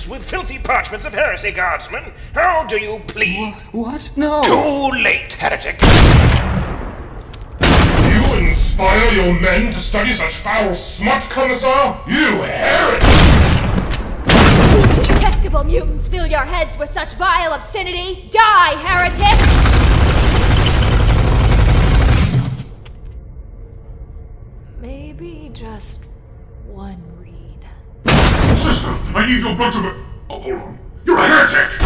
hands with filthy parchments of heresy, guardsmen. How do you plead? What? No! Too late, heretic. You inspire your men to study such foul smut, Commissar? You heretic! Detestable mutants fill your heads with such vile obscenity! Die, heretic! Maybe just one read. Sister, I need your blood to be... Oh, hold on. You're a heretic!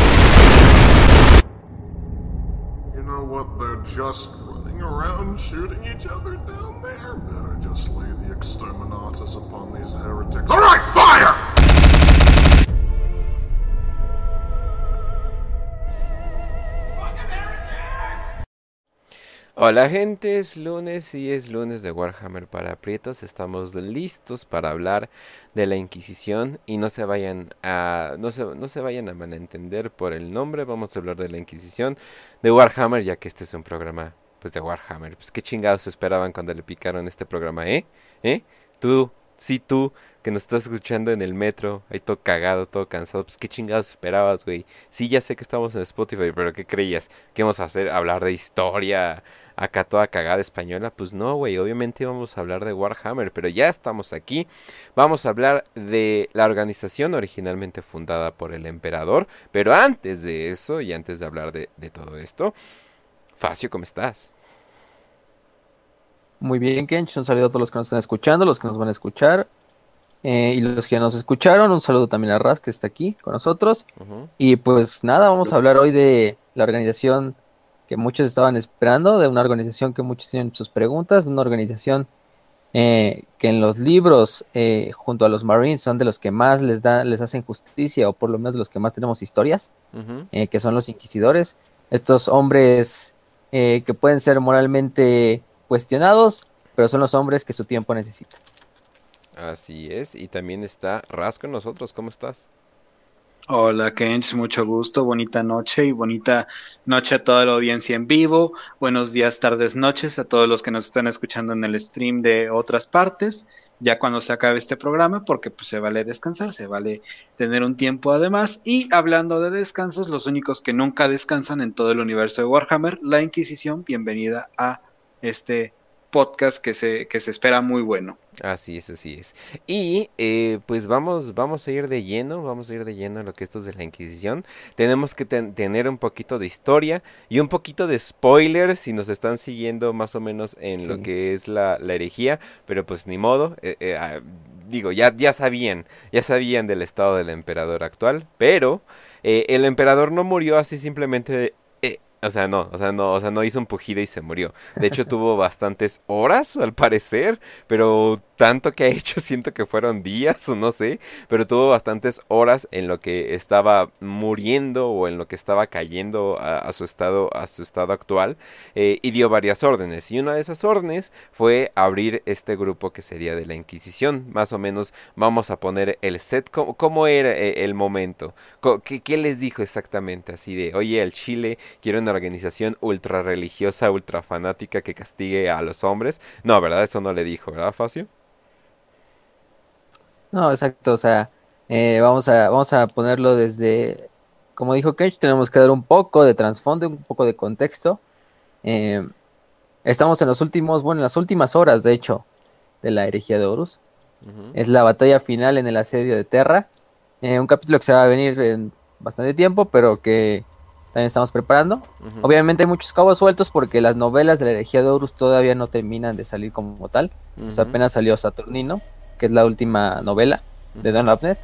You know what? They're just running around shooting each other down there. Better just lay the exterminatus upon these heretics. All right, fire! Hola gente, es lunes y es lunes de Warhammer para aprietos. Estamos listos para hablar de la Inquisición y no se vayan a no se, no se vayan a malentender por el nombre. Vamos a hablar de la Inquisición de Warhammer, ya que este es un programa pues de Warhammer. Pues qué chingados esperaban cuando le picaron este programa, ¿eh? ¿Eh? Tú, sí tú que nos estás escuchando en el metro, ahí todo cagado, todo cansado, pues qué chingados esperabas, güey. Sí, ya sé que estamos en Spotify, pero ¿qué creías? ¿Que íbamos a hacer? ¿Hablar de historia? Acá toda cagada española, pues no, güey, obviamente vamos a hablar de Warhammer, pero ya estamos aquí. Vamos a hablar de la organización originalmente fundada por el emperador, pero antes de eso y antes de hablar de, de todo esto, Facio, ¿cómo estás? Muy bien, Kench, un saludo a todos los que nos están escuchando, los que nos van a escuchar. eh, y los que nos escucharon, un saludo también a Raz, que está aquí con nosotros. Y pues nada, vamos a hablar hoy de la organización que muchos estaban esperando, de una organización que muchos tienen sus preguntas, de una organización eh, que en los libros, eh, junto a los Marines, son de los que más les, da, les hacen justicia, o por lo menos de los que más tenemos historias, eh, que son los inquisidores. Estos hombres eh, que pueden ser moralmente cuestionados, pero son los hombres que su tiempo necesita. Así es, y también está Raz con nosotros, ¿cómo estás? Hola Kench, mucho gusto, bonita noche y bonita noche a toda la audiencia en vivo. Buenos días, tardes, noches a todos los que nos están escuchando en el stream de otras partes, ya cuando se acabe este programa, porque pues se vale descansar, se vale tener un tiempo además. Y hablando de descansos, los únicos que nunca descansan en todo el universo de Warhammer, la Inquisición, bienvenida a este podcast que se, que se espera muy bueno. Así es, así es. Y eh, pues vamos, vamos a ir de lleno, vamos a ir de lleno a lo que esto es de la Inquisición. Tenemos que ten- tener un poquito de historia y un poquito de spoilers si nos están siguiendo más o menos en lo que es la, la herejía, pero pues ni modo. eh, eh, ah, digo, ya, ya sabían, ya sabían del estado del emperador actual, pero eh, el emperador no murió así simplemente. O sea, no, o sea, no, o sea, no hizo un pujido y se murió. De hecho, tuvo bastantes horas, al parecer, pero tanto que ha hecho, siento que fueron días o no sé, pero tuvo bastantes horas en lo que estaba muriendo o en lo que estaba cayendo a, a su estado, a su estado actual, eh, y dio varias órdenes. Y una de esas órdenes fue abrir este grupo que sería de la Inquisición. Más o menos vamos a poner el set, ¿cómo, cómo era eh, el momento? ¿Qué, qué les dijo exactamente? Así de, oye, el Chile quiere una organización ultra religiosa, ultra fanática que castigue a los hombres. No, ¿verdad? Eso no le dijo, ¿verdad, Facio? No, exacto, o sea, eh, vamos a, vamos a ponerlo desde, como dijo Kench, tenemos que dar un poco de trasfondo, un poco de contexto. Eh, estamos en los últimos, bueno, en las últimas horas, de hecho, de la herejía de Horus. Es la batalla final en el asedio de Terra. Eh, un capítulo que se va a venir en bastante tiempo, pero que también estamos preparando. Obviamente hay muchos cabos sueltos porque las novelas de la herejía de Horus todavía no terminan de salir como tal. Pues apenas salió Saturnino, que es la última novela de. Don Abnett.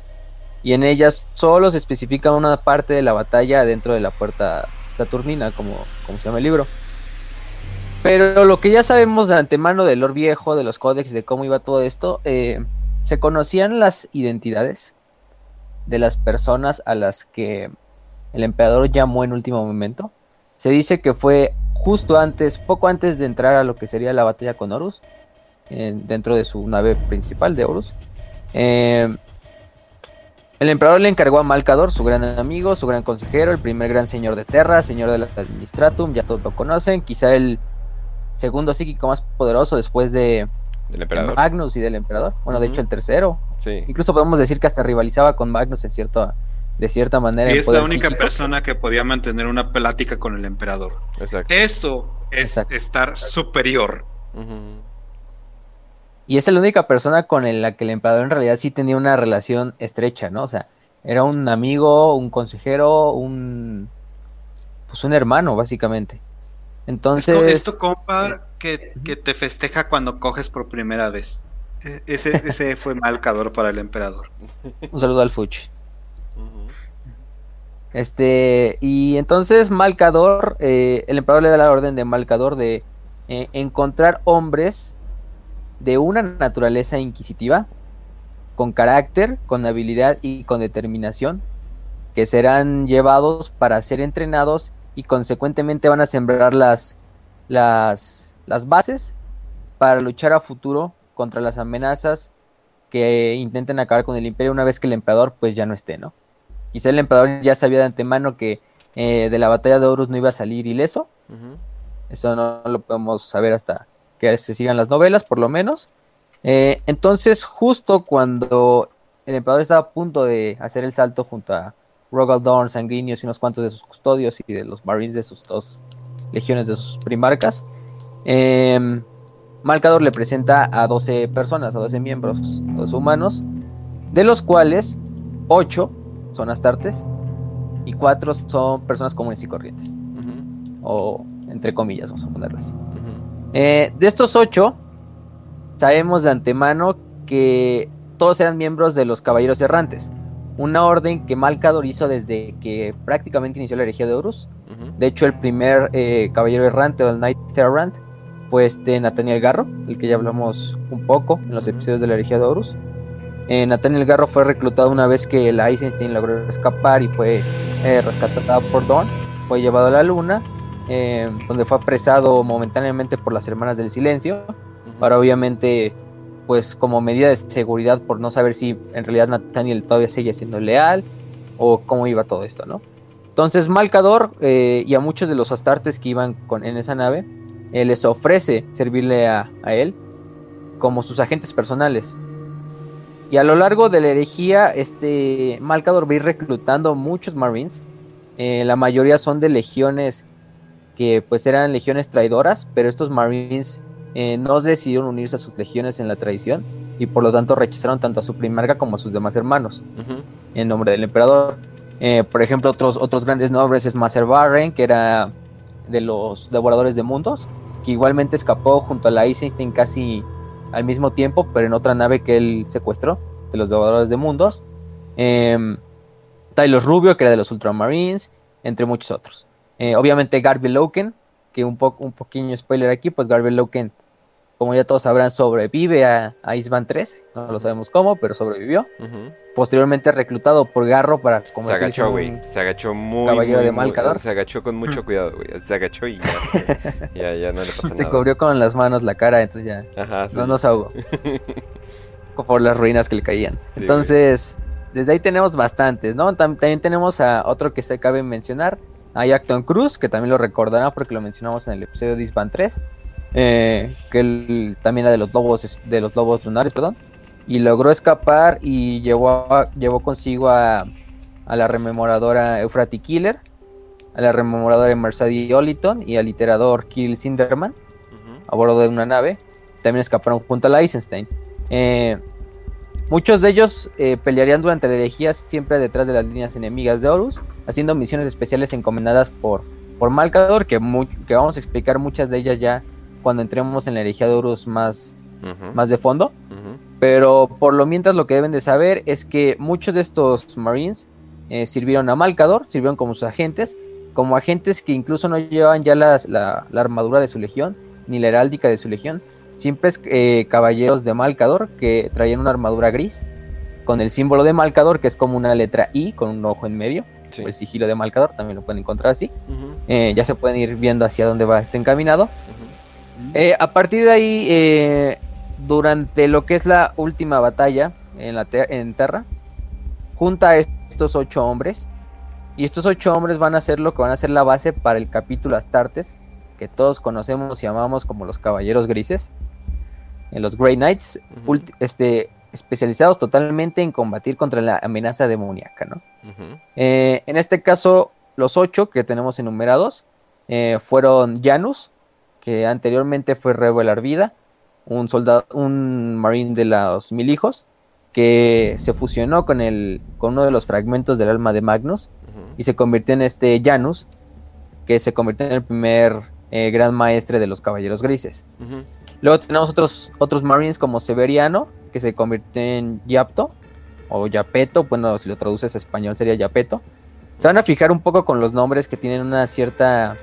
Y en ellas solo se especifica una parte de la batalla dentro de la puerta Saturnina, como, como se llama el libro. Pero lo que ya sabemos de antemano del lore viejo, de los códex, de cómo iba todo esto, eh, se conocían las identidades de las personas a las que el emperador llamó en último momento. Se dice que fue justo antes, poco antes de entrar a lo que sería la batalla con Horus, en- dentro de su nave principal de Horus. Eh, el emperador le encargó a Malcador, su gran amigo, su gran consejero, el primer gran señor de Terra, señor del Administratum, ya todos lo conocen, quizá el segundo psíquico más poderoso después de, Del de emperador. Magnus y del emperador. Bueno, de hecho el tercero. Sí. Incluso podemos decir que hasta rivalizaba con Magnus en cierto, de cierta manera. Y es la única persona que podía mantener una plática con el emperador. Exacto. Eso es Exacto. estar superior. Y es la única persona con la que el emperador en realidad sí tenía una relación estrecha, ¿no? O sea, era un amigo, un consejero, un pues un hermano, básicamente. Es, Entonces, co- es tu compa que, que te festeja cuando coges por primera vez. E- Ese, ese fue Malcador para el emperador. un saludo al Fuchi. Este, y entonces Malcador, eh, el emperador le da la orden de Malcador de eh, encontrar hombres de una naturaleza inquisitiva, con carácter, con habilidad y con determinación, que serán llevados para ser entrenados y consecuentemente van a sembrar las, las, las bases para luchar a futuro contra las amenazas que intenten acabar con el imperio una vez que el emperador pues ya no esté, ¿no? Quizá el emperador ya sabía de antemano que eh, de la batalla de Horus no iba a salir ileso. Eso no lo podemos saber hasta que se sigan las novelas, por lo menos. Eh, entonces, justo cuando el emperador estaba a punto de hacer el salto junto a Rogaldorn, Sanguinius y unos cuantos de sus custodios y de los marines de sus dos legiones de sus primarcas, eh, Malcador le presenta a 12 personas, a 12 miembros, 12 humanos, de los cuales 8 son astartes y 4 son personas comunes y corrientes o entre comillas, vamos a ponerlo así. Ujú. Eh, de estos ocho, sabemos de antemano que todos eran miembros de los Caballeros Errantes, una orden que Malcador hizo desde que prácticamente inició la herejía de Horus. De hecho, el primer eh, Caballero Errante o el Knight Errant fue este Nathaniel Garro, del que ya hablamos un poco en los episodios de la herejía de Horus. Eh, Nathaniel Garro fue reclutado una vez que la Eisenstein logró escapar y fue eh, rescatada por Dawn. Fue llevado a la luna, eh, donde fue apresado momentáneamente por las Hermanas del Silencio. Para obviamente, pues como medida de seguridad por no saber si en realidad Nathaniel todavía sigue siendo leal o cómo iba todo esto, ¿no? Entonces Malcador eh, y a muchos de los astartes que iban con, en esa nave eh, les ofrece servirle a, a él como sus agentes personales. Y a lo largo de la herejía, este Malcador va a ir reclutando muchos Marines. Eh, la mayoría son de legiones que pues eran legiones traidoras, pero estos Marines eh, no decidieron unirse a sus legiones en la traición y por lo tanto rechazaron tanto a su primarca como a sus demás hermanos en nombre del emperador. Eh, por ejemplo, otros, otros grandes nombres es Macer Barren, que era de los devoradores de mundos, que igualmente escapó junto a la Eisenstein casi al mismo tiempo, pero en otra nave que él secuestró, de los devoradores de mundos. Eh, Tyler Rubio, que era de los Ultramarines, entre muchos otros. Eh, obviamente Garby Loken, que un, poco un pequeño spoiler aquí, pues Garby Loken, como ya todos sabrán, sobrevive a, a Iceman 3, no lo sabemos cómo, pero sobrevivió posteriormente reclutado por Garro para Se agachó, güey. Se agachó muy, caballero muy, de Malcador. Se agachó con mucho cuidado, güey. Se agachó y ya. ya, ya no le pasó Se nada. cubrió con las manos la cara, entonces ya Ajá, sí. no nos ahogó. por las ruinas que le caían. Sí, Entonces, desde ahí tenemos bastantes, ¿no? Tam- también tenemos a otro que se cabe mencionar, a Acton Cruz, que también lo recordará porque lo mencionamos en el episodio de Disband 3, eh, que él también era de los lobos de los lobos lunares, perdón, y logró escapar y llevó, llevó consigo a, a la rememoradora Euphrati Killer, a la rememoradora Mercedes Oliton y al literador Kirill Sinderman Ujú. a bordo de una nave. También escaparon junto a la Eisenstein. Eh, muchos de ellos eh, pelearían durante la herejía siempre detrás de las líneas enemigas de Horus, haciendo misiones especiales encomendadas por, por Malcador, que, que vamos a explicar muchas de ellas ya cuando entremos en la herejía de Horus más, más de fondo. Pero por lo mientras lo que deben de saber es que muchos de estos Marines eh, sirvieron a Malcador, sirvieron como sus agentes, como agentes que incluso no llevaban ya las- la, la armadura de su legión, ni la heráldica de su legión, simples eh, caballeros de Malcador que traían una armadura gris, con el símbolo de Malcador, que es como una letra I con un ojo en medio, Sí. o el sigilo de Malcador, también lo pueden encontrar así. Eh, ya se pueden ir viendo hacia dónde va este encaminado. Ujú. Eh, a partir de ahí, eh, durante lo que es la última batalla en, la en Terra, junta a estos ocho hombres. Y estos ocho hombres van a ser lo que van a ser la base para el capítulo Astartes, que todos conocemos y amamos como los Caballeros Grises, en los Grey Knights. Este, especializados totalmente en combatir contra la amenaza demoníaca, ¿no? Eh, en este caso, los ocho que tenemos enumerados eh, fueron Janus, que anteriormente fue Rebel Arvida, un soldado, un marine de los mil hijos, que se fusionó con, el, con uno de los fragmentos del alma de Magnus y se convirtió en este Janus, que se convirtió en el primer eh, gran maestre de los caballeros grises. Luego tenemos otros, otros marines como Severiano, que se convirtió en Yapto, o Yapeto, bueno, si lo traduces a español sería Yapeto. Se van a fijar un poco con los nombres que tienen una cierta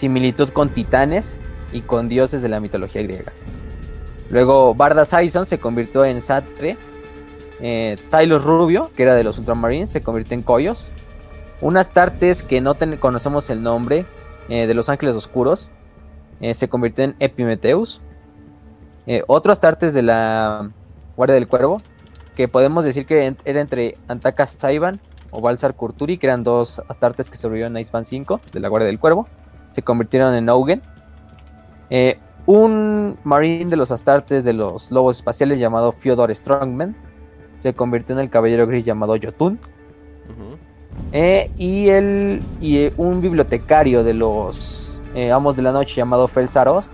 similitud con titanes y con dioses de la mitología griega. Luego Barda Saison se convirtió en Satre. Eh, Rubio, que era de los Ultramarines, se convirtió en Coyos. Unas Tartes que no conocemos el nombre, eh, de los Ángeles Oscuros, eh, se convirtió en Epimetheus. Eh, otro Astartes de la Guardia del Cuervo, que podemos decir que era entre Antakas Saiban o Balsar Kurturi, que eran dos Astartes que sobrevivieron a Iceman 5 de la Guardia del Cuervo, se convirtieron en Augen. Eh, un marine de los Astartes de los Lobos Espaciales llamado Fyodor Strongman se convirtió en el Caballero Gris llamado Jotun. Ujú. Eh, y, el, y eh, un bibliotecario de los eh, Amos de la Noche llamado Felsarost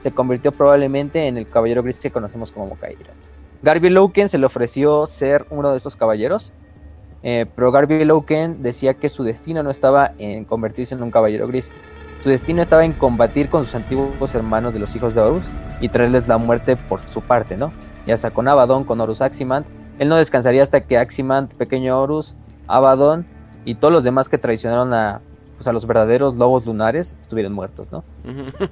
se convirtió probablemente en el caballero gris que conocemos como Mokaira. Garby Loken se le ofreció ser uno de esos caballeros, eh, pero Garby Loken decía que su destino no estaba en convertirse en un caballero gris. Su destino estaba en combatir con sus antiguos hermanos de los hijos de Horus y traerles la muerte por su parte, ¿no? Ya sea con Abaddon, con Horus Aximant. Él no descansaría hasta que Aximant, pequeño Horus, Abaddon y todos los demás que traicionaron a, pues, a los verdaderos lobos lunares estuvieron muertos, ¿no?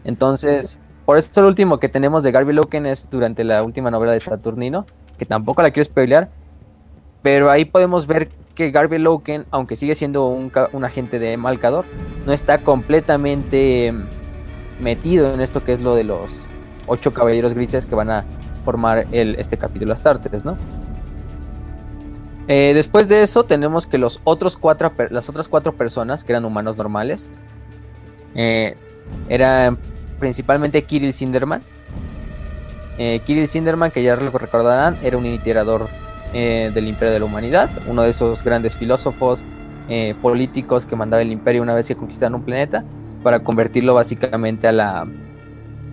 Entonces, por eso el último que tenemos de Garby Loken es durante la última novela de Saturnino, que tampoco la quiero spoilear, pero ahí podemos ver que Garby Loken, aunque sigue siendo un, un agente de Malcador, no está completamente mm, metido en esto que es lo de los ocho caballeros grises que van a formar el, este capítulo Astartes, ¿no? Eh, después de eso tenemos que los otros cuatro, las otras cuatro personas, que eran humanos normales, eh, eran principalmente Kirill Sinderman. Eh, Kirill Sinderman, que ya lo recordarán, era un itinerador eh, del Imperio de la Humanidad, uno de esos grandes filósofos eh, políticos que mandaba el Imperio una vez que conquistaron un planeta para convertirlo básicamente a la,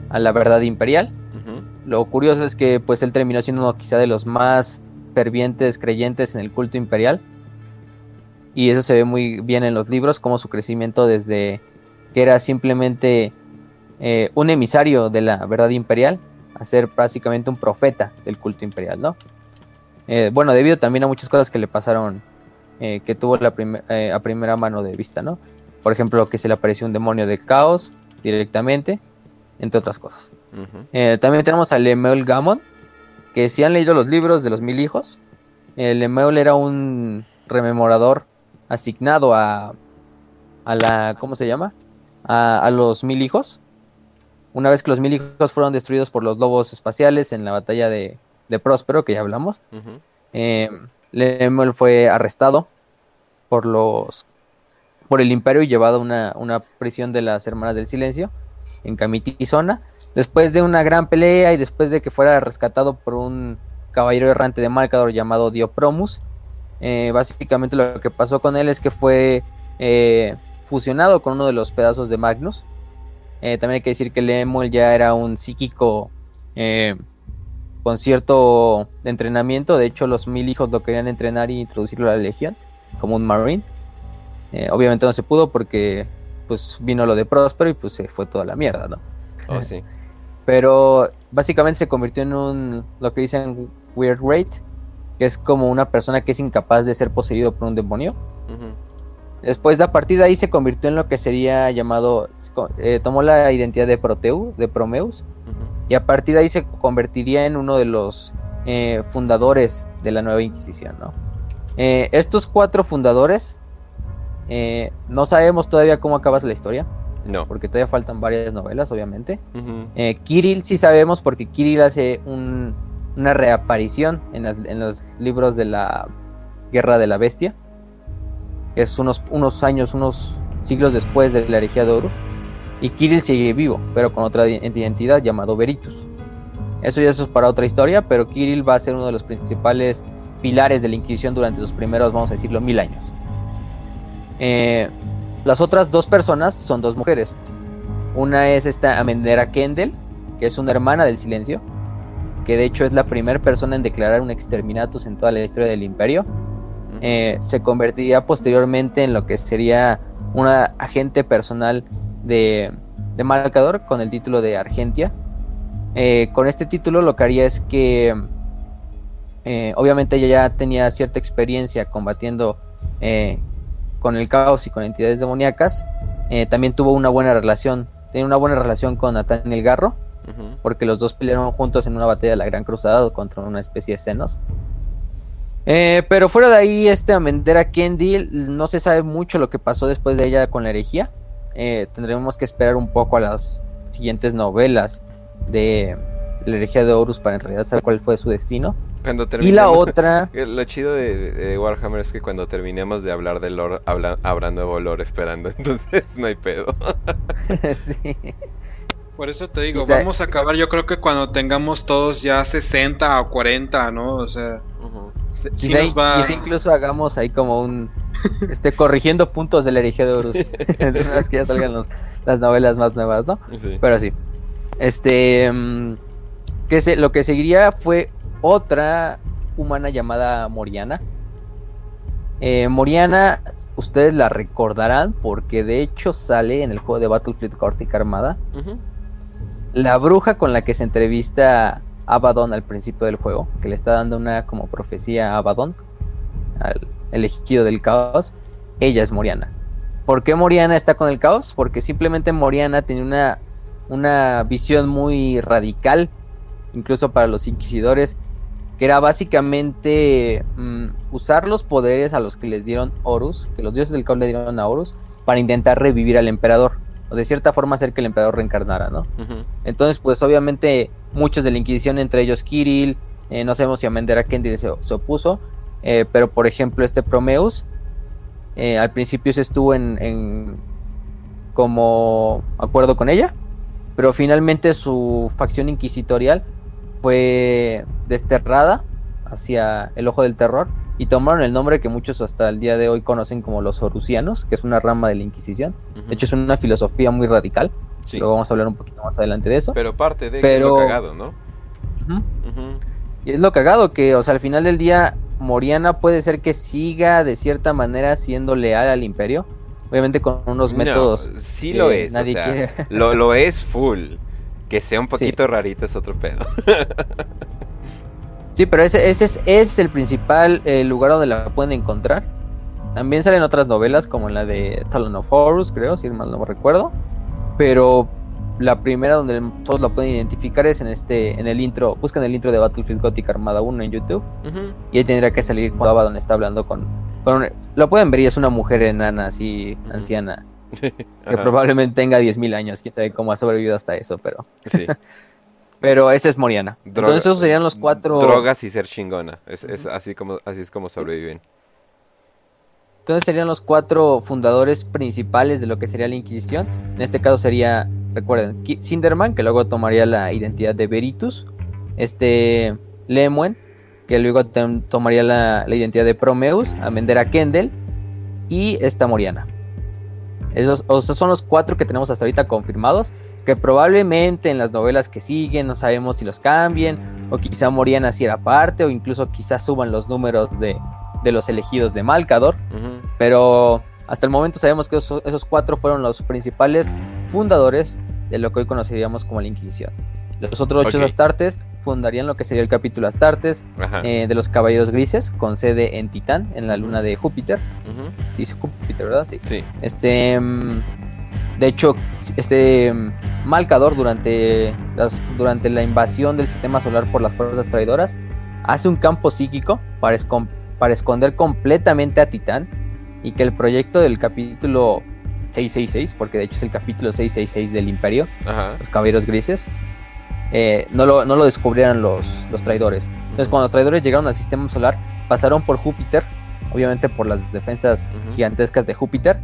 a la verdad imperial. Lo curioso es que pues él terminó siendo uno quizá de los más fervientes creyentes en el culto imperial. Y eso se ve muy bien en los libros, como su crecimiento desde que era simplemente eh, un emisario de la verdad imperial a ser básicamente un profeta del culto imperial, ¿no? Eh, bueno, debido también a muchas cosas que le pasaron, eh, que tuvo la prim- eh, a primera mano de vista, ¿no? Por ejemplo, que se le apareció un demonio de caos directamente, entre otras cosas. También tenemos a Lemuel Gammon, que si han leído los libros de los mil hijos, Lemuel era un rememorador asignado a, a la, ¿cómo se llama? A, a los mil hijos. Una vez que los mil hijos fueron destruidos por los lobos espaciales en la batalla de, de Próspero, que ya hablamos, eh, Lemuel fue arrestado por los por el imperio y llevado a una, una prisión de las hermanas del silencio en Camitizona. Después de una gran pelea y después de que fuera rescatado por un caballero errante de Malcador llamado Diopromus eh, básicamente lo que pasó con él es que fue eh, fusionado con uno de los pedazos de Magnus. Eh, también hay que decir que Lemuel ya era un psíquico con cierto entrenamiento. De hecho, los mil hijos lo querían entrenar y introducirlo a la legión como un marine. Eh, obviamente no se pudo porque pues vino lo de Próspero y pues se fue toda la mierda, ¿no? Oh, sí. Pero básicamente se convirtió en un lo que dicen weird rate, que es como una persona que es incapaz de ser poseído por un demonio. Después, a partir de ahí, se convirtió en lo que sería llamado. eh, tomó la identidad de Proteu, de Promeus. Y a partir de ahí se convertiría en uno de los eh, fundadores de la nueva Inquisición, ¿no? Eh, estos cuatro fundadores, eh, no sabemos todavía cómo acaba la historia, No. porque todavía faltan varias novelas, obviamente. Eh, Kirill sí sabemos porque Kirill hace un- una reaparición en, los libros de la Guerra de la Bestia. Es unos, unos años, unos siglos después de la herejía de Horus. Y Kirill sigue vivo, pero con otra identidad llamado Veritus. Eso ya es para otra historia, pero Kirill va a ser uno de los principales pilares de la Inquisición durante sus primeros, vamos a decirlo, mil años. Eh, las otras dos personas son dos mujeres. Una es esta Amendera Kendall, que es una hermana del silencio, que de hecho es la primera persona en declarar un exterminatus en toda la historia del imperio. Eh, se convertiría posteriormente en lo que sería una agente personal de, de Malcador con el título de Argentia. Eh, con este título lo que haría es que eh, obviamente ella ya tenía cierta experiencia combatiendo con el caos y con entidades demoníacas. también tuvo una buena relación, tenía una buena relación con Nathaniel Garro, porque los dos pelearon juntos en una batalla de la Gran Cruzada contra una especie de senos. Eh, pero fuera de ahí, este Amendera Kendi, no se sabe mucho lo que pasó después de ella con la herejía. Eh, tendremos que esperar un poco a las siguientes novelas de la herejía de Horus para en realidad saber cuál fue su destino. y la otra. Lo chido de, Warhammer es que cuando terminemos de hablar del lore, habrá nuevo lore esperando, entonces no hay pedo. sí. Por eso te digo, vamos a acabar yo creo que cuando tengamos todos ya 60 o 40, ¿no? O sea, nos va... y incluso hagamos ahí como un... este Corrigiendo puntos del herejía de Horus. vez que ya salgan las novelas más nuevas, ¿no? Pero sí. Este... Mm, que se, lo que seguiría fue otra humana llamada Moriana. Eh, Moriana, ustedes la recordarán porque de hecho sale en el juego de Battlefield Cortic Armada la bruja con la que se entrevista Abaddon al principio del juego, que le está dando una como profecía a Abaddon, al elegido del caos, ella es Moriana. ¿Por qué Moriana está con el caos? Porque simplemente Moriana tiene una, una visión muy radical, incluso para los inquisidores, que era básicamente mm, usar los poderes a los que les dieron Horus, que los dioses del caos le dieron a Horus, para intentar revivir al emperador o de cierta forma hacer que el emperador reencarnara, ¿no? Entonces, pues obviamente muchos de la Inquisición, entre ellos Kirill, eh, no sabemos si Amendera Kendrick se, opuso, eh, pero por ejemplo este Promeus, eh, al principio se estuvo en, en, como acuerdo con ella, pero finalmente su facción inquisitorial fue desterrada hacia el ojo del terror y tomaron el nombre que muchos hasta el día de hoy conocen como los Horusianos, que es una rama de la Inquisición. De hecho, es una filosofía muy radical. Luego vamos a hablar un poquito más adelante de eso. Pero parte de Pero... lo cagado, ¿no? Y es lo cagado que, o sea, al final del día, Moriana puede ser que siga de cierta manera siendo leal al imperio. Obviamente con unos métodos. Sí lo es, nadie quiere. lo, lo es full. Que sea un poquito rarito es otro pedo. Sí, pero ese, ese es, el principal eh, lugar donde la pueden encontrar. También salen otras novelas como la de Talon of Horus, creo, si mal no recuerdo. Pero la primera donde todos la pueden identificar es en este en el intro. Buscan el intro de Battlefield Gothic Armada 1 en YouTube. Y ahí tendría que salir cuando donde está hablando con, Lo pueden ver y es una mujer enana así, anciana. que probablemente tenga 10.000 años. Quién sabe cómo ha sobrevivido hasta eso, pero... Sí. Pero esa es Moriana. Entonces esos serían los cuatro... Drogas y ser chingona. Es, así, como, así es como sobreviven. Entonces serían los cuatro fundadores principales de lo que sería la Inquisición. En este caso sería, recuerden, Sinderman, que luego tomaría la identidad de Veritus. Este Lemuen, que luego tomaría la, identidad de Promeus. Amendera Kendall. Y esta Moriana. Esos, esos son los cuatro que tenemos hasta ahorita confirmados que probablemente en las novelas que siguen no sabemos si los cambien o quizá morían así era parte o incluso quizá suban los números de, los elegidos de Malcador, pero hasta el momento sabemos que esos, cuatro fueron los principales fundadores de lo que hoy conoceríamos como la Inquisición. Los otros ocho Astartes fundarían lo que sería el capítulo Astartes eh, de los Caballeros Grises, con sede en Titán, en la luna de Júpiter. Sí, es Júpiter, ¿verdad? Sí. sí. Este. De hecho, este mm, Malcador durante, durante la invasión del sistema solar por las fuerzas traidoras hace un campo psíquico para, para esconder completamente a Titán y que el proyecto del capítulo 666, porque de hecho es el capítulo 666 del Imperio, los Caballeros Grises, eh, no, lo, no, lo, descubrieran los, los traidores. Entonces, cuando los traidores llegaron al sistema solar, pasaron por Júpiter, obviamente por las defensas gigantescas de Júpiter,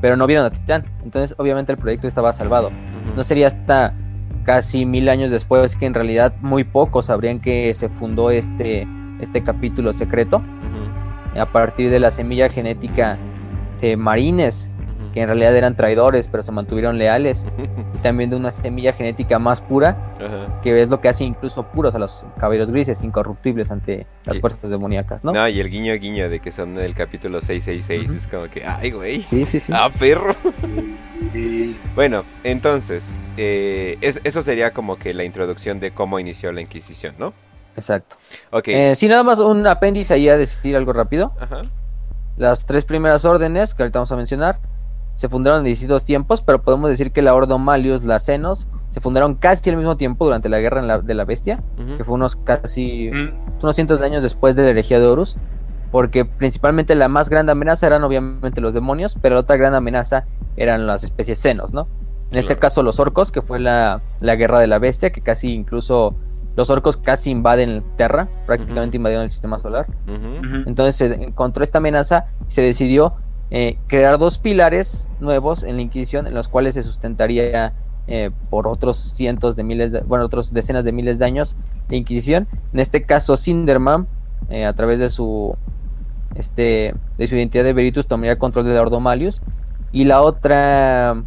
pero no vieron a Titán. Entonces, obviamente, el proyecto estaba salvado. No sería hasta casi mil años después que en realidad muy pocos sabrían que se fundó este, este capítulo secreto a partir de la semilla genética de marines. Que en realidad eran traidores pero se mantuvieron leales y también de una semilla genética más pura Ajá. que es lo que hace incluso puros a los caballeros grises incorruptibles ante las fuerzas demoníacas, ¿no? ¿no? y el guiño guiño de que son del capítulo 666 Ujú. es como que, ay, güey. Sí, sí, sí. Ah, perro. Bueno, entonces, eh, es- eso sería como que la introducción de cómo inició la Inquisición, ¿no? Exacto. Ok. Eh, sí, nada más un apéndice ahí a decir algo rápido. Ajá. Las tres primeras órdenes que ahorita vamos a mencionar se fundaron en distintos tiempos, pero podemos decir que la Ordo Malius, la Cenos, se fundaron casi al mismo tiempo durante la Guerra en la- de la Bestia, que fue unos casi mm, unos cientos de años después de la herejía de Horus, porque principalmente la más grande amenaza eran obviamente los demonios, pero la otra gran amenaza eran las especies senos, ¿no? En este Claro. caso los orcos, que fue la, la guerra de la bestia, que casi incluso los orcos casi invaden Terra, prácticamente invadieron el sistema solar. Entonces se encontró esta amenaza y se decidió eh, crear dos pilares nuevos en la Inquisición, en los cuales se sustentaría eh, por otros cientos de miles, de, bueno, otros decenas de miles de años la Inquisición. En este caso, Sinderman, eh, a través de su, este, de su identidad de Veritus, tomaría control de Ordo Malius. Y la otra,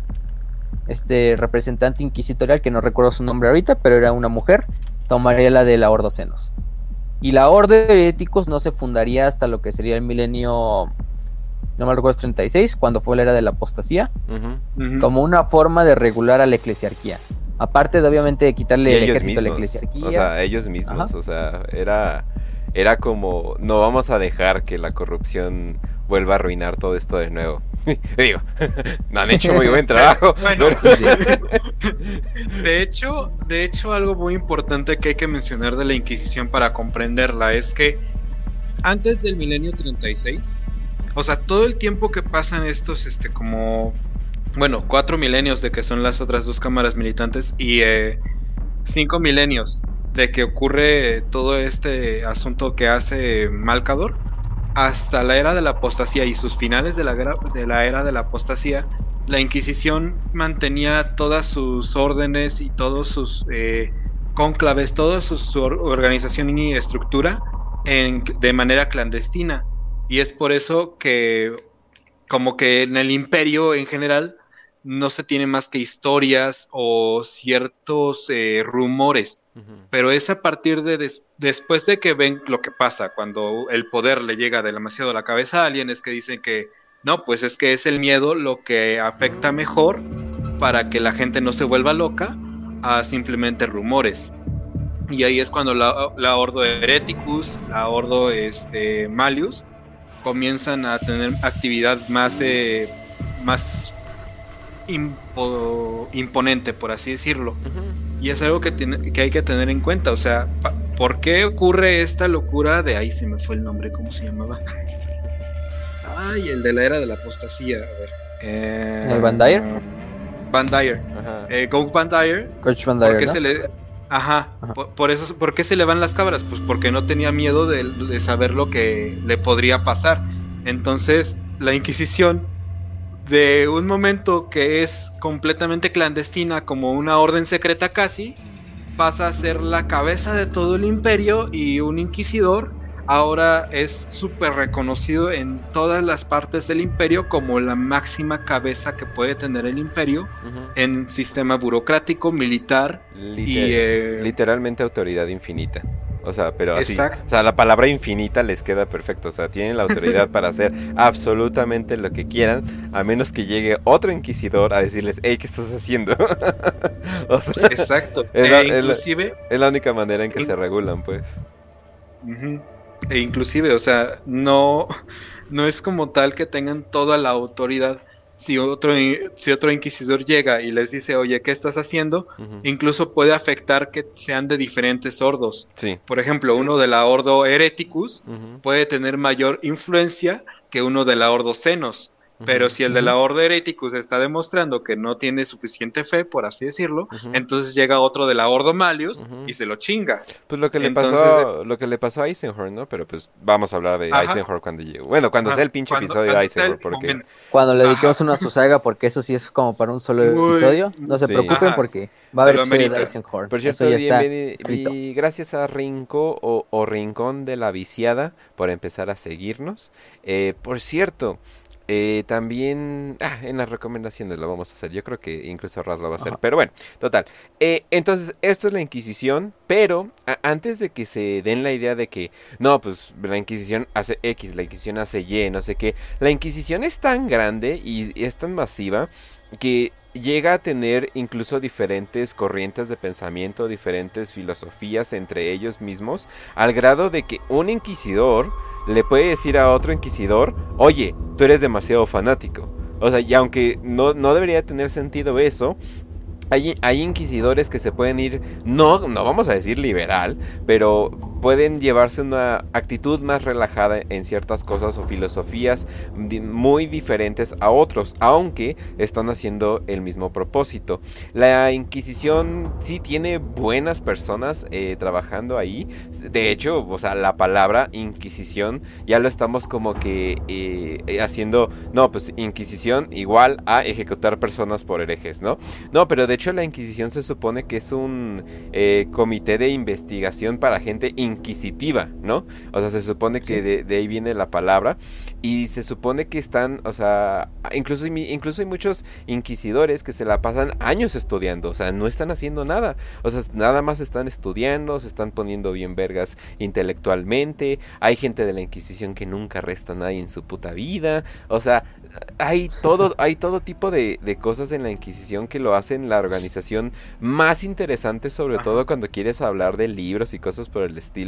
este, representante inquisitorial, que no recuerdo su nombre ahorita, pero era una mujer, tomaría la de la Ordo Senos. Y la Orden de Heréticos no se fundaría hasta lo que sería el milenio, no me recuerdo, es 36, cuando fue la era de la apostasía, como una forma de regular a la eclesiarquía. Aparte de obviamente de quitarle el ellos ejército a la mismos. eclesiarquía. O sea, ellos mismos. Ajá. O sea, era, era como, no vamos a dejar que la corrupción vuelva a arruinar todo esto de nuevo. Digo, no han hecho muy buen trabajo. Bueno, pero- de hecho, de hecho, algo muy importante que hay que mencionar de la Inquisición para comprenderla es que antes del milenio 36, o sea, todo el tiempo que pasan estos, este, como, bueno, cuatro milenios de que son las otras dos cámaras militantes y eh, cinco milenios de que ocurre todo este asunto que hace Malcador, hasta la era de la apostasía y sus finales de la, era de la apostasía, la Inquisición mantenía todas sus órdenes y todos sus eh, cónclaves, toda su, su or- organización y estructura en- de manera clandestina. Y es por eso que, como que en el imperio en general, no se tiene más que historias o ciertos eh, rumores. Pero es a partir de des- después de que ven lo que pasa cuando el poder le llega demasiado a la cabeza a alguien, es que dicen que no, pues es que es el miedo lo que afecta mejor para que la gente no se vuelva loca a simplemente rumores. Y ahí es cuando la, la Ordo Hereticus, la Ordo este, Malius, comienzan a tener actividad más, eh, más impo- imponente, por así decirlo. Y es algo que, tiene, que hay que tener en cuenta. O sea, ¿por qué ocurre esta locura de ahí se me fue el nombre? ¿Cómo se llamaba? Ay, el de la era de la apostasía. A ver. Eh, ¿El Van Dyer? Van Dyer. Eh, Gog Van Dyer. Coach Van ¿Por Dyer, qué ¿no? se le.? Ajá, Ajá. Por, por eso, ¿por qué se le van las cabras? Pues porque no tenía miedo de, de saber lo que le podría pasar. Entonces, la Inquisición, de un momento que es completamente clandestina, como una orden secreta casi, pasa a ser la cabeza de todo el imperio y un inquisidor ahora es súper reconocido en todas las partes del imperio como la máxima cabeza que puede tener el imperio en sistema burocrático, militar Liter- y... eh, Literalmente autoridad infinita. O sea, pero así. Exacto. O sea, la palabra infinita les queda perfecto. O sea, tienen la autoridad para hacer absolutamente lo que quieran, a menos que llegue otro inquisidor a decirles, hey, ¿qué estás haciendo? o sea, exacto. Es la- E es la- inclusive, es la única manera en que In- se regulan, pues. ujú, e inclusive, o sea, no, no es como tal que tengan toda la autoridad. Si otro, si otro inquisidor llega y les dice, oye, ¿qué estás haciendo? Incluso puede afectar que sean de diferentes ordos. Sí. Por ejemplo, uno de la Ordo Hereticus puede tener mayor influencia que uno de la Ordo Senos. Pero si el de la Orden Hereticus está demostrando que no tiene suficiente fe, por así decirlo, entonces llega otro de la Ordo Malius y se lo chinga. Pues lo que le Entonces, pasó, lo que le pasó a Eisenhower, ¿no? Pero pues vamos a hablar de Ajá. Eisenhower cuando llegue. Bueno, cuando Ajá, sea el pinche cuando- episodio de Eisenhower, porque momento. Cuando le dediquemos una a su saga, porque eso sí es como para un solo Uy, episodio, no se sí. preocupen Ajá, porque va a haber episodio de. Eisenhower. Por Eso ya está escrito. y gracias a Rinco o, o Rincón de la Viciada por empezar a seguirnos. Eh, por cierto, eh, también ah, en las recomendaciones lo vamos a hacer. Yo creo que incluso Raz lo va a hacer. Ajá. Pero bueno, total. Eh, entonces, esto es la Inquisición. Pero antes de que se den la idea de que no, pues la Inquisición hace X, la Inquisición hace Y, no sé qué. La Inquisición es tan grande y, y es tan masiva que llega a tener incluso diferentes corrientes de pensamiento, diferentes filosofías entre ellos mismos, al grado de que un inquisidor le puede decir a otro inquisidor, oye, tú eres demasiado fanático. O sea, y aunque no, no debería tener sentido eso, hay, hay inquisidores que se pueden ir, no, no vamos a decir liberal, pero pueden llevarse una actitud más relajada en ciertas cosas o filosofías muy diferentes a otros, aunque están haciendo el mismo propósito. La Inquisición sí tiene buenas personas eh, trabajando ahí. De hecho, o sea, la palabra Inquisición ya lo estamos como que eh, eh, haciendo, no, pues Inquisición igual a ejecutar personas por herejes, ¿no? No, pero de hecho la Inquisición se supone que es un comité de investigación para gente inquisitiva, ¿no? O sea, se supone que Sí. de, de ahí viene la palabra. Y se supone que están, o sea, incluso, incluso hay muchos inquisidores que se la pasan años estudiando, o sea, no están haciendo nada, o sea, nada más están estudiando, se están poniendo bien vergas intelectualmente, hay gente de la Inquisición que nunca arresta a nadie en su puta vida, o sea, hay todo, hay todo tipo de, de cosas en la Inquisición que lo hacen la organización más interesante, sobre todo cuando quieres hablar de libros y cosas por el estilo,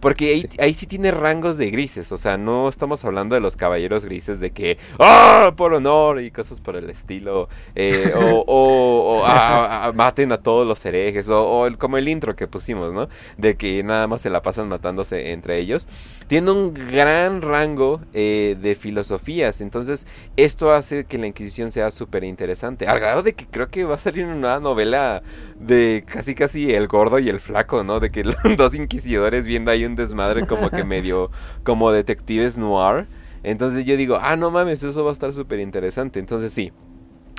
porque ahí, ahí sí tiene rangos de grises, o sea, no estamos hablando de los caballeros grises de que, ¡ah! Por honor y cosas por el estilo, eh, o, o- o, "Ah, ah, maten a todos los herejes, o, o el- como el intro que pusimos, ¿no? De que nada más se la pasan matándose entre ellos. Tiene un gran rango eh, de filosofías, entonces esto hace que la Inquisición sea súper interesante, al grado de que creo que va a salir una novela de casi casi el gordo y el flaco, ¿no? De que los dos inquisidores viendo ahí un desmadre como que medio como detectives noir. Entonces yo digo, ah, no mames, eso va a estar súper interesante. Entonces sí,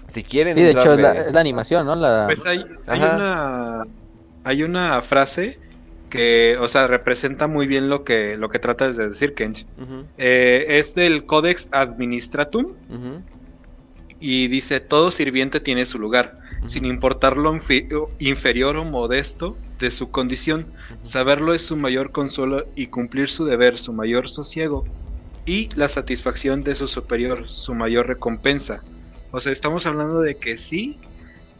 si quieren... Sí, de hecho es la, es la animación, ¿no? La... Pues hay, hay una hay una frase que, o sea, representa muy bien lo que, lo que tratas de decir, Kench. Eh, es del Codex Administratum y dice, todo sirviente tiene su lugar, sin importar lo inferior o modesto de su condición. Saberlo es su mayor consuelo y cumplir su deber, su mayor sosiego. Y la satisfacción de su superior, su mayor recompensa. O sea, estamos hablando de que sí,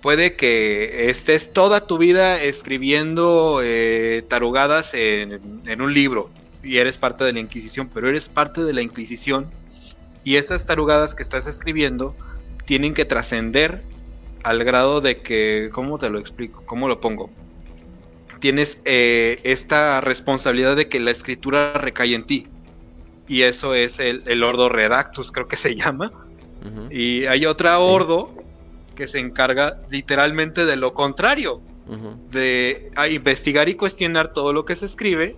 puede que estés toda tu vida escribiendo eh, tarugadas en, en un libro y eres parte de la Inquisición, pero eres parte de la Inquisición y esas tarugadas que estás escribiendo tienen que trascender al grado de que, ¿cómo te lo explico? ¿Cómo lo pongo? Tienes eh, esta responsabilidad de que la escritura recae en ti. Y eso es el, el Ordo Redactus, creo que se llama. Y hay otra Ordo que se encarga literalmente de lo contrario, de a investigar y cuestionar todo lo que se escribe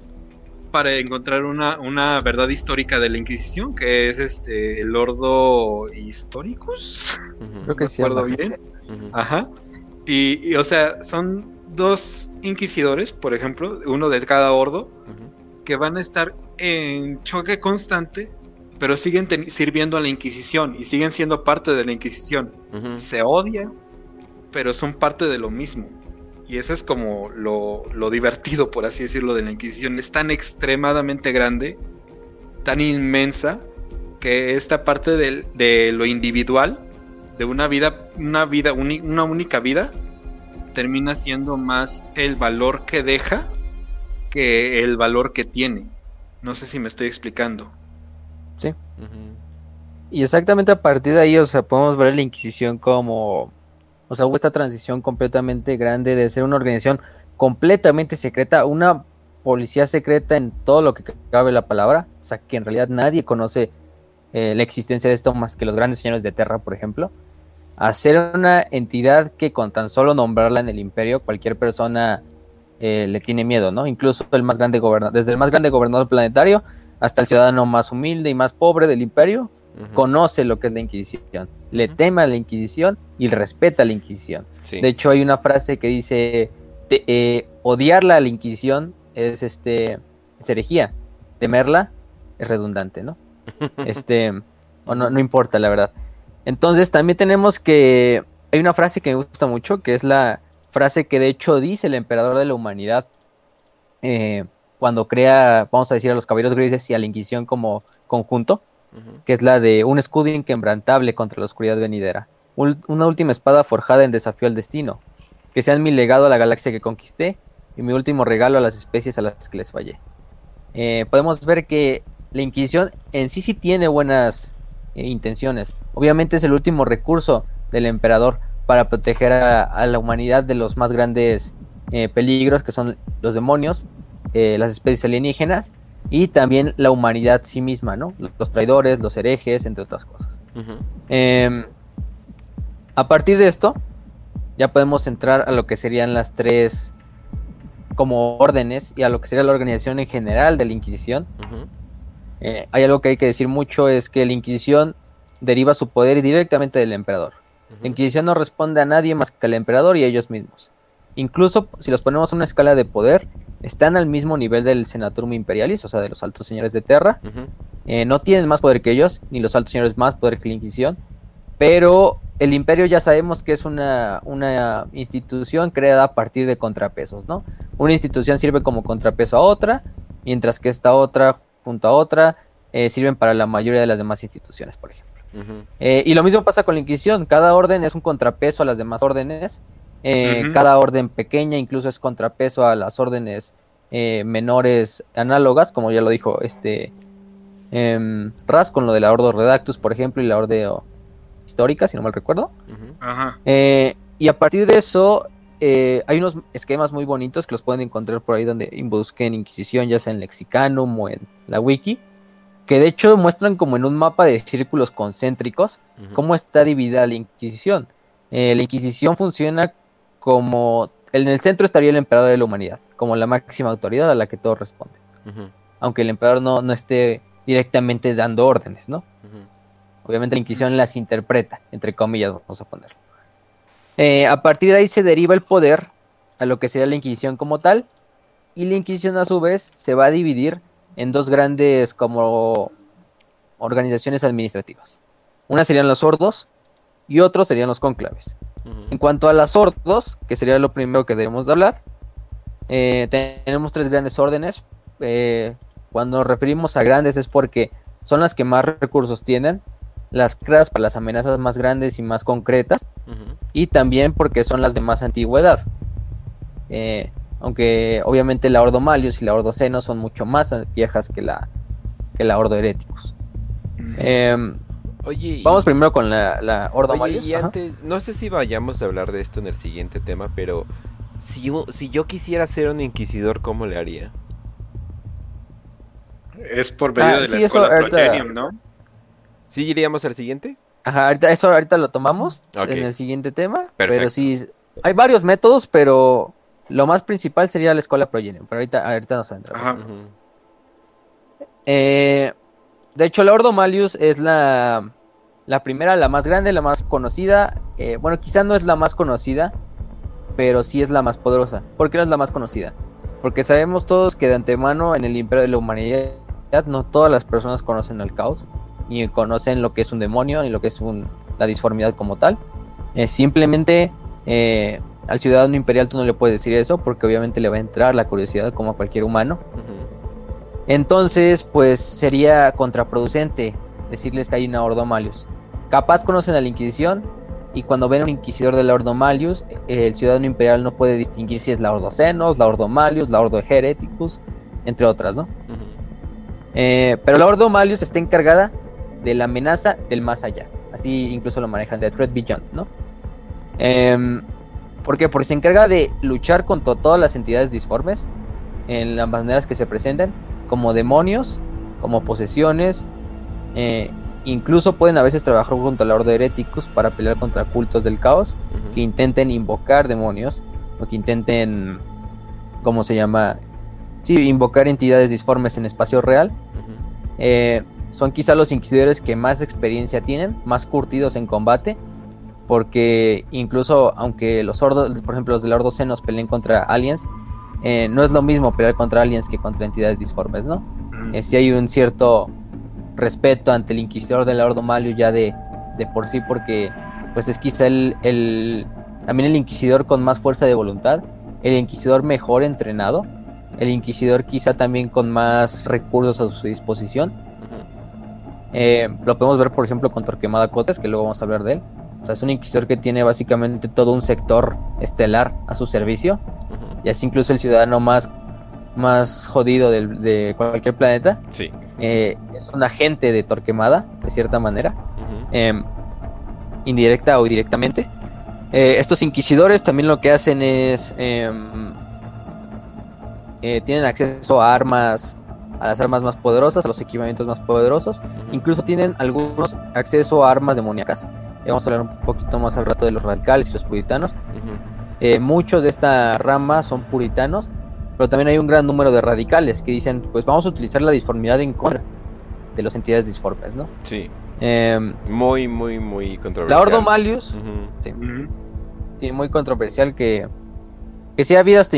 para encontrar una, una verdad histórica de la Inquisición, que es este el Ordo Historicus. Creo que me sí. acuerdo algo así. bien. Ajá. Y, y, o sea, son dos inquisidores, por ejemplo, uno de cada ordo, que van a estar en choque constante, pero siguen sirviendo a la Inquisición y siguen siendo parte de la Inquisición. Se odian, pero son parte de lo mismo. Y eso es como lo, lo divertido, por así decirlo, de la Inquisición. Es tan extremadamente grande, tan inmensa, que esta parte del- de lo individual, de una vida, una vida, una única vida, termina siendo más el valor que deja que el valor que tiene. No sé si me estoy explicando. Ujú. Y exactamente a partir de ahí, o sea, podemos ver la Inquisición como, o sea, hubo esta transición completamente grande de ser una organización completamente secreta, una policía secreta en todo lo que cabe la palabra, o sea, que en realidad nadie conoce eh, la existencia de esto más que los grandes señores de Terra, por ejemplo, a ser una entidad que con tan solo nombrarla en el imperio, cualquier persona eh, le tiene miedo, ¿no? Incluso el más grande gobernador, desde el más grande gobernador planetario hasta el ciudadano más humilde y más pobre del imperio, conoce lo que es la Inquisición, le teme a la Inquisición y respeta a la Inquisición. Sí. De hecho, hay una frase que dice: te- eh, odiarla a la Inquisición es este es herejía, temerla es redundante, ¿no? Este, o no, no importa, la verdad. Entonces, también tenemos que. Hay una frase que me gusta mucho, que es la frase que de hecho dice el emperador de la humanidad eh, cuando crea, vamos a decir, a los caballeros grises y a la Inquisición como conjunto que es la de un escudo inquebrantable contra la oscuridad venidera, un- una última espada forjada en desafío al destino, que sean mi legado a la galaxia que conquisté y mi último regalo a las especies a las que les fallé. Eh, podemos ver que la Inquisición en sí sí tiene buenas eh, intenciones. Obviamente es el último recurso del emperador para proteger a, a la humanidad de los más grandes eh, peligros que son los demonios, eh, las especies alienígenas y también la humanidad sí misma, ¿no? Los traidores, los herejes, entre otras cosas. Eh, a partir de esto, ya podemos entrar a lo que serían las tres como órdenes y a lo que sería la organización en general de la Inquisición. Eh, hay algo que hay que decir mucho, es que la Inquisición deriva su poder directamente del emperador. La Inquisición no responde a nadie más que al emperador y a ellos mismos. Incluso si los ponemos en una escala de poder, están al mismo nivel del Senaturum Imperialis, o sea, de los altos señores de Terra. Eh, no tienen más poder que ellos, ni los altos señores más poder que la Inquisición. Pero el imperio ya sabemos que es una, una institución creada a partir de contrapesos, ¿no? Una institución sirve como contrapeso a otra, mientras que esta otra, junto a otra, eh, sirven para la mayoría de las demás instituciones, por ejemplo. Eh, y lo mismo pasa con la Inquisición, cada orden es un contrapeso a las demás órdenes, eh, cada orden pequeña incluso es contrapeso a las órdenes eh, menores análogas, como ya lo dijo este em, Ras con lo de la Ordo Redactus, por ejemplo, y la Ordo Histórica, si no mal recuerdo. Eh, y a partir de eso, eh, hay unos esquemas muy bonitos que los pueden encontrar por ahí donde busquen Inquisición, ya sea en Lexicanum o en la Wiki, que de hecho muestran como en un mapa de círculos concéntricos cómo está dividida la Inquisición. Eh, la Inquisición funciona como... En el centro estaría el emperador de la humanidad, como la máxima autoridad a la que todos responden. Ujú. Aunque el emperador no, no esté directamente dando órdenes, ¿no? Obviamente la Inquisición las interpreta, entre comillas, vamos a ponerlo. Eh, a partir de ahí se deriva el poder a lo que sería la Inquisición como tal, y la Inquisición a su vez se va a dividir en dos grandes como organizaciones administrativas. Una serían los sordos y otros serían los En cuanto a las sordos, que sería lo primero que debemos de hablar, eh, tenemos tres grandes órdenes. Eh, cuando nos referimos a grandes es porque son las que más recursos tienen, las creadas para las amenazas más grandes y más concretas, y también porque son las de más antigüedad. Eh, aunque obviamente la Ordo Malius y la Ordo Seno son mucho más viejas que la, que la Ordo Oye, y- vamos primero con la, la Ordo Oye, y antes, no sé si vayamos a hablar de esto en el siguiente tema, pero si, si yo quisiera ser un inquisidor, ¿cómo le haría? Es por medio Ah, de la sí, eso escuela ahorita- Progenium, ¿no? ¿Sí iríamos al siguiente? Ajá, ahorita, eso ahorita lo tomamos en el siguiente tema. Perfecto. Pero sí, hay varios métodos, pero lo más principal sería la escuela Progenium. Pero ahorita, ahorita nos adentramos. Ajá. Eh, de hecho, la Ordo Malius es la, la primera, la más grande, la más conocida. Eh, bueno, quizá no es la más conocida, pero sí es la más poderosa. ¿Por qué no es la más conocida? Porque sabemos todos que de antemano en el Imperio de la Humanidad no todas las personas conocen al caos, ni conocen lo que es un demonio, ni lo que es un- la disformidad como tal. Eh, simplemente eh, al ciudadano imperial tú no le puedes decir eso, porque obviamente le va a entrar la curiosidad como a cualquier humano. Ujú. Entonces, pues sería contraproducente decirles que hay una Ordo Malius. Capaz conocen a la Inquisición y cuando ven a un inquisidor de la Ordo Malius, eh, el ciudadano imperial no puede distinguir si es la Ordo Senos, la Ordo Malius, la Ordo Hereticus, entre otras, ¿no? Eh, pero la Ordo Malius está encargada de la amenaza del más allá. Así incluso lo manejan, de Threat Beyond, ¿no? Em, ¿Por qué? Porque se encarga de luchar contra todas las entidades disformes en las maneras que se presenten, como demonios, como posesiones, eh, incluso pueden a veces trabajar junto a la Orden Hereticus para pelear contra cultos del caos que intenten invocar demonios o que intenten, ¿cómo se llama? Sí, invocar entidades disformes en espacio real. Eh, son quizá los inquisidores que más experiencia tienen, más curtidos en combate, porque incluso aunque los ordos, por ejemplo los del Ordo Senos peleen contra aliens, eh, no es lo mismo pelear contra aliens que contra entidades disformes, ¿no? Eh, sí hay un cierto respeto ante el inquisidor del Ordo Malio ya de, de por sí, porque pues es quizá el, el- también el inquisidor con más fuerza de voluntad, el inquisidor mejor entrenado, el inquisidor quizá también con más recursos a su disposición. Eh, lo podemos ver, por ejemplo, con Torquemada Cotes, que luego vamos a hablar de él. O sea, es un inquisidor que tiene básicamente todo un sector estelar a su servicio. Y así incluso el ciudadano más, más jodido de cualquier planeta Sí. eh, es un agente de Torquemada, de cierta manera, em, indirecta o directamente. Eh, estos inquisidores también lo que hacen es em, eh, tienen acceso a armas, a las armas más poderosas, a los equipamientos más poderosos. Incluso tienen algunos acceso a armas demoníacas. Vamos a hablar un poquito más al rato de los radicales y los puritanos. Ujú. Eh, muchos de esta rama son puritanos, pero también hay un gran número de radicales que dicen, pues vamos a utilizar la disformidad en contra de las entidades disformes, ¿no? Sí. Em, Muy, muy, muy controversial. la Ordo Malius, sí, sí, muy controversial que, que sí ha habido hasta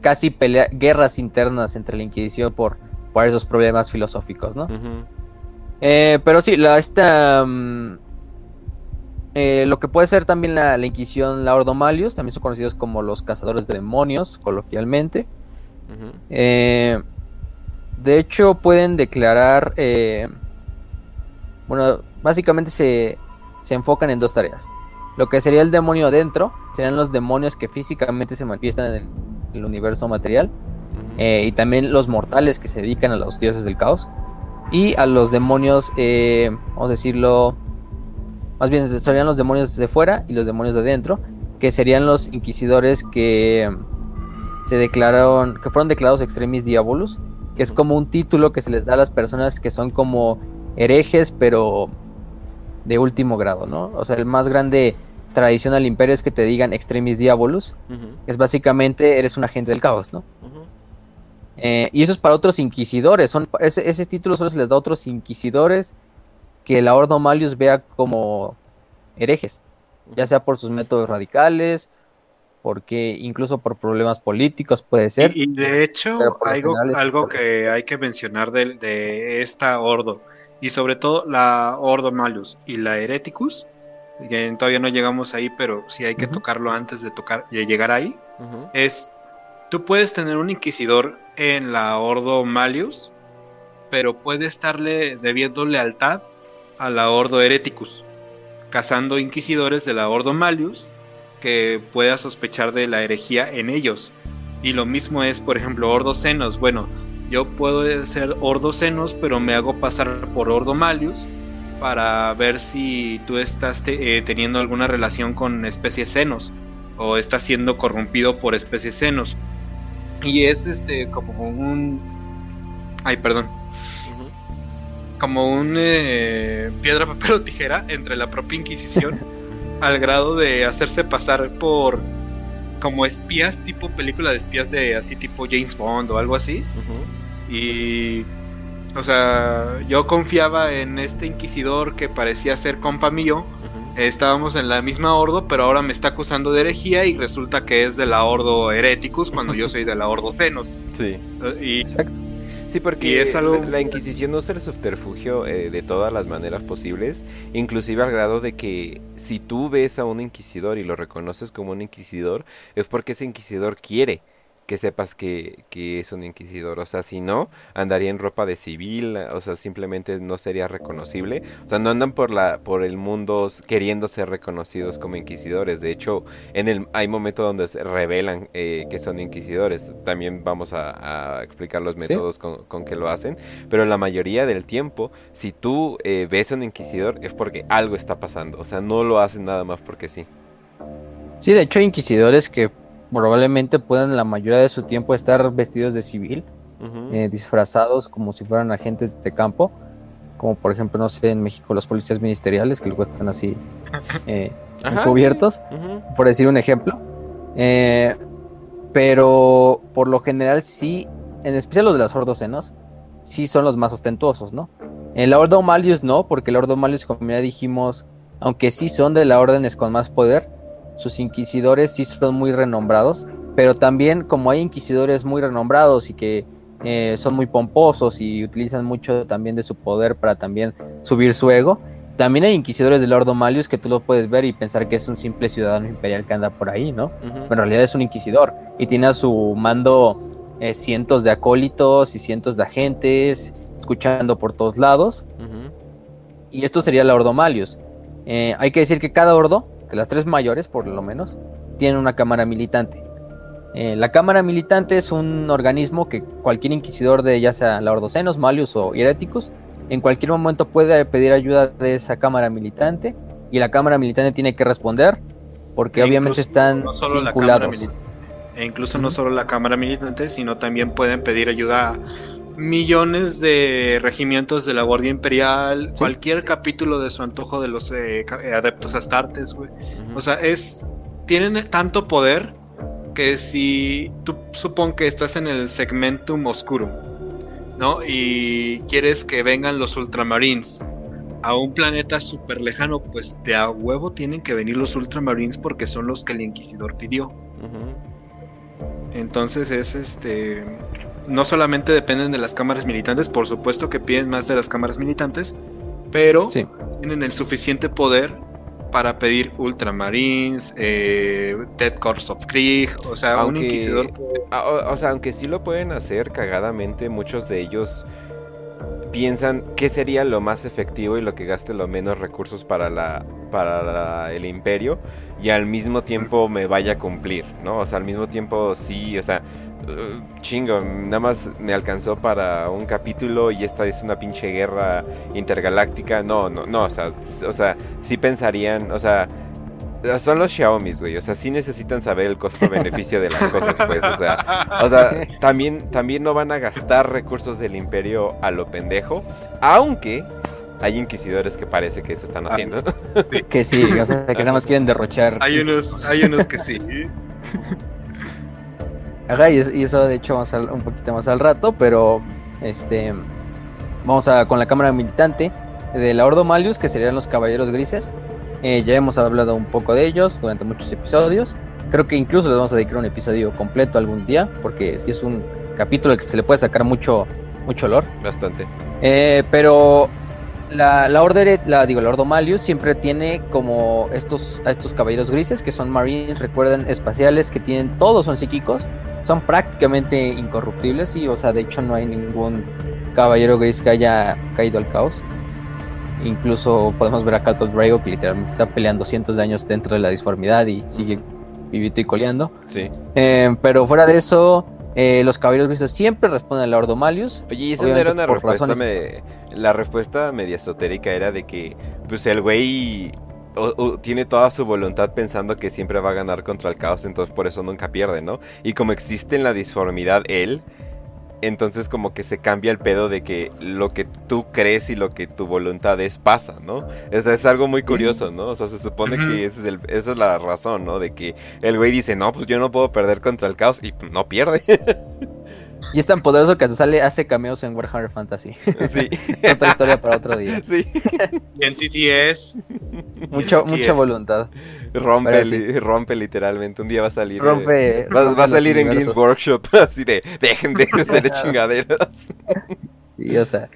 casi pelea- guerras internas entre la Inquisición por, por esos problemas filosóficos, ¿no? Eh, pero sí, la, esta, mm, eh, lo que puede ser también la, la Inquisición, la Ordo Malius, también son conocidos como los cazadores de demonios, coloquialmente. Eh, de hecho, pueden declarar, eh, bueno, básicamente se, se enfocan en dos tareas. Lo que sería el demonio dentro, serían los demonios que físicamente se manifiestan en el, el universo material. Y también los mortales que se dedican a los dioses del caos. Y a los demonios, vamos a decirlo, más bien serían los demonios de fuera y los demonios de dentro, que serían los inquisidores que se declararon, que fueron declarados extremis diabolus, que es como un título que se les da a las personas que son como herejes, pero de último grado, ¿no? O sea, el más grande tradición al imperio es que te digan extremis diabolus, es básicamente eres un agente del caos, ¿no? Eh, y eso es para otros inquisidores. Son, ese, ese título solo se les da a otros inquisidores que la Ordo Malius vea como herejes. Ya sea por sus métodos radicales, porque incluso por problemas políticos puede ser. Y, y de hecho, algo, que hay que mencionar de, de esta Ordo, y sobre todo la Ordo Malus y la Hereticus, que todavía no llegamos ahí, pero sí hay que tocarlo antes de, tocar, de llegar ahí, es, tú puedes tener un inquisidor en la Ordo Malius, pero puede estarle debiendo lealtad a la Ordo Hereticus, cazando inquisidores de la Ordo Malius que pueda sospechar de la herejía en ellos. Y lo mismo es, por ejemplo, Ordo Senos. Bueno, yo puedo ser Ordo Senos, pero me hago pasar por Ordo Malius para ver si tú estás eh, teniendo alguna relación con especies senos o estás siendo corrompido por especies senos. Y es este como un... Ay, perdón. Como un eh, piedra, papel o tijera entre la propia Inquisición al grado de hacerse pasar por como espías, tipo película de espías de así tipo James Bond o algo así. Y, o sea, yo confiaba en este inquisidor que parecía ser compa mío. Estábamos en la misma ordo, pero ahora me está acusando de herejía y resulta que es de la ordo Hereticus cuando yo soy de la ordo Tenos. Sí. Y Exacto. Sí, porque Y es algo- la, la Inquisición usa el subterfugio eh, de todas las maneras posibles, inclusive al grado de que si tú ves a un inquisidor y lo reconoces como un inquisidor, es porque ese inquisidor quiere que sepas que, que es un inquisidor. O sea, si no, andaría en ropa de civil, o sea, simplemente no sería reconocible. O sea, no andan por la por el mundo queriendo ser reconocidos como inquisidores. De hecho, en el hay momentos donde se revelan eh, que son inquisidores. También vamos a, a explicar los métodos con, con que lo hacen. Pero la mayoría del tiempo, si tú eh, ves a un inquisidor, es porque algo está pasando. O sea, no lo hacen nada más porque sí. Sí, de hecho hay inquisidores que probablemente puedan la mayoría de su tiempo estar vestidos de civil, eh, disfrazados como si fueran agentes de campo. como por ejemplo, no sé, en México los policías ministeriales, que luego están así eh, Ajá, Ujú. por decir un ejemplo. Eh, pero por lo general sí, en especial los de las hordocenos, sí son los más ostentosos, ¿no? El Ordo Malius no, porque el Ordo Malius, como ya dijimos, aunque sí son de las órdenes con más poder, sus inquisidores sí son muy renombrados, pero también como hay inquisidores muy renombrados y que eh, son muy pomposos y utilizan mucho también de su poder para también subir su ego, también hay inquisidores del Ordo Malius que tú lo puedes ver y pensar que es un simple ciudadano imperial que anda por ahí, ¿no? Pero en realidad es un inquisidor y tiene a su mando eh, cientos de acólitos y cientos de agentes escuchando por todos lados. Y esto sería la Ordo Malius. Eh, hay que decir que cada ordo, que las tres mayores por lo menos, tienen una cámara militante. Eh, la cámara militante es un organismo que cualquier inquisidor de ya sea la Ordocenos, Malius o Hereticus, en cualquier momento puede pedir ayuda de esa cámara militante y la cámara militante tiene que responder porque E obviamente están no solo la cámara vinculados. mili- e incluso no solo la cámara militante, sino también pueden pedir ayuda a millones de regimientos de la Guardia Imperial, cualquier capítulo de su antojo de los eh, eh, adeptos astartes, güey. O sea, es tienen tanto poder que si tú supón que estás en el segmentum oscuro, ¿no? Y quieres que vengan los ultramarines a un planeta súper lejano, pues de a huevo tienen que venir los ultramarines porque son los que el inquisidor pidió. Entonces es este no solamente dependen de las cámaras militantes, por supuesto que piden más de las cámaras militantes, pero Sí. tienen el suficiente poder para pedir ultramarines, eh, Dead Corps of Krieg, o sea, un Aunque- inquisidor Ah, O, o sea, aunque sí lo pueden hacer cagadamente, muchos de ellos piensan qué sería lo más efectivo y lo que gaste lo menos recursos para la para la- el imperio y al mismo tiempo me vaya a cumplir, ¿no? O sea, al mismo tiempo sí, o sea, eh, chingo, nada más me alcanzó para un capítulo y esta es una pinche guerra intergaláctica. No, no, no, o sea, o sea, sí pensarían, o sea, son los Xiaomi, güey, o sea, sí necesitan saber el costo-beneficio de las cosas, pues, o sea, o sea, también, también no van a gastar recursos del imperio a lo pendejo, aunque hay inquisidores que parece que eso están haciendo. Que sí, o sea, que nada más quieren derrochar. Hay unos, hay unos que sí. Ajá, y, es- y eso de hecho vamos a un poquito más al rato, pero este vamos a con la cámara militante de la Ordo Malius, que serían los caballeros grises. Eh, ya hemos hablado un poco de ellos durante muchos episodios. Creo que incluso les vamos a dedicar un episodio completo algún día, porque sí es un capítulo que se le puede sacar mucho, mucho olor. Bastante. Eh, pero la, la Order, la, digo, la Ordo Malius siempre tiene como estos, a estos caballeros grises que son marines, recuerden, espaciales, que tienen, todos son psíquicos, son prácticamente incorruptibles y, o sea, de hecho no hay ningún caballero gris que haya caído al caos. Incluso podemos ver a Calto Drago que literalmente está peleando cientos de años dentro de la disformidad y sigue vivito y coleando. Sí. Eh, pero fuera de eso, eh, los caballeros grises siempre responden a la Ordo Malius. Oye, y esa no era una respuesta, razones- me- la respuesta media esotérica era de que, pues el güey o- o tiene toda su voluntad pensando que siempre va a ganar contra el caos, entonces por eso nunca pierde, ¿no? Y como existe en la disformidad él, entonces como que se cambia el pedo de que lo que tú crees y lo que tu voluntad es pasa, ¿no? Es, es algo muy curioso, ¿no? O sea, se supone que ese es el- esa es la razón, ¿no? De que el güey dice, no, pues yo no puedo perder contra el caos y no pierde. Y es tan poderoso que hasta sale, hace cameos en Warhammer Fantasy. sí, Otra historia para otro día. sí. Y en TTS, Mucho, mucha voluntad. Rompe, li- rompe literalmente. Un día va a salir. eh, Rompe. va, rompe va a salir en Games universos. Workshop así de dejen de hacer chingaderas. Sí, o sea.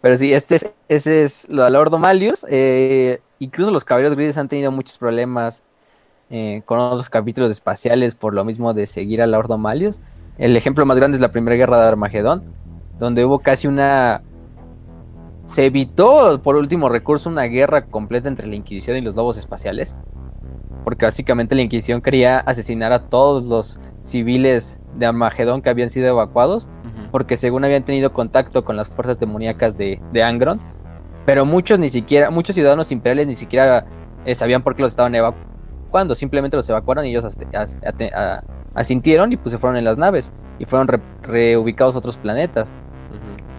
Pero sí, este es, ese es lo del Ordo Malius. eh, incluso los caballeros grises han tenido muchos problemas eh, con otros capítulos espaciales por lo mismo de seguir al Ordo Malius. El ejemplo más grande es la primera guerra de Armagedón, donde hubo casi una. Se evitó por último recurso una guerra completa entre la Inquisición y los lobos espaciales. Porque básicamente la Inquisición quería asesinar a todos los civiles de Armagedón que habían sido evacuados porque según habían tenido contacto con las fuerzas demoníacas de, de Angron, pero muchos ni siquiera, muchos ciudadanos imperiales ni siquiera eh, sabían por qué los estaban evacuando, simplemente los evacuaron y ellos a- asintieron y pues se fueron en las naves y fueron re- reubicados a otros planetas.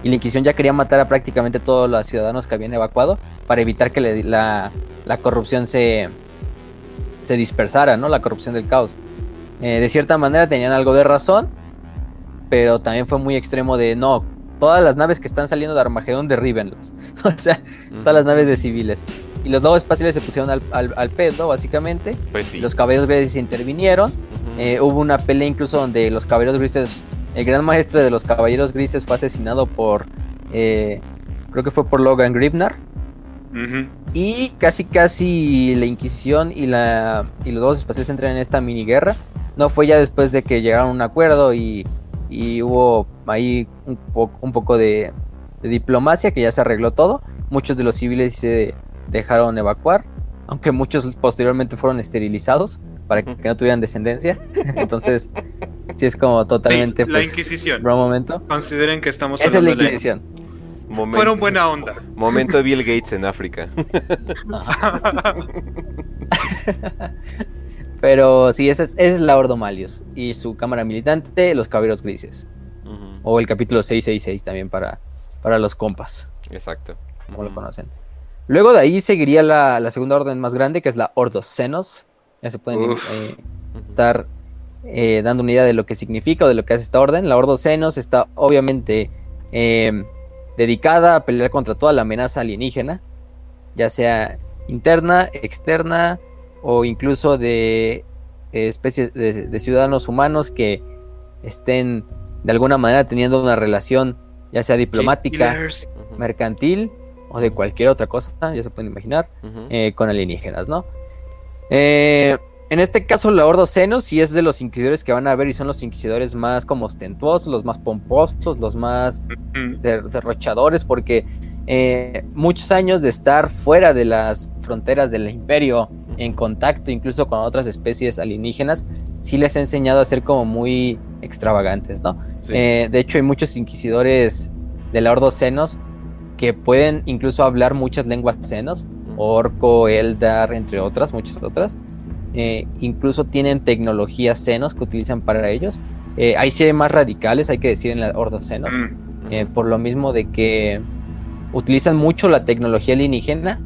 y la Inquisición ya quería matar a prácticamente todos los ciudadanos que habían evacuado para evitar que le- la, la corrupción se, se dispersara, ¿no? La corrupción del caos. Eh, de cierta manera tenían algo de razón, pero también fue muy extremo de no, todas las naves que están saliendo de Armagedón derríbenlas. o sea, todas las naves de civiles. Y los lobos espaciales se pusieron al, al, al pedo, básicamente. Pues sí. Los caballeros grises intervinieron. Eh, hubo una pelea incluso donde los caballeros grises, el gran maestre de los caballeros grises fue asesinado por, eh, creo que fue por Logan Gribnar. Y casi casi la Inquisición y, la, y los dos espaciales entran en esta mini guerra. No fue ya después de que llegaron a un acuerdo y, y hubo ahí un, po- un poco de, de diplomacia que ya se arregló todo. Muchos de los civiles se dejaron evacuar, aunque muchos posteriormente fueron esterilizados para que no tuvieran descendencia. Entonces, sí es como totalmente Sí, la pues, Inquisición. buen momento. Consideren que estamos Esa es la hablando de la Inquisición. Momento- Fueron buena onda. Momento Bill Gates en África. Pero sí, esa es, esa es la Ordo Malius y su cámara militante, los Caballeros Grises. O el capítulo 666 también para, para los compas, Exacto. como lo conocen. Luego de ahí seguiría la, la segunda orden más grande, que es la Ordo Senos. Ya se pueden eh, estar eh, dando una idea de lo que significa o de lo que hace esta orden. La Ordo Senos está obviamente eh, dedicada a pelear contra toda la amenaza alienígena, ya sea interna, externa o incluso de eh, especies de, de ciudadanos humanos que estén de alguna manera teniendo una relación ya sea diplomática, mercantil o de cualquier otra cosa, ya se pueden imaginar eh, con alienígenas, ¿no? Eh, en este caso, la Ordo Senos sí es de los inquisidores que van a ver y son los inquisidores más como ostentuosos, los más pomposos, los más der- derrochadores, porque eh, muchos años de estar fuera de las fronteras del imperio, en contacto incluso con otras especies alienígenas, sí les ha enseñado a ser como muy extravagantes, ¿no? Sí. Eh, de hecho, hay muchos inquisidores de la Ordo Senos que pueden incluso hablar muchas lenguas senos. Orco, Eldar, entre otras, muchas otras. Eh, incluso tienen tecnologías senos que utilizan para ellos. Eh, ahí sí hay más radicales, hay que decir, en la Ordo Senos. Eh, por lo mismo de que utilizan mucho la tecnología alienígena.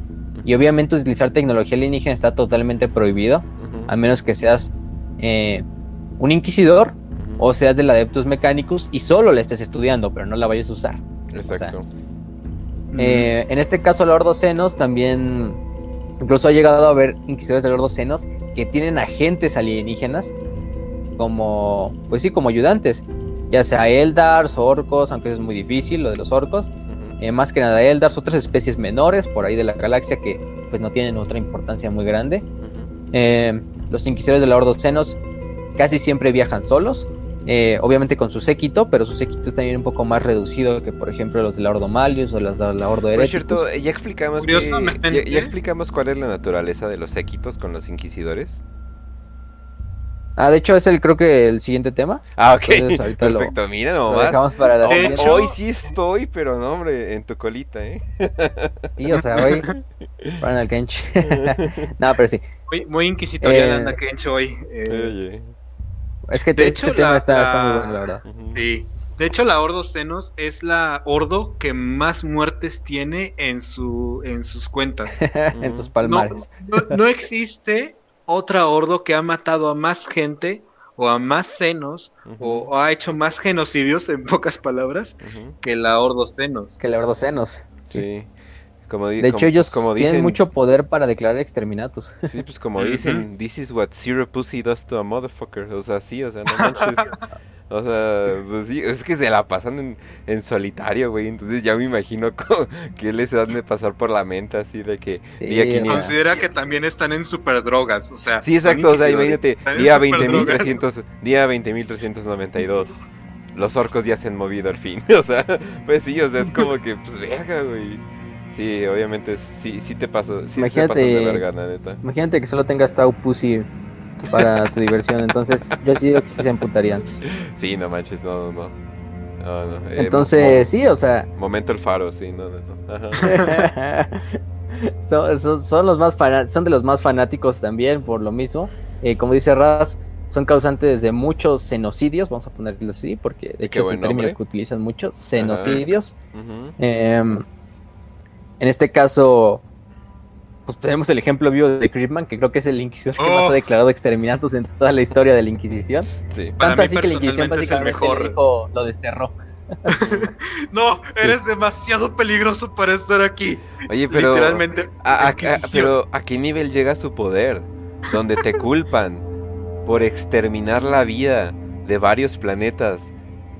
Y obviamente utilizar tecnología alienígena está totalmente prohibido, a menos que seas eh, un inquisidor o seas del Adeptus Mechanicus y solo la estés estudiando, pero no la vayas a usar. Exacto. Eh, en este caso, el Ordo Senos también. Incluso ha llegado a haber inquisidores del Ordo Senos que tienen agentes alienígenas como. Pues sí, como ayudantes. Ya sea Eldars, orcos, aunque eso es muy difícil, lo de los orcos. Eh, más que nada Eldars, otras especies menores por ahí de la galaxia que pues no tienen otra importancia muy grande. Eh, los inquisidores del Ordo Senos casi siempre viajan solos, eh, obviamente con su séquito, pero su séquito es también un poco más reducido que, por ejemplo, los del Ordo Malius o los de la Ordo Por Hereticus. cierto, ya explicamos que- ya, ya explicamos cuál es la naturaleza de los séquitos con los inquisidores. Ah, de hecho es el creo que el siguiente tema. Ah, ok. Entonces, ahorita lo- Perfecto, mira Lo nomás. dejamos para la Hoy- De hecho- Hoy sí estoy, pero no, hombre, en tu colita, ¿eh? Sí, o sea, hoy Brian al Kench. no, pero sí. Muy, muy inquisitorial Eh, anda Kencho hoy. eh, Oye. Es que De te- hecho, este tema la- está, está muy la- bueno, la verdad. Sí. De hecho, la Ordo Senos es la Ordo que más muertes tiene en, su, en sus cuentas. en sus palmares. no, no existe otra Ordo que ha matado a más gente o a más senos o, o ha hecho más genocidios, en pocas palabras, que la Ordo Senos. Que la Ordo Senos. Sí. Como De hecho, como- ellos como tienen mucho poder para declarar exterminatus. Sí, pues como dicen, this is what zero pussy does to a motherfucker. O sea, sí, o sea, no manches. O sea, pues sí, es que se la pasan en, en solitario, güey. Entonces ya me imagino que les han de pasar por la mente así de que Sí, día o sea, 500. Considera que también están en super drogas, o sea. Sí, exacto, o sea, imagínate, día superdrogas. 20.300, día 20.392. Los orcos ya se han movido al fin. O sea, pues sí, o sea, es como que, pues verga, güey. Sí, obviamente, sí, sí te pasa, sí te Imagínate- pasas de verga, la neta. Imagínate que solo tengas Tau Pussy para tu diversión. Entonces, yo sí digo que sí se emputarían. Sí, no manches, no, no, no. No, no, eh, Entonces, sí, o sea, mo- momento el faro, sí, no, no, no. Ajá. son, son- son los más son de los más fanáticos también, por lo mismo. Eh, como dice Raz, son causantes de muchos genocidios, vamos a ponerlo así, porque de Qué hecho es el término nombre. que utilizan muchos, genocidios. Em, en este caso, pues tenemos el ejemplo vivo de Creepman, que creo que es el inquisidor que más ha declarado exterminatos en toda la historia de la Inquisición. Sí. Para Tanto mí así que la Inquisición personalmente es el básicamente mejor. dijo, lo desterró. No, eres demasiado peligroso para estar aquí. Oye, pero. Literalmente. A, a- a- Inquisición. pero ¿a qué nivel llega su poder? Donde te culpan por exterminar la vida de varios planetas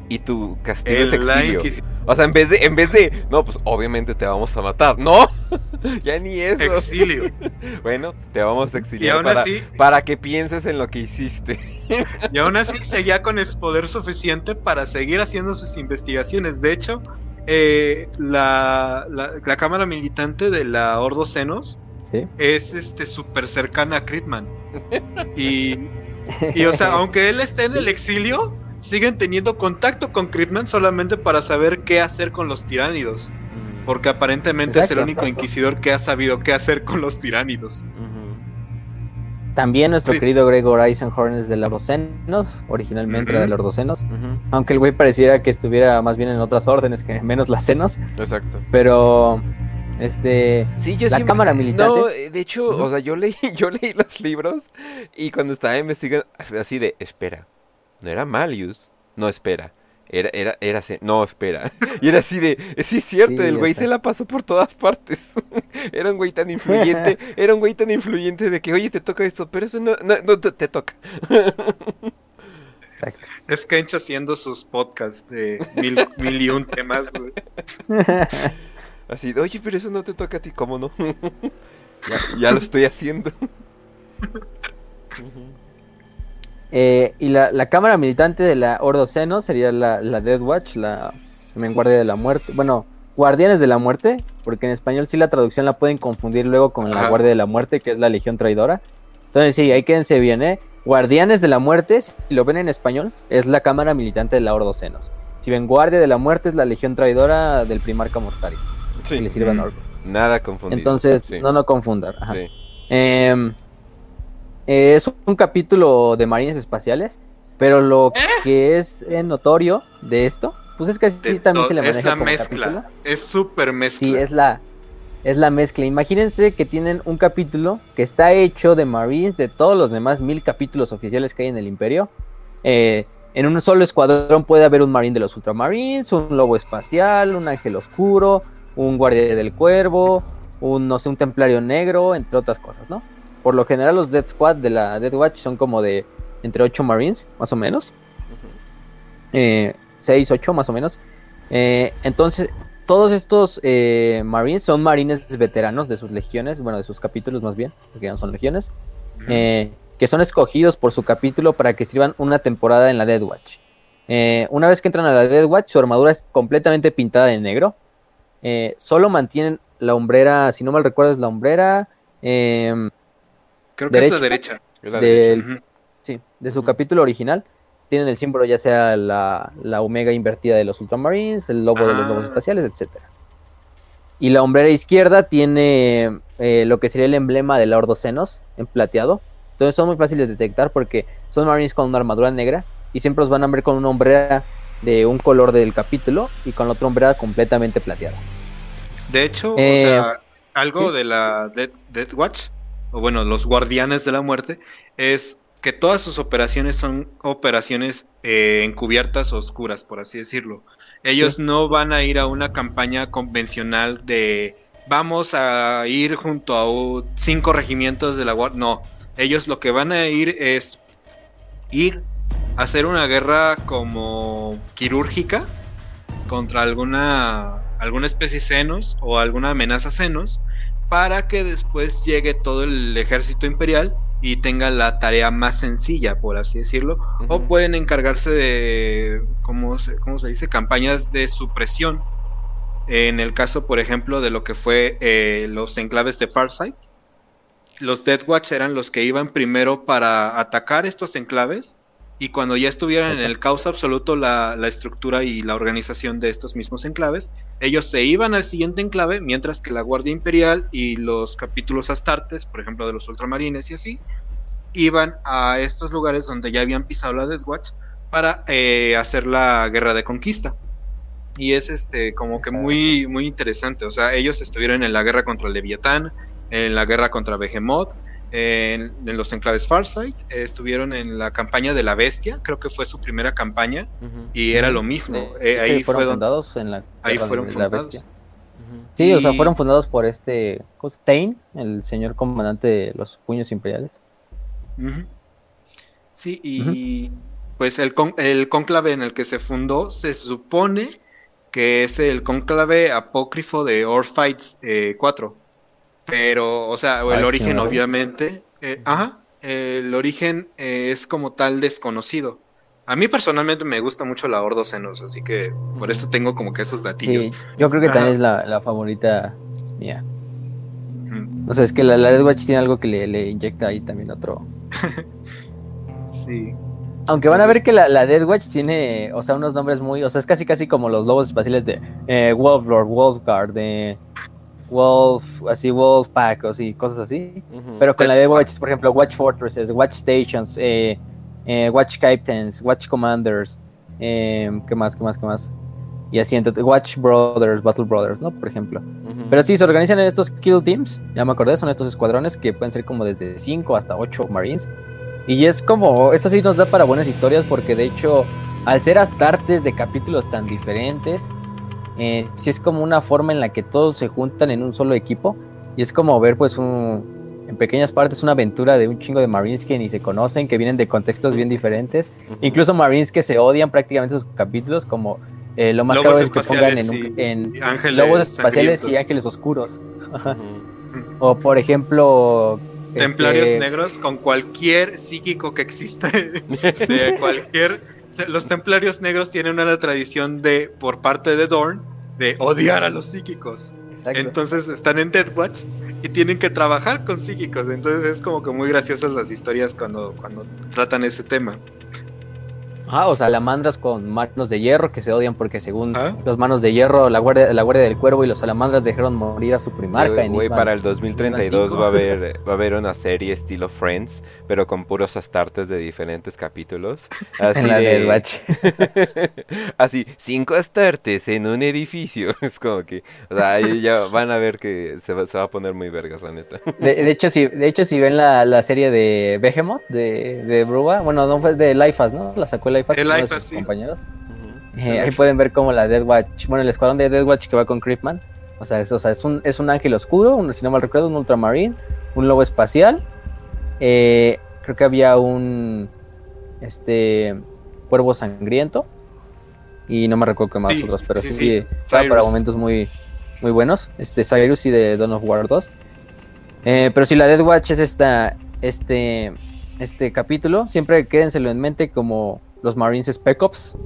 y tu castigo es El- la exilio. O sea, en vez de, en vez de, no, pues obviamente te vamos a matar. No, ya ni eso. exilio. Bueno, te vamos a Y exiliar aún para, así, para que pienses en lo que hiciste. y aún así seguía con el poder suficiente para seguir haciendo sus investigaciones. De hecho, eh, la, la, la cámara militante de la Ordo Senos ¿sí? es este súper cercana a Critman. Y, y, o sea, aunque él esté en el exilio, siguen teniendo contacto con Critman solamente para saber qué hacer con los tiránidos. Porque aparentemente es el Exacto. único inquisidor que ha sabido qué hacer con los tiránidos. También nuestro Sí. querido Gregor Eisenhorn es de los Ordocenos, originalmente era de Ujú. los Ordocenos. Aunque el güey pareciera que estuviera más bien en otras órdenes que menos las senos. Exacto. Pero, este, Sí, yo La sí- cámara. No, eh, de hecho, o sea, yo leí, yo leí los libros y cuando estaba investigando, así de, espera, no era Malius, no, espera, era, era, era, no, espera, y era así de, sí es cierto, Sí, el güey se la pasó por todas partes, era un güey tan influyente, era un güey tan influyente de que, oye, te toca esto, pero eso no, no, no te, te toca. exacto. Es Kench haciendo sus podcasts de mil, mil y un temas, güey. Así de, oye, pero eso no te toca a ti, ¿cómo no? ya, ya lo estoy haciendo. Eh, y la, la cámara militante de la Ordoceno sería la, la Death Watch, la también Guardia de la Muerte. Bueno, Guardianes de la Muerte, porque en español sí la traducción la pueden confundir luego con la Ajá. Guardia de la Muerte, que es la Legión Traidora. Entonces sí, ahí quédense bien, ¿eh? Guardianes de la Muerte, si lo ven en español, es la cámara militante de la Ordocenos. Si ven Guardia de la Muerte, es la Legión Traidora del Primarca Mortari, Sí, que le. Norgor. nada confundido. Entonces, sí, no lo confundan. sí. Em, eh, es un capítulo de marines espaciales, pero lo que es eh, notorio de esto, pues es que así también se le maneja es la como mezcla. capítulo. Es súper mezcla. Sí, es la, es la mezcla. Imagínense que tienen un capítulo que está hecho de marines de todos los demás mil capítulos oficiales que hay en el Imperio. Eh, en un solo escuadrón puede haber un marine de los Ultramarines, un lobo espacial, un ángel oscuro, un guardia del cuervo, un no sé, un templario negro, entre otras cosas, ¿no? Por lo general los Death Squad de la Death Watch son como de entre 8 marines, más o menos. 6, 8 más o menos. Eh, entonces, todos estos eh, marines son marines veteranos de sus legiones, bueno, de sus capítulos más bien, porque ya no son legiones, eh, que son escogidos por su capítulo para que sirvan una temporada en la Dead Watch. Eh, una vez que entran a la Dead Watch, su armadura es completamente pintada de negro. Eh, solo mantienen la hombrera, si no mal recuerdo, es la hombrera Creo que es la derecha. derecha. La derecha. Sí, de su capítulo original. Tienen el símbolo ya sea la, la omega invertida de los Ultramarines, el lobo de los Ah. lobos espaciales, etcétera. Y la hombrera izquierda tiene eh, lo que sería el emblema del Ordo Senos en plateado. Entonces son muy fáciles de detectar porque son marines con una armadura negra y siempre los van a ver con una hombrera de un color del capítulo y con la otra hombrera completamente plateada. De hecho, Eh, o sea, algo sí. de la Dead, Death Watch, o bueno, los guardianes de la muerte, es que todas sus operaciones son operaciones eh, encubiertas o oscuras, por así decirlo. Ellos no van a ir a una campaña convencional de vamos a ir junto a cinco regimientos de la guardia. No, ellos lo que van a ir es ir a hacer una guerra como quirúrgica contra alguna alguna especie senos o alguna amenaza senos para que después llegue todo el ejército imperial y tenga la tarea más sencilla, por así decirlo, o pueden encargarse de, ¿cómo se, cómo se dice? Campañas de supresión. En el caso, por ejemplo, de lo que fue eh, los enclaves de Farsight, los Death Watch eran los que iban primero para atacar estos enclaves y cuando ya estuvieran en el caos absoluto la, la estructura y la organización de estos mismos enclaves, ellos se iban al siguiente enclave, mientras que la Guardia Imperial y los capítulos astartes, por ejemplo de los ultramarines y así, iban a estos lugares donde ya habían pisado la Death Watch para eh, hacer la guerra de conquista. Y es este como que muy, muy interesante. O sea, ellos estuvieron en la guerra contra Leviatán, en la guerra contra Behemoth, en, en los enclaves Farsight, eh, estuvieron en la campaña de la bestia, creo que fue su primera campaña, y era lo mismo. Eh, Eh, ahí fueron fue donde fundados en la ahí fueron de la fundados. bestia. Sí, o sea, fueron fundados por este ¿cómo se- Tain, el señor comandante de los puños imperiales. Sí, y pues el, con- el cónclave en el que se fundó se supone que es el cónclave apócrifo de Orphites eh, 4. Pero, o sea, el origen obviamente, eh, ajá, el origen eh, es como tal desconocido. A mí personalmente me gusta mucho la Ordocenos, así que por eso tengo como que esos datillos. Sí, yo creo que Ajá. también es la, la favorita mía. O sea, es que la, la Watch tiene algo que le, le inyecta ahí también otro. Sí. Aunque van a ver que la, la Death Watch tiene, o sea, unos nombres muy, o sea, es casi casi como los lobos espaciales de eh, Wolf Lord, Wolf Guard, de Wolf, así Wolf Pack, o así, cosas así. Pero con la That's fine. Watch, por ejemplo, Watch Fortresses, Watch Stations, eh, eh, Watch Captains, Watch Commanders, eh, ¿qué más, qué más, qué más? Y así, entonces, Watch Brothers, Battle Brothers, ¿no? Por ejemplo. Pero sí, se organizan en estos kill teams, ya me acordé, son estos escuadrones que pueden ser como desde 5 hasta 8 marines. Y es como, eso sí nos da para buenas historias porque de hecho, al ser astartes de capítulos tan diferentes, eh, sí es como una forma en la que todos se juntan en un solo equipo. Y es como ver pues un, en pequeñas partes una aventura de un chingo de marines que ni se conocen, que vienen de contextos bien diferentes. Incluso marines que se odian prácticamente sus capítulos, como eh, lo más Lobos caro es que pongan en, un- en ángeles lobos espaciales y ángeles oscuros. O por ejemplo... Templarios este, negros con cualquier psíquico que existe de cualquier los templarios negros tienen una tradición de por parte de Dorn de odiar a los psíquicos. exacto. Entonces están en Death Watch y tienen que trabajar con psíquicos. Entonces es como que muy graciosas las historias cuando, cuando tratan ese tema. Ajá, o salamandras con manos de hierro que se odian porque según Ah. los manos de hierro, la guardia, la guardia del cuervo y los salamandras dejaron morir a su primarca. Güey, en güey, Isman. para el 2032 cinco. va a haber va a haber una serie estilo Friends, pero con puros astartes de diferentes capítulos. Así en la de-. Así, cinco astartes en un edificio. Es como que, o sea, ahí ya van a ver que se va, se va a poner muy vergas, la neta. De, de hecho, si, de hecho, si ven la, la serie de Behemoth de, de Brua, bueno, no fue de Lifeas, ¿no? La sacó Lifeas, De Lifeas, sus sí. compañeros. Eh, ahí pueden ver como la Death Watch, bueno, el escuadrón de Death Watch que va con Creepman. O sea, es, o sea, es, un, es un ángel oscuro, un, si no mal recuerdo, un ultramarine, un lobo espacial. eh, creo que había un este cuervo sangriento. Y no me recuerdo qué más Sí, otros, pero sí, sí, sí. estaba para momentos muy, muy buenos. Este Cyrus y de Dawn of War 2. Eh, pero si la Death Watch es esta, este, este capítulo, siempre quédenselo en mente como los Marines Spec Ops,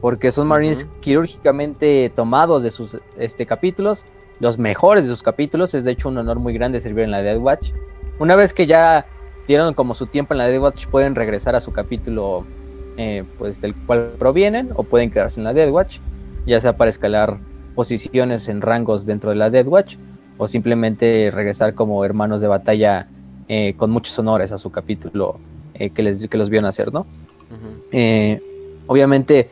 porque son Marines quirúrgicamente tomados de sus este, capítulos, los mejores de sus capítulos. Es de hecho un honor muy grande servir en la Death Watch. Una vez que ya dieron como su tiempo en la Death Watch, pueden regresar a su capítulo eh, pues del cual provienen o pueden quedarse en la Death Watch, ya sea para escalar posiciones en rangos dentro de la Death Watch o simplemente regresar como hermanos de batalla eh, con muchos honores a su capítulo eh, que, les, que los vieron hacer, ¿no? Eh, obviamente,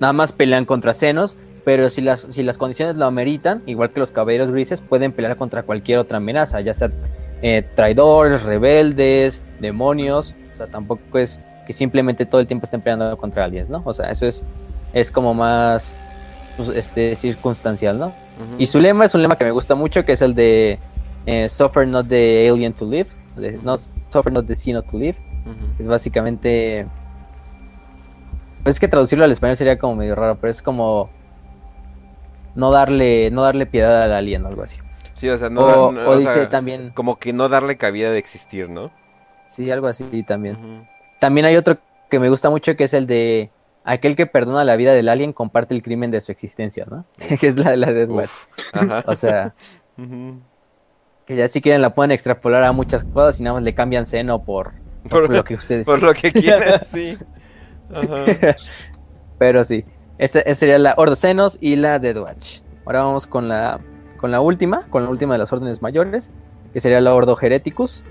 nada más pelean contra senos, pero si las, si las condiciones lo ameritan, igual que los caballeros grises, pueden pelear contra cualquier otra amenaza, ya sea eh, traidores, rebeldes, demonios, o sea, tampoco es que simplemente todo el tiempo estén peleando contra aliens, ¿no? O sea, eso es, es como más pues, este, circunstancial, ¿no? Y su lema es un lema que me gusta mucho, que es el de eh, Suffer not the alien to live, de, no, Suffer not the sino to live, es básicamente. Pues es que traducirlo al español sería como medio raro, pero es como. No darle, no darle piedad al alien o algo así. Sí, o sea, no, o no, o o dice sea, también. como que no darle cabida de existir, ¿no? Sí, algo así también. También hay otro que me gusta mucho que es el de. Aquel que perdona la vida del alien comparte el crimen de su existencia, ¿no? que es la, la de Death Uf. Watch. Ajá. O sea, que ya si quieren la pueden extrapolar a muchas cosas y nada más le cambian seno por, por Por, lo que ustedes por lo que quieran, sí. Ajá. Pero sí, esa, esa sería la Ordocenos y la Death Watch. Ahora vamos con la, con la última, con la última de las órdenes mayores, que sería la Ordo Hereticus.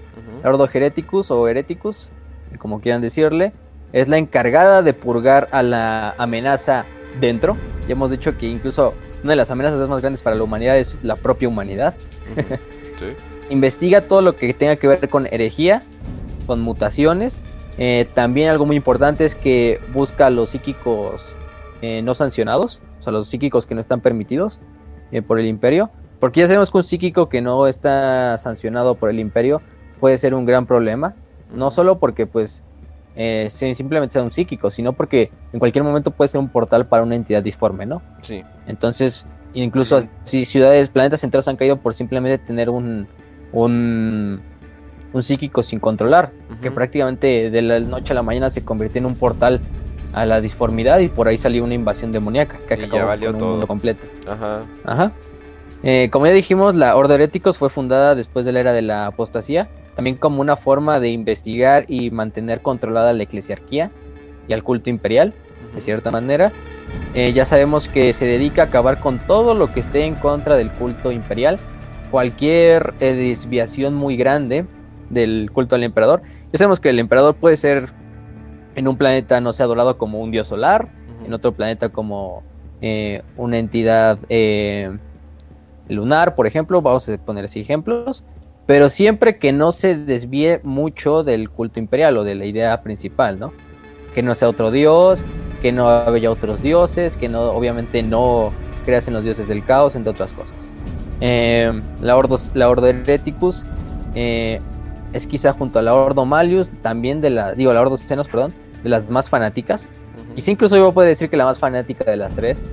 La Ordo Hereticus o Hereticus como quieran decirle, es la encargada de purgar a la amenaza dentro. Ya hemos dicho que incluso una de las amenazas más grandes para la humanidad es la propia humanidad. Sí. Investiga todo lo que tenga que ver con herejía, con mutaciones. Eh, también algo muy importante es que busca a los psíquicos eh, no sancionados, o sea, los psíquicos que no están permitidos eh, por el imperio. Porque ya sabemos que un psíquico que no está sancionado por el imperio puede ser un gran problema. No solo porque pues eh, simplemente sea un psíquico, sino porque en cualquier momento puede ser un portal para una entidad disforme, ¿no? Sí. Entonces, incluso si ciudades, planetas enteros han caído por simplemente tener un, un, un psíquico sin controlar, que prácticamente de la noche a la mañana se convirtió en un portal a la disformidad y por ahí salió una invasión demoníaca que Y ya acabó valió con un todo. mundo completo. Ajá. Ajá. Eh, como ya dijimos, la Orden de Heréticos fue fundada después de la era de la apostasía, también como una forma de investigar y mantener controlada la eclesiarquía y al culto imperial de cierta manera. Eh, ya sabemos que se dedica a acabar con todo lo que esté en contra del culto imperial, cualquier eh, desviación muy grande del culto al emperador. Ya sabemos que el emperador puede ser en un planeta, no sé, adorado como un dios solar, en otro planeta como eh, una entidad eh, lunar, por ejemplo, vamos a poner así ejemplos, pero siempre que no se desvíe mucho del culto imperial o de la idea principal, ¿no? Que no sea otro dios, que no haya otros dioses, que no, obviamente no creas en los dioses del caos, entre otras cosas. Eh, la, Ordo, la Ordo Hereticus eh, es quizá junto a la Ordo Malius, también de la, digo, la Ordo perdón, de las más fanáticas. Quizá incluso yo puedo decir que la más fanática de las tres,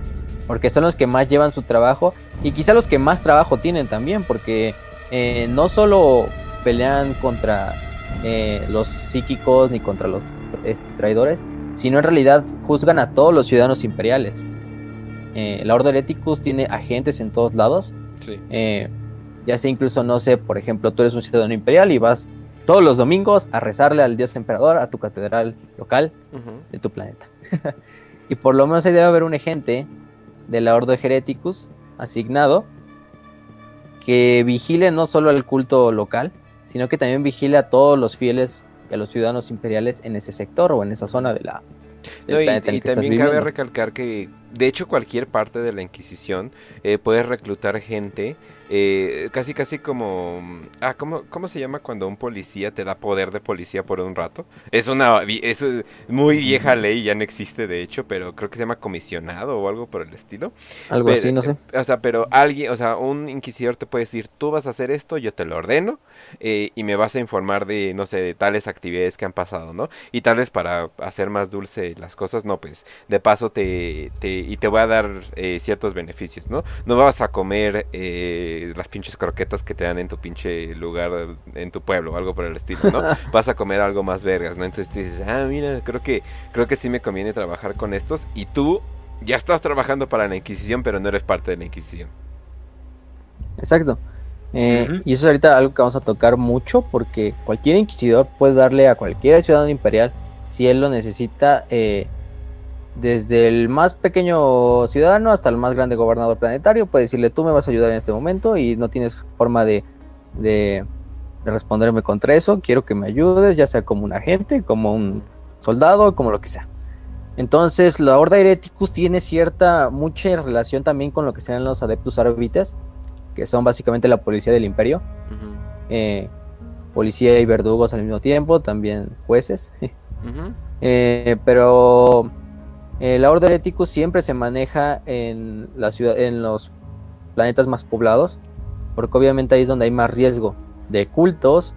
porque son los que más llevan su trabajo y quizá los que más trabajo tienen también, porque eh, no solo pelean contra eh, los psíquicos ni contra los este, traidores, sino en realidad juzgan a todos los ciudadanos imperiales. Eh, la Orden Hereticus tiene agentes en todos lados, Sí. eh, ya sea incluso, no sé, por ejemplo, tú eres un ciudadano imperial y vas todos los domingos a rezarle al dios emperador a tu catedral local de tu planeta. y por lo menos ahí debe haber un agente de la Ordo Hereticus asignado que vigile no solo al culto local, sino que también vigile a todos los fieles y a los ciudadanos imperiales en ese sector o en esa zona de la No, y, también cabe recalcar que, de hecho, cualquier parte de la Inquisición eh, puede reclutar gente, eh, casi casi como... Ah, ¿cómo, ¿cómo se llama cuando un policía te da poder de policía por un rato? Es una es eh, muy vieja ley, ya no existe de hecho, pero creo que se llama comisionado o algo por el estilo. Algo Pero, así, no sé. O sea, pero alguien, o sea, un inquisidor te puede decir, tú vas a hacer esto, yo te lo ordeno, eh, y me vas a informar de, no sé, de tales actividades que han pasado, ¿no? Y tal vez para hacer más dulce las cosas, no, pues, de paso te, te y te voy a dar eh, ciertos beneficios, ¿no? No vas a comer eh, las pinches croquetas que te dan en tu pinche lugar, en tu pueblo, o algo por el estilo, ¿no? vas a comer algo más vergas, ¿no? Entonces tú dices, ah, mira, creo que, creo que sí me conviene trabajar con estos, y tú ya estás trabajando para la Inquisición, pero no eres parte de la Inquisición. Exacto. Eh. Y eso es ahorita algo que vamos a tocar mucho porque cualquier inquisidor puede darle a cualquier ciudadano imperial, si él lo necesita, eh, desde el más pequeño ciudadano hasta el más grande gobernador planetario, puede decirle tú me vas a ayudar en este momento y no tienes forma de, de, de responderme contra eso, quiero que me ayudes, ya sea como un agente, como un soldado, como lo que sea. Entonces la Horda Hereticus tiene cierta, mucha relación también con lo que serán los Adeptus Arbites, que son básicamente la policía del imperio. eh, policía y verdugos al mismo tiempo, también jueces. Eh, pero eh, la Orden Hereticus siempre se maneja en, la ciudad, en los planetas más poblados, porque obviamente ahí es donde hay más riesgo de cultos,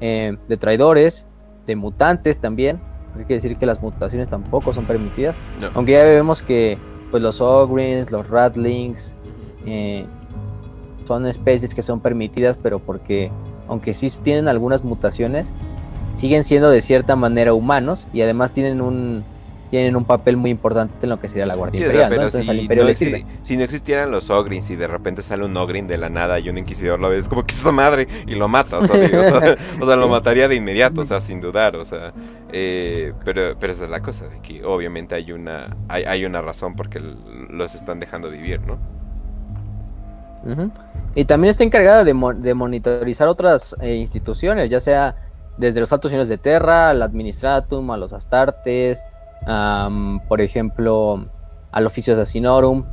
de traidores, de mutantes también. Hay que decir que las mutaciones tampoco son permitidas, No. aunque ya vemos que pues, los Ogrins, los Ratlings, eh, son especies que son permitidas, pero porque, aunque sí tienen algunas mutaciones, siguen siendo de cierta manera humanos y además tienen un tienen un papel muy importante en lo que sería la Guardia Sí, o sea, Imperial, ¿no? pero Entonces si, al Imperio no le exi- sirve. si no existieran los Ogrins y de repente sale un Ogrin de la nada y un Inquisidor lo ves como que es esa madre y lo mata, o sea, digo, o sea, o sea, lo mataría de inmediato, o sea, sin dudar, o sea, eh, pero, pero esa es la cosa, de que obviamente hay una, hay, hay una razón porque los están dejando vivir, ¿no? Ujú. Y también está encargada de, mo- de monitorizar otras eh, instituciones, ya sea desde los altos señores de Terra, al Administratum, a los Astartes, am, por ejemplo, al Oficio Assassinorum,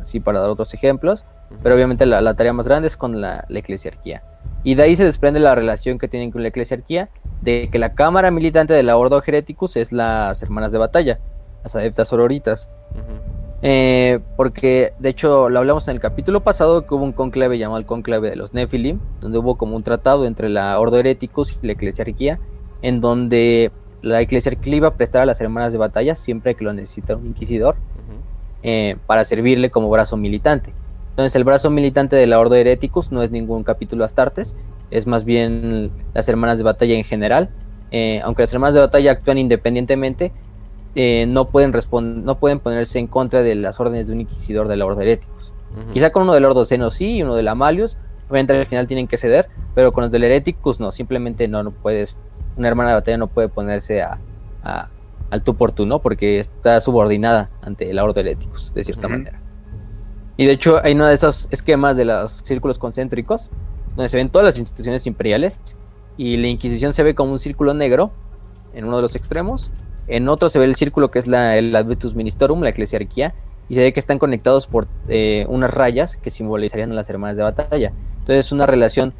así para dar otros ejemplos. Pero obviamente la, la tarea más grande es con la, la eclesiarquía. Y de ahí se desprende la relación que tienen con la eclesiarquía, de que la cámara militante de la Ordo Hereticus es las hermanas de batalla, las adeptas sororitas. Ujú. Eh, porque de hecho lo hablamos en el capítulo pasado que hubo un conclave llamado el conclave de los Nephilim, donde hubo como un tratado entre la Ordo Hereticus y la Eclesiarquía, en donde la Eclesiarquía iba a prestar a las hermanas de batalla siempre que lo necesita un inquisidor eh, para servirle como brazo militante. Entonces el brazo militante de la Ordo Hereticus no es ningún capítulo Astartes, es más bien las hermanas de batalla en general. Eh, aunque las hermanas de batalla actúan independientemente, eh, no, pueden no pueden ponerse en contra de las órdenes de un inquisidor de la Ordo Hereticus. Ujú. Quizá con uno del Ordo Seno sí y uno del Amalius, obviamente al final tienen que ceder, pero con los del Hereticus no, simplemente no, no puedes, una hermana de batalla no puede ponerse a, a- al tú por tú, ¿no? Porque está subordinada ante el Ordo Hereticus, de cierta manera. Y de hecho hay uno de esos esquemas de los círculos concéntricos, donde se ven todas las instituciones imperiales, y la Inquisición se ve como un círculo negro en uno de los extremos, en otro se ve el círculo que es la, el Advetus Ministorum, la eclesiarquía, y se ve que están conectados por eh, unas rayas que simbolizarían a las hermanas de batalla. Entonces es una relación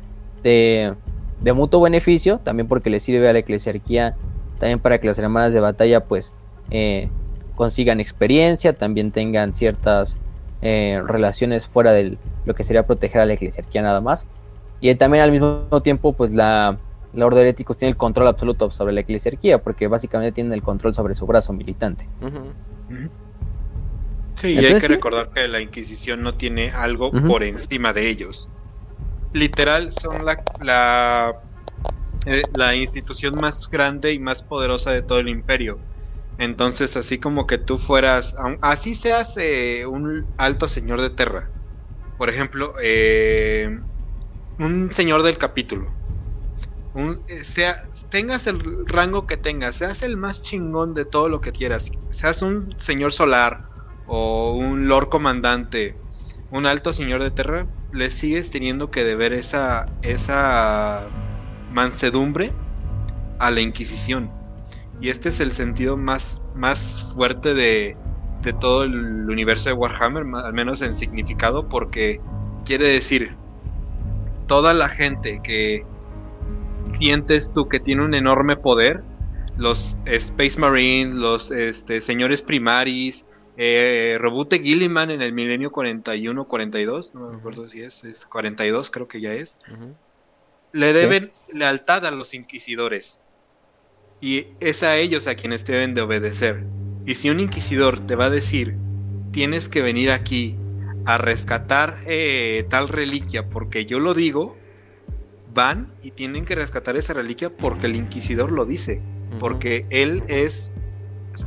de, de mutuo beneficio, también porque le sirve a la eclesiarquía, también para que las hermanas de batalla pues eh, consigan experiencia, también tengan ciertas eh, relaciones fuera de lo que sería proteger a la eclesiarquía nada más. Y también al mismo tiempo pues la, la Orden de Heréticos tiene el control absoluto sobre la eclesiarquía, porque básicamente tienen el control sobre su brazo militante. Sí, y hay que sí. recordar que la Inquisición no tiene algo por encima de ellos. Literal, son la, la, eh, la institución más grande y más poderosa de todo el imperio. Entonces, así como que tú fueras, aun- así seas eh, un alto señor de Terra. Por ejemplo, eh, un señor del capítulo. Eh, sea, tengas el rango que tengas, seas el más chingón de todo lo que quieras, seas un señor solar o un lord comandante, un alto señor de Terra, le sigues teniendo que deber esa, esa mansedumbre a la Inquisición. Y este es el sentido más, más fuerte de, de todo el universo de Warhammer, al menos en significado, porque quiere decir, toda la gente que sientes tú que tiene un enorme poder, los Space Marines, los este, señores primaris, eh, Robute Gilliman en el milenio 41 42, no me acuerdo si es, es 42 creo que ya es, le deben lealtad a los inquisidores. Y es a ellos a quienes deben de obedecer. Y si un inquisidor te va a decir, tienes que venir aquí a rescatar eh, tal reliquia porque yo lo digo, van y tienen que rescatar esa reliquia porque el inquisidor lo dice. Porque él es...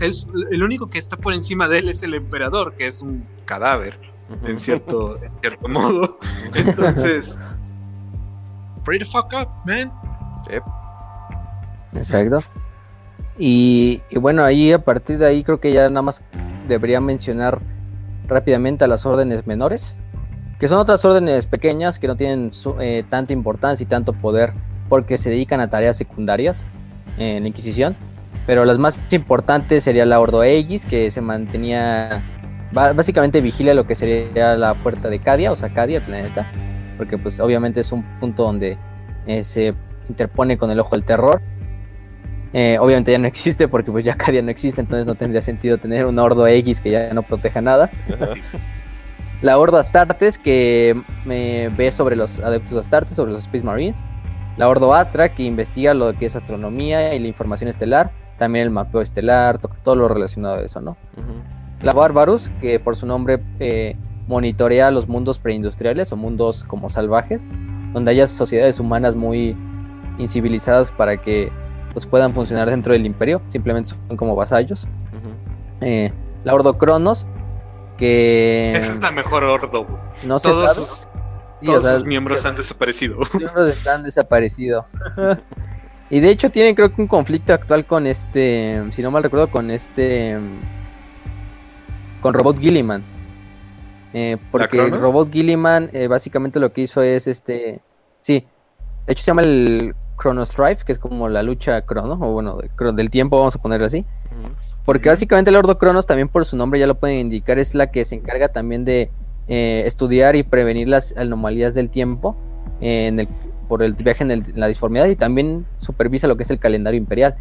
es- el único que está por encima de él es el emperador, que es un cadáver, en cierto, en cierto modo. Entonces... Free the fuck up, man. Yep. Exacto. Y, y bueno, ahí a partir de ahí creo que ya nada más debería mencionar rápidamente a las órdenes menores, que son otras órdenes pequeñas que no tienen eh, tanta importancia y tanto poder porque se dedican a tareas secundarias en la Inquisición. Pero las más importantes sería la Ordo Aegis, que se mantenía, básicamente vigila lo que sería la puerta de Cadia, o sea, Cadia, el planeta, porque pues obviamente es un punto donde eh, se interpone con el ojo del terror. Eh, obviamente ya no existe porque pues ya Cadia no existe, entonces no tendría sentido tener un Ordo X que ya no proteja nada. La Ordo Astartes que me ve sobre los adeptos Astartes, sobre los Space Marines. La Ordo Astra que investiga lo que es astronomía y la información estelar. También el mapeo estelar, to- todo lo relacionado a eso, ¿no? La Barbarus, que por su nombre eh, monitorea los mundos preindustriales o mundos como salvajes, donde haya sociedades humanas muy incivilizadas para que pues, puedan funcionar dentro del imperio, simplemente son como vasallos. Eh, la Ordo Cronos, que Esa es la mejor ordo. no se Todos, sabe. sus, Sí, todos o sea, sus miembros han desaparecido. miembros están desaparecidos. y de hecho tienen creo que un conflicto actual con este, si no mal recuerdo, con este, con Robot Gilliman. Eh, porque Cronos? Robot Gilliman eh, básicamente lo que hizo es este, sí, de hecho se llama el Chrono Strife, que es como la lucha crono, o bueno, del tiempo, vamos a ponerlo así. Ujú. Porque básicamente el Ordo Cronos, también por su nombre ya lo pueden indicar, es la que se encarga también de eh, estudiar y prevenir las anomalías del tiempo eh, en el, por el viaje en, el- en la disformidad y también supervisa lo que es el calendario imperial.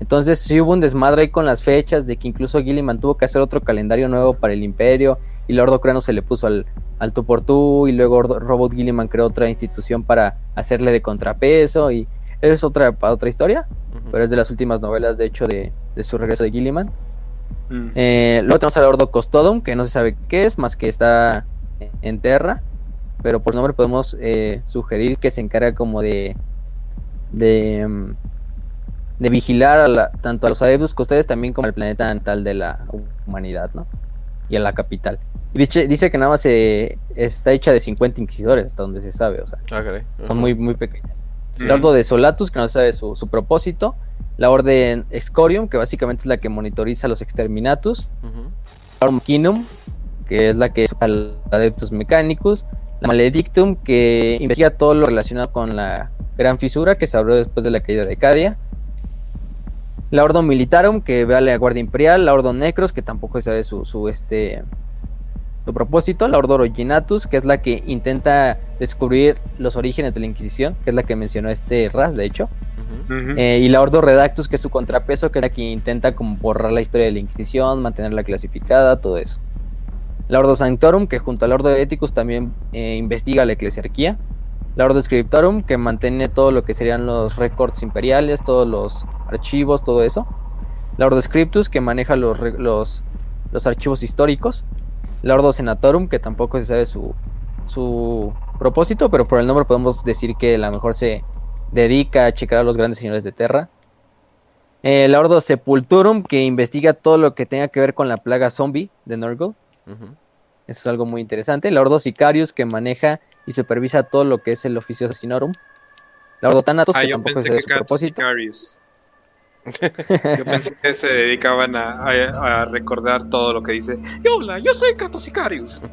Entonces sí hubo un desmadre ahí con las fechas de que incluso Gilliman tuvo que hacer otro calendario nuevo para el imperio y el Ordo Cronos se le puso al, al tú por tú y luego Robot Gilliman creó otra institución para hacerle de contrapeso y es otra, otra historia, pero es de las últimas novelas de hecho de, de su regreso de Gilliman. Mm. Eh, luego tenemos al Ordo Costodum, que no se sabe qué es, más que está en Terra. Pero por nombre podemos eh, sugerir que se encarga como de. de. mm, de vigilar a la- tanto a los Adeptus Custodes también como al planeta natal de la humanidad, ¿no? Y a la capital. Y dice, dice que nada más eh, está hecha de 50 inquisidores, hasta donde se sabe, o sea, Ah, son muy, muy pequeñas. El Ordo de Solatus, que no sabe su, su propósito. La Orden Excorium, que básicamente es la que monitoriza los Exterminatus. Ujú. La Orden Kinum, que es la que es al Adeptus Mechanicus. La Maledictum, que investiga todo lo relacionado con la Gran Fisura, que se abrió después de la caída de Cadia. La Ordo Militarum, que ve a la Guardia Imperial. La Ordo Necros, que tampoco sabe su, su, este, su propósito. La Ordo Originatus, que es la que intenta descubrir los orígenes de la Inquisición, que es la que mencionó este Raz, de hecho. Eh, y la Ordo Redactus, que es su contrapeso, que es la que intenta como borrar la historia de la Inquisición, mantenerla clasificada, todo eso. La Ordo Sanctorum, que junto al Ordo Ethicus también eh, investiga la eclesiarquía. La Ordo Scriptorum, que mantiene todo lo que serían los récords imperiales, todos los archivos, todo eso. La Ordo Scriptus, que maneja los, los, los archivos históricos. La Ordo Senatorum, que tampoco se sabe su, su propósito, pero por el nombre podemos decir que a lo mejor se dedica a checar a los grandes señores de Terra. Eh, la Ordo Sepulturum, que investiga todo lo que tenga que ver con la plaga zombie de Nurgle. Eso es algo muy interesante. La Ordo Sicarius, que maneja y supervisa todo lo que es el oficio asesinorum. La Ordo Thanatos, Ah, que yo tampoco pensé se que su propósito. Sicarius. Yo pensé que se dedicaban a, a- a recordar todo lo que dice. "Y Hola, yo soy Cato Sicarius.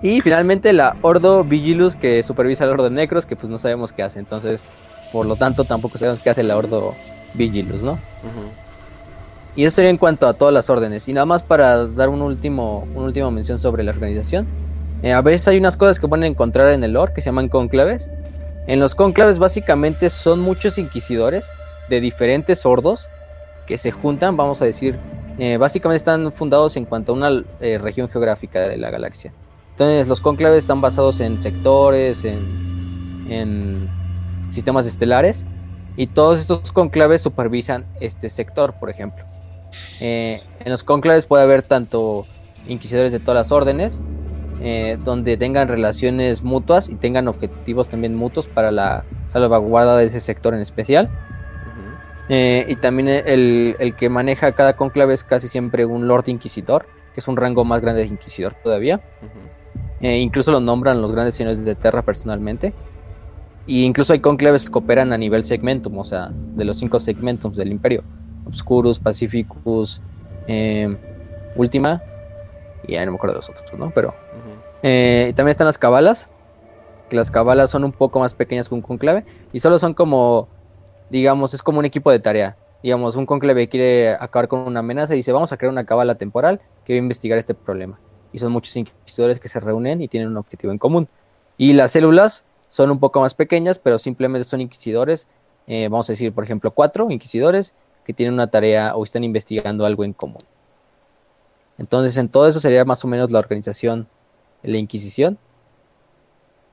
Y finalmente la Ordo Vigilus, que supervisa el Ordo Necros, que pues no sabemos qué hace. Entonces, por lo tanto, tampoco sabemos qué hace la Ordo Vigilus, ¿no? Y eso sería en cuanto a todas las órdenes. Y nada más para dar un último, una última mención sobre la organización. Eh, a veces hay unas cosas que pueden encontrar en el lore que se llaman conclaves. En los conclaves básicamente son muchos inquisidores de diferentes ordos que se juntan, vamos a decir, eh, básicamente están fundados en cuanto a una eh, región geográfica de la galaxia. Entonces los conclaves están basados en sectores, en, en sistemas estelares, y todos estos conclaves supervisan este sector, por ejemplo. Eh, en los conclaves puede haber tanto inquisidores de todas las órdenes, eh, donde tengan relaciones mutuas y tengan objetivos también mutuos para la salvaguarda de ese sector en especial. Eh, y también el, el que maneja cada conclave es casi siempre un Lord Inquisidor, que es un rango más grande de Inquisidor todavía. Eh, incluso lo nombran los grandes señores de Terra personalmente. Y incluso hay conclaves que cooperan a nivel segmentum, o sea, de los cinco segmentums del imperio. Obscurus, Pacificus, eh, Última, y ya no me acuerdo de los otros, ¿no? Pero y también están las cabalas, que las cabalas son un poco más pequeñas que un conclave, y solo son como, digamos, es como un equipo de tarea. Digamos, un conclave quiere acabar con una amenaza y dice, vamos a crear una cabala temporal que va a investigar este problema. Y son muchos inquisidores que se reúnen y tienen un objetivo en común. Y las células son un poco más pequeñas, pero simplemente son inquisidores, eh, vamos a decir, por ejemplo, cuatro inquisidores que tienen una tarea o están investigando algo en común. Entonces, en todo eso sería más o menos la organización de la Inquisición.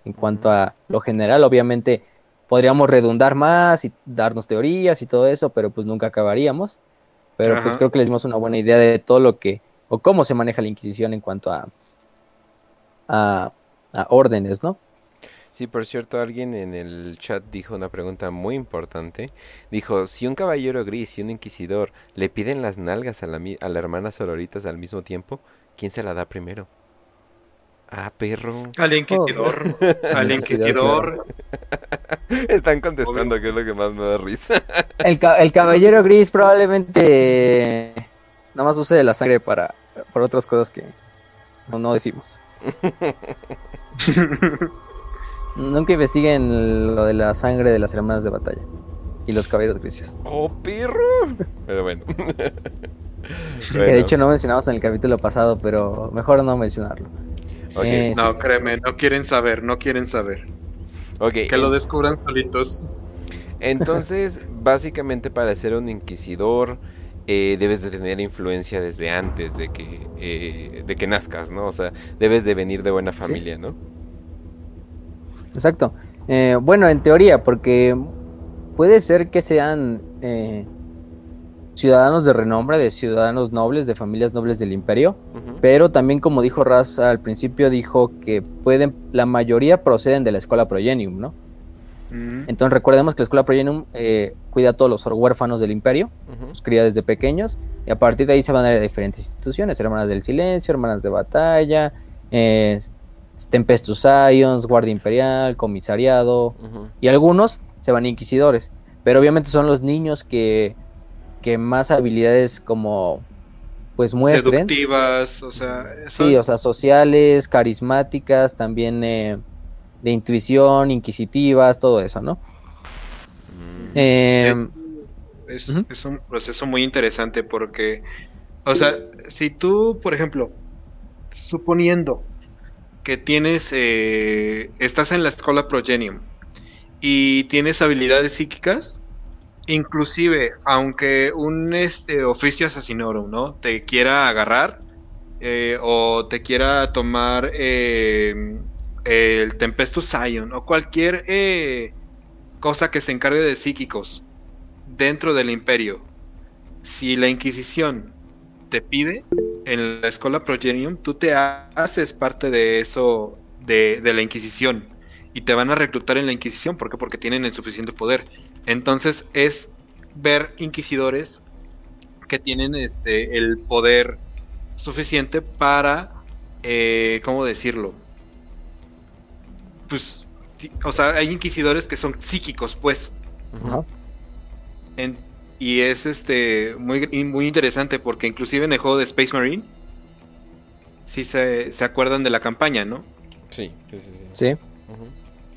En cuanto a lo general, obviamente podríamos redundar más y darnos teorías y todo eso, pero pues nunca acabaríamos. Pero pues creo que les dimos una buena idea de todo lo que, o cómo se maneja la Inquisición en cuanto a, a, a órdenes, ¿no? Sí, por cierto, alguien en el chat dijo una pregunta muy importante. Dijo, si un caballero gris y un inquisidor le piden las nalgas a la, a la hermana Sororitas al mismo tiempo, ¿quién se la da primero? Ah, perro. Al Inquisidor. Al Inquisidor. Están contestando, que es lo que más me da risa. El, ca- el caballero gris probablemente nada más use la sangre para, para otras cosas que no, no decimos. Nunca investiguen lo de la sangre de las hermanas de batalla y los caballeros grises. ¡Oh, perro! Pero bueno. Que de hecho no mencionamos en el capítulo pasado, pero mejor no mencionarlo. Eh, No, créeme, no quieren saber, no quieren saber. ok, Que lo descubran solitos. Entonces, básicamente para ser un inquisidor eh, debes de tener influencia desde antes de que, eh, de que nazcas, ¿no? O sea, debes de venir de buena familia, ¿no? Exacto. Eh, bueno, en teoría, porque puede ser que sean eh, ciudadanos de renombre, de ciudadanos nobles, de familias nobles del imperio, pero también como dijo Raz al principio, dijo que pueden, la mayoría proceden de la escuela Progenium, ¿no? Mm. Entonces recordemos que la escuela Progenium eh, cuida a todos los huérfanos del imperio, Ujú. los cría desde pequeños, y a partir de ahí se van a ir a diferentes instituciones, hermanas del silencio, hermanas de batalla, eh, Tempestus Ions, Guardia Imperial, Comisariado, y algunos se van inquisidores, pero obviamente son los niños que, que más habilidades como pues muestren. Deductivas, o sea, Sí, o sea, sociales, carismáticas, también eh, de intuición, inquisitivas, todo eso, ¿no? Mm. Eh, es, Ujú. es un proceso muy interesante porque, o sea, si tú, por ejemplo, suponiendo que tienes, eh, estás en la escuela Progenium y tienes habilidades psíquicas, inclusive, aunque un este, oficio asesinorum, ¿no? Te quiera agarrar eh, o te quiera tomar eh, el Tempestus Ion o cualquier eh, cosa que se encargue de psíquicos dentro del imperio, si la Inquisición te pide en la escuela Progenium, tú te ha- haces parte de eso, de, de la Inquisición, y te van a reclutar en la Inquisición, ¿por qué? Porque tienen el suficiente poder. Entonces es ver inquisidores que tienen este el poder suficiente para, eh, ¿cómo decirlo? Pues, o sea, hay inquisidores que son psíquicos, pues. Ujú. ajá. En- y es este muy, muy interesante porque inclusive en el juego de Space Marine sí se, se acuerdan de la campaña, ¿no? Sí, sí, sí. sí. Sí.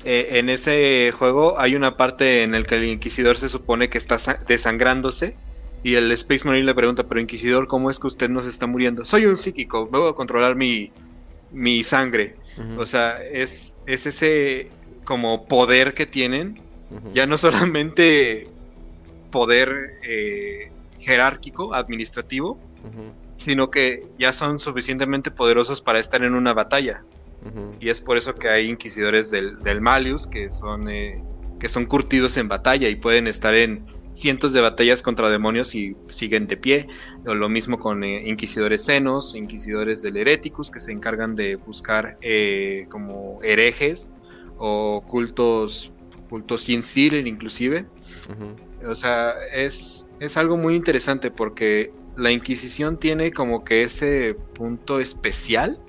Eh, en ese juego hay una parte en la que el Inquisidor se supone que está sa- desangrándose y el Space Marine le pregunta, pero Inquisidor, ¿cómo es que usted no se está muriendo? Soy un psíquico, voy a controlar mi, mi sangre. O sea, es, es ese como poder que tienen ya no solamente poder eh, jerárquico, administrativo, sino que ya son suficientemente poderosos para estar en una batalla. Y es por eso que hay inquisidores del, del Malius que son, eh, que son curtidos en batalla y pueden estar en cientos de batallas contra demonios y siguen de pie. O lo mismo con eh, inquisidores senos, inquisidores del Hereticus que se encargan de buscar eh, como herejes o cultos, cultos sin Siren inclusive. O sea, es, es algo muy interesante porque la Inquisición tiene como que ese punto especial.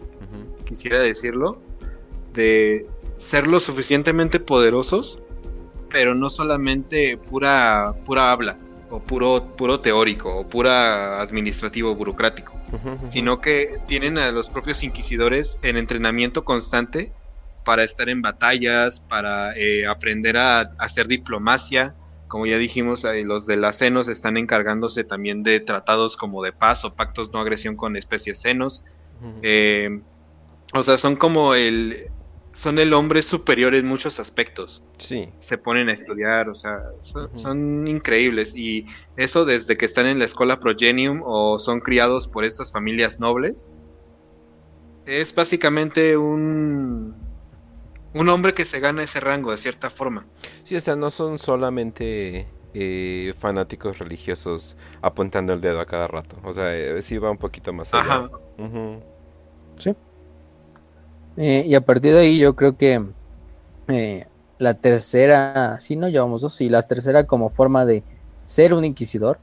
Quisiera decirlo, de ser lo suficientemente poderosos, pero no solamente pura, pura habla, o puro, puro teórico, o pura administrativo burocrático. Ujú. sino que tienen a los propios inquisidores en entrenamiento constante para estar en batallas, para eh, aprender a, a hacer diplomacia. Como ya dijimos, eh, los de las senos están encargándose también de tratados como de paz o pactos no agresión con especies senos. Eh, o sea, son como el. Son el hombre superior en muchos aspectos. Sí. Se ponen a estudiar, o sea, son, increíbles. Y eso desde que están en la escuela Progenium o son criados por estas familias nobles. Es básicamente un. Un hombre que se gana ese rango de cierta forma. Sí, o sea, no son solamente eh, fanáticos religiosos apuntando el dedo a cada rato. O sea, eh, sí va un poquito más allá. Ajá. Ujú. Eh, y a partir de ahí yo creo que eh, la tercera, sí, no llevamos dos, sí, la tercera como forma de ser un inquisidor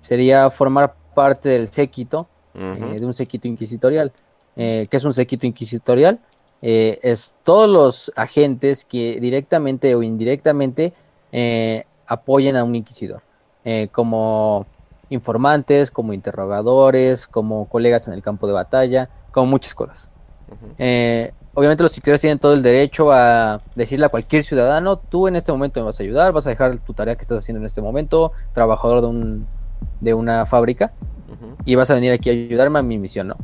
sería formar parte del séquito, eh, de un séquito inquisitorial. Eh, ¿Qué es un séquito inquisitorial? Es todos los agentes que directamente o indirectamente apoyen a un inquisidor, como informantes, como interrogadores, como colegas en el campo de batalla, como muchas cosas. Eh, obviamente los inquisidores tienen todo el derecho a decirle a cualquier ciudadano, tú en este momento me vas a ayudar, vas a dejar tu tarea que estás haciendo en este momento, trabajador de, un, de una fábrica, y vas a venir aquí a ayudarme a mi misión, ¿no?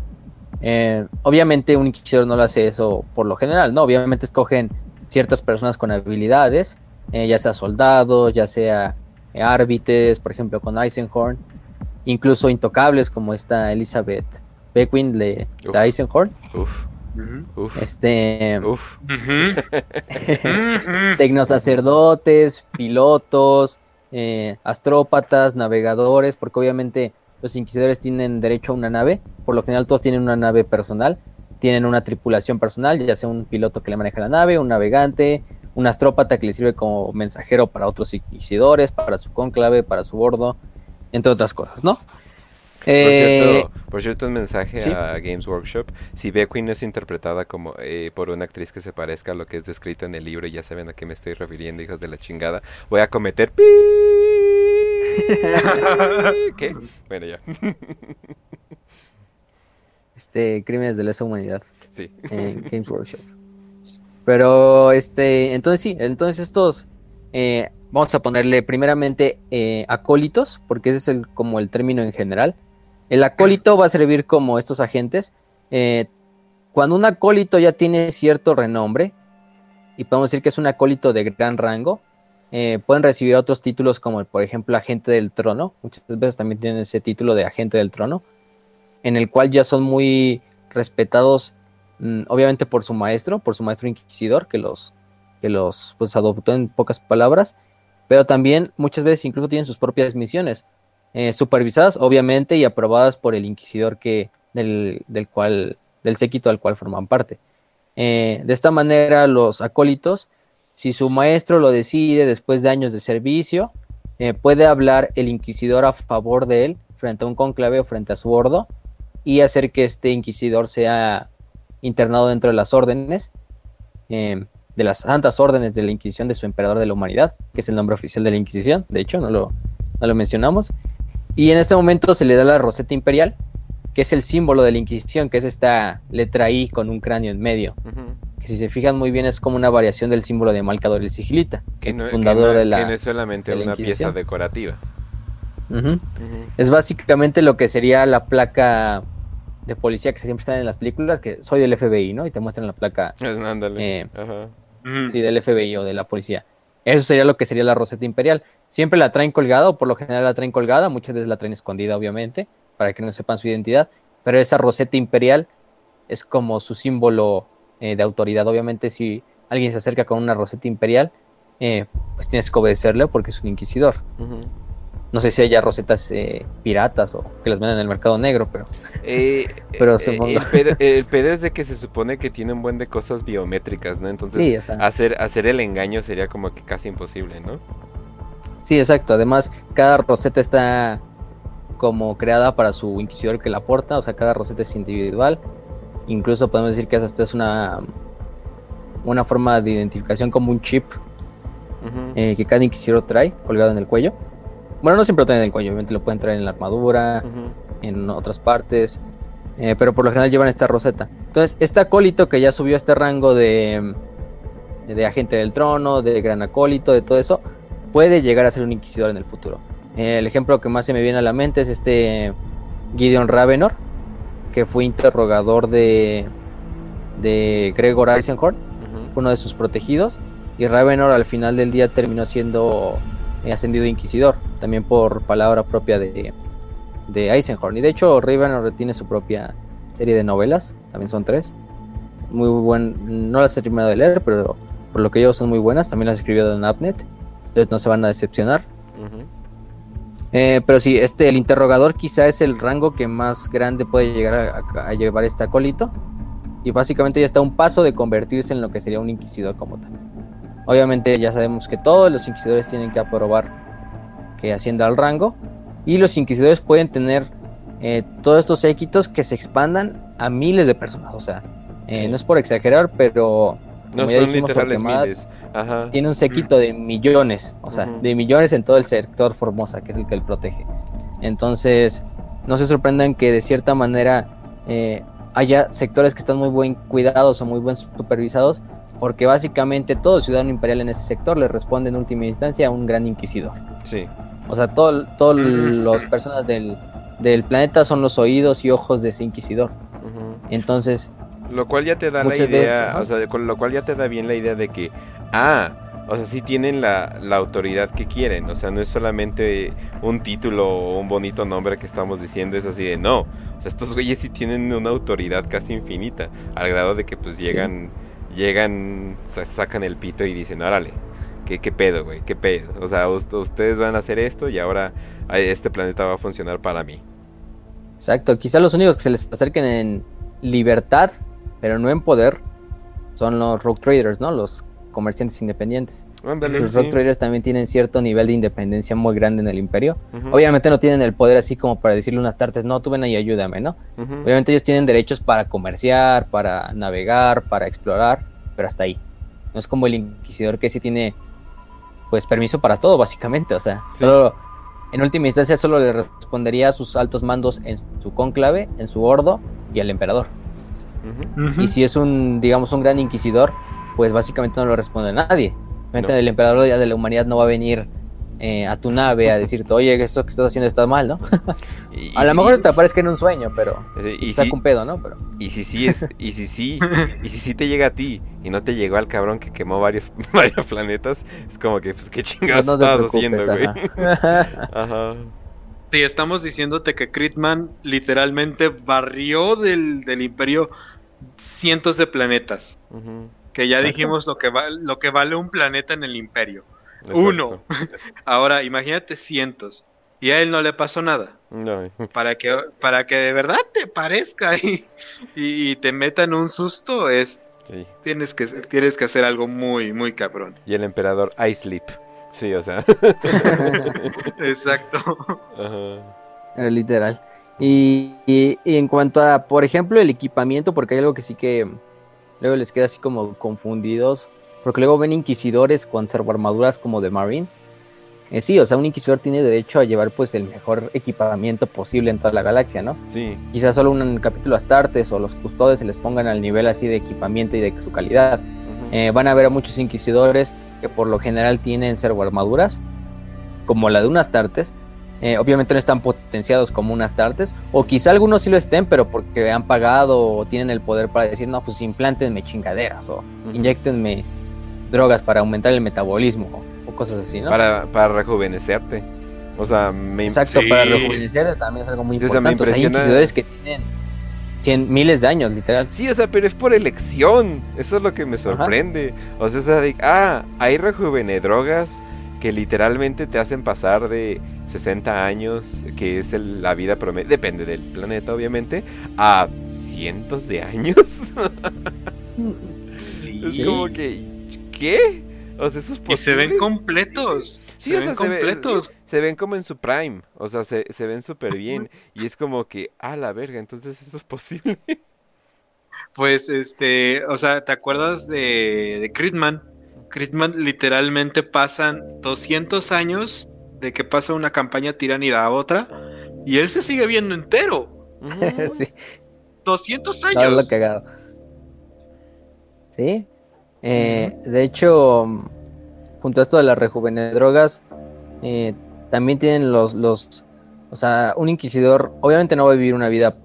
Eh, obviamente un inquisidor no lo hace eso por lo general, ¿no? Obviamente escogen ciertas personas con habilidades, eh, ya sea soldados, ya sea árbitres, por ejemplo con Eisenhorn, incluso intocables como esta Elizabeth Beckwin de, de Eisenhorn, Uf. Uf, este, uf. Tecnosacerdotes, pilotos, eh, astrópatas, navegadores, porque obviamente los inquisidores tienen derecho a una nave, por lo general todos tienen una nave personal, tienen una tripulación personal, ya sea un piloto que le maneja la nave, un navegante, un astrópata que le sirve como mensajero para otros inquisidores, para su cónclave, para su bordo, entre otras cosas, ¿no? Por, Eh, cierto, por cierto, un mensaje ¿sí? a Games Workshop. Si Beckwin es interpretada como eh, por una actriz que se parezca a lo que es descrito en el libro, y ya saben a qué me estoy refiriendo, hijos de la chingada, voy a cometer... ¿Qué? Bueno, ya. este, crímenes de lesa humanidad. Sí. en Games Workshop. Pero, este, entonces sí, entonces estos, eh, vamos a ponerle primeramente eh, acólitos, porque ese es el, como el término en general. El acólito va a servir como estos agentes. eh, cuando un acólito ya tiene cierto renombre, y podemos decir que es un acólito de gran rango, eh, pueden recibir otros títulos como, por ejemplo, agente del trono. Muchas veces también tienen ese título de agente del trono, en el cual ya son muy respetados mm, obviamente por su maestro, por su maestro inquisidor, que los, que los pues, adoptó en pocas palabras, pero también muchas veces incluso tienen sus propias misiones, eh, supervisadas obviamente y aprobadas por el inquisidor que, del, del cual, del séquito al cual forman parte. Eh, de esta manera, los acólitos, si su maestro lo decide después de años de servicio, eh, puede hablar el inquisidor a favor de él frente a un conclave o frente a su bordo y hacer que este inquisidor sea internado dentro de las órdenes, eh, de las santas órdenes de la Inquisición de su emperador de la humanidad, que es el nombre oficial de la Inquisición, de hecho, no lo, no lo mencionamos. Y en este momento se le da la roseta imperial, que es el símbolo de la Inquisición, que es esta letra I con un cráneo en medio, Ujú. que si se fijan muy bien es como una variación del símbolo de Malcador el Sigilita, que Que es no, que fundador no- de la... que no es solamente de la una pieza Inquisición. decorativa. Es básicamente lo que sería la placa de policía que siempre sale en las películas, que soy del FBI, ¿no? Y te muestran la placa Ándale. Eh, sí, del FBI o de la policía. Eso sería lo que sería la roseta imperial. Siempre la traen colgada, o por lo general la traen colgada, muchas veces la traen escondida, obviamente, para que no sepan su identidad. Pero esa roseta imperial es como su símbolo eh, de autoridad. Obviamente, si alguien se acerca con una roseta imperial, eh, pues tienes que obedecerle porque es un inquisidor. No sé si haya rosetas eh, piratas o que las venden en el mercado negro, pero Eh, Pero eh, supongo. el, pedo, el pedo es de que se supone que tiene un buen de cosas biométricas, ¿no? Entonces, sí, o sea, hacer, hacer el engaño sería como que casi imposible, ¿no? Sí, exacto. Además, cada roseta está como creada para su inquisidor que la porta, o sea, cada roseta es individual. Incluso podemos decir que esta es una, una forma de identificación como un chip eh, que cada inquisidor trae colgado en el cuello. Bueno, no siempre lo traen en el cuello, obviamente lo pueden traer en la armadura, en otras partes, eh, pero por lo general llevan esta roseta. Entonces, este acólito que ya subió a este rango de, de agente del trono, de gran acólito, de todo eso, puede llegar a ser un inquisidor en el futuro. Eh, el ejemplo que más se me viene a la mente es este Gideon Ravenor, que fue interrogador de, de Gregor Eisenhorn, uno de sus protegidos, y Ravenor al final del día terminó siendo ascendido inquisidor, también por palabra propia de, de Eisenhorn. Y de hecho Ravenor tiene su propia serie de novelas, también son tres. Muy buen, no las he terminado de leer, pero por lo que yo son muy buenas, también las escribió Don Abnet, entonces no se van a decepcionar. Eh, pero sí, este, el interrogador quizá es el rango que más grande puede llegar a, a- a llevar este acólito. Y básicamente ya está a un paso de convertirse en lo que sería un inquisidor como tal. Obviamente ya sabemos que todos los inquisidores tienen que aprobar que ascienda al rango. Y los inquisidores pueden tener eh, todos estos séquitos que se expandan a miles de personas. O sea, eh, Sí. no es por exagerar, pero No ya son dijimos, miles. Ajá. tiene un séquito de millones, o sea, de millones en todo el sector Formosa, que es el que él protege. Entonces, no se sorprendan que de cierta manera eh, haya sectores que están muy buen cuidados o muy buen supervisados, porque básicamente todo ciudadano imperial en ese sector le responde en última instancia a un gran inquisidor. Sí. O sea, todo, todas las personas del, del planeta son los oídos y ojos de ese inquisidor. Entonces, Lo cual ya te da la veces, idea, o sea, con lo cual ya te da bien la idea de que, ah, o sea, sí tienen la, la autoridad que quieren, o sea, no es solamente un título o un bonito nombre que estamos diciendo, es así de no, o sea, estos güeyes sí tienen una autoridad casi infinita, al grado de que pues llegan, llegan, sa- sacan el pito y dicen, órale, ¿qué, qué pedo, güey? ¿Qué pedo? O sea, ust- ustedes van a hacer esto y ahora este planeta va a funcionar para mí. exacto, quizá los únicos que se les acerquen en libertad, pero no en poder, son los rogue traders, ¿no? Los comerciantes independientes. Ándale, Los sí. rogue traders también tienen cierto nivel de independencia muy grande en el imperio. Obviamente no tienen el poder así como para decirle unas tartes, no, tú ven y ayúdame, ¿no? Obviamente ellos tienen derechos para comerciar, para navegar, para explorar, pero hasta ahí. No es como el inquisidor que sí tiene pues permiso para todo básicamente, o sea, Sí. solo en última instancia solo le respondería a sus altos mandos en su cónclave, en su ordo y al emperador. Y si es un digamos un gran inquisidor, pues básicamente no lo responde a nadie. Obviamente No. el emperador ya de la humanidad no va a venir eh, a tu nave a decirte, oye, esto que estás haciendo está mal, ¿no? Y- a lo mejor te aparezca en un sueño, pero eh, y y saca si- un pedo, ¿no? Pero Y si sí es, y si sí, y si sí te llega a ti y no te llegó al cabrón que quemó varios, varios planetas, es como que pues qué chingados no preocupes, haciendo, güey. ajá. Ajá. Sí, estamos diciéndote que Critman literalmente barrió del, del imperio cientos de planetas. ujú, Que ya dijimos lo que, va- lo que vale un planeta en el imperio. exacto. Uno. Ahora, imagínate cientos. Y a él no le pasó nada. No, Para que, para que de verdad te parezca y, y- y te metan un susto, es sí. tienes que, tienes que hacer algo muy, muy cabrón. Y el emperador I sleep. Sí, o sea. Exacto. Ajá. Era literal. Y, y- y en cuanto a, por ejemplo, el equipamiento, porque hay algo que sí que luego les queda así como confundidos, porque luego ven inquisidores con servoarmaduras como de Marine. Eh, sí, o sea, un inquisidor tiene derecho a llevar pues el mejor equipamiento posible en toda la galaxia, ¿no? Sí. Quizás solo un capítulo Astartes o los custodes se les pongan al nivel así de equipamiento y de su calidad. Eh, van a ver a muchos inquisidores que por lo general tienen servoarmaduras, como la de unas tartes. Eh, obviamente no están potenciados como unas tartes, o quizá algunos sí lo estén, pero porque han pagado o tienen el poder para decir, no, pues implántenme chingaderas o inyectenme drogas para aumentar el metabolismo o, o cosas así, ¿no? para, para rejuvenecerte. O sea, me Exacto, Sí. para rejuvenecer también es algo muy Sí, o sea, me importante. O sea, hay inquisidores que tienen cien- miles de años, literal. Sí, o sea, pero es por elección. Eso es lo que me sorprende. O sea, es de, ah, hay rejuvenedrogas que literalmente te hacen pasar de 60 años, que es el- la vida promedio, depende del planeta, obviamente, a cientos de años. Sí. es como que, ¿qué? O sea, eso es Y se ven completos. Sí, se o ven sea, se ve- completos. Se ven como en su prime, o sea, se, se ven súper bien. Y es como que, ah, la verga, entonces eso es posible. Pues, este, o sea, ¿te acuerdas de, de Critman? Critman literalmente pasan 200 años de que pasa una campaña tiránida a otra y él se sigue viendo entero. Sí. 200 No, es lo años. cagado. Sí. Eh, de hecho, junto a esto de las rejuvenedrogas, eh, también tienen los, los. O sea, un inquisidor, obviamente no va a vivir una vida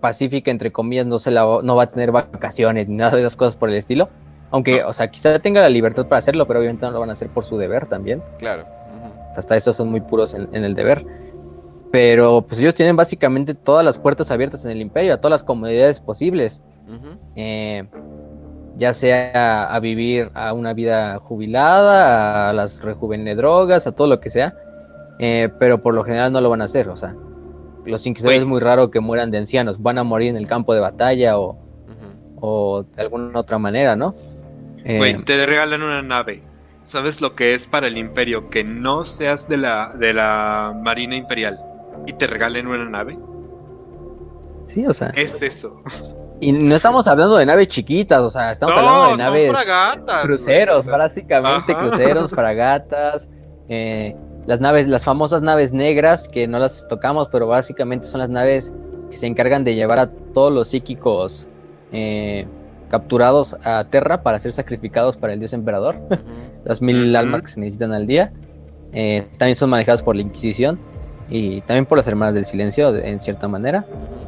pacífica, entre comillas, no, se la va- no va a tener vacaciones ni nada de esas cosas por el estilo. Aunque, o sea, quizá tenga la libertad para hacerlo, pero obviamente no lo van a hacer por su deber también. Claro. Hasta eso son muy puros en, en el deber. Pero pues ellos tienen básicamente todas las puertas abiertas en el imperio, a todas las comodidades posibles. Eh, ya sea a vivir a una vida jubilada, a las rejuvenedrogas, a todo lo que sea. Eh, pero por lo general no lo van a hacer. O sea, los inquisidores es muy raro que mueran de ancianos. Van a morir en el campo de batalla o, o de alguna otra manera, ¿no? Eh, Güey, te regalan una nave. ¿Sabes lo que es para el imperio que no seas de la, de la Marina Imperial y te regalen una nave? sí, o sea. Es eso. Y no estamos hablando de naves chiquitas, o sea, estamos hablando de son naves. fragatas. cruceros, güey, o sea, básicamente ajá. cruceros, fragatas, eh, las naves, las famosas naves negras que no las tocamos, pero básicamente son las naves que se encargan de llevar a todos los psíquicos eh, capturados a Terra para ser sacrificados para el dios emperador. Las mil almas que se necesitan al día. Eh, también son manejadas por la Inquisición y también por las Hermanas del Silencio, de- en cierta manera,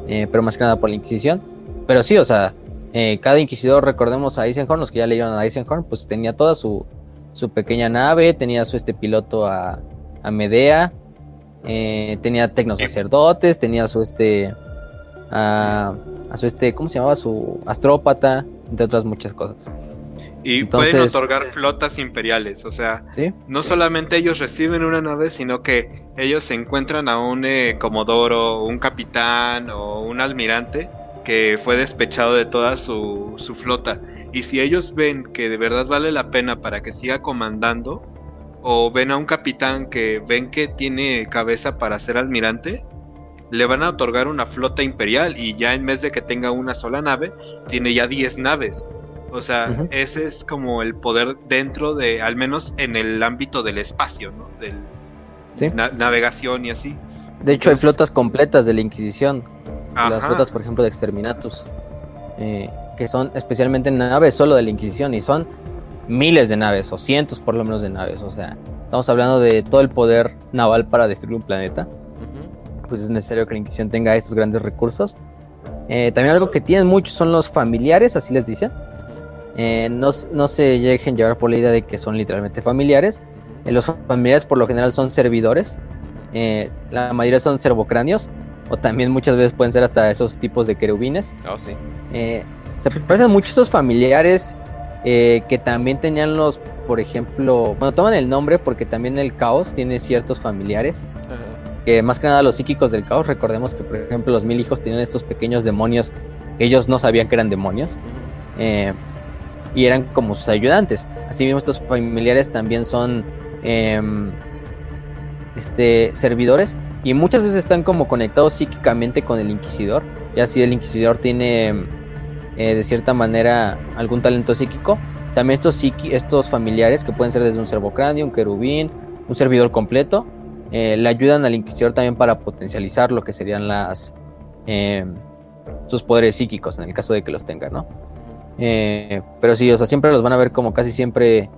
eh, pero más que nada por la Inquisición. Pero sí, o sea, eh, cada inquisidor, recordemos a Eisenhorn, los que ya leyeron a Eisenhorn, pues tenía toda su, su pequeña nave, tenía su este piloto a, a Medea, eh, tenía tecnosacerdotes, tenía su este a, a su este, ¿cómo se llamaba? Su astrópata, entre otras muchas cosas. Y Entonces- pueden otorgar flotas imperiales, o sea, ¿Sí? no solamente ellos reciben una nave, sino que ellos se encuentran a un eh, comodoro, un capitán o un almirante que fue despechado de toda su, su flota. Y si ellos ven que de verdad vale la pena para que siga comandando, o ven a un capitán que ven que tiene cabeza para ser almirante, le van a otorgar una flota imperial y ya en vez de que tenga una sola nave, tiene ya 10 naves. O sea, ese es como el poder dentro de, al menos en el ámbito del espacio, ¿no? Del Sí. na- navegación y así. De hecho, hay flotas completas de la Inquisición. Las flotas, por ejemplo, de Exterminatus. eh, que son especialmente naves solo de la Inquisición. Y son miles de naves, o cientos por lo menos de naves. O sea, estamos hablando de todo el poder naval para destruir un planeta. Pues es necesario que la Inquisición tenga estos grandes recursos. Eh, también algo que tienen muchos son los familiares, así les dicen. Eh, no, no se dejen llevar por la idea de que son literalmente familiares. Eh, los familiares por lo general son servidores. Eh, la mayoría son servocráneos. O también muchas veces pueden ser hasta esos tipos de querubines. Oh, sí. Eh, se parecen mucho esos familiares que también tenían los, por ejemplo, bueno, toman el nombre porque también el caos tiene ciertos familiares. Más que nada los psíquicos del caos, recordemos que por ejemplo los mil hijos tenían estos pequeños demonios que ellos no sabían que eran demonios. eh, y eran como sus ayudantes. Asimismo, estos familiares también son em, este, servidores y muchas veces están como conectados psíquicamente con el inquisidor. Ya si el inquisidor tiene eh, de cierta manera algún talento psíquico, también estos, psiqui- estos familiares que pueden ser desde un servocráneo, un querubín, un servidor completo, eh, le ayudan al inquisidor también para potencializar lo que serían las em, sus poderes psíquicos en el caso de que los tenga, ¿no? Eh, pero sí, o sea, siempre los van a ver como casi siempre.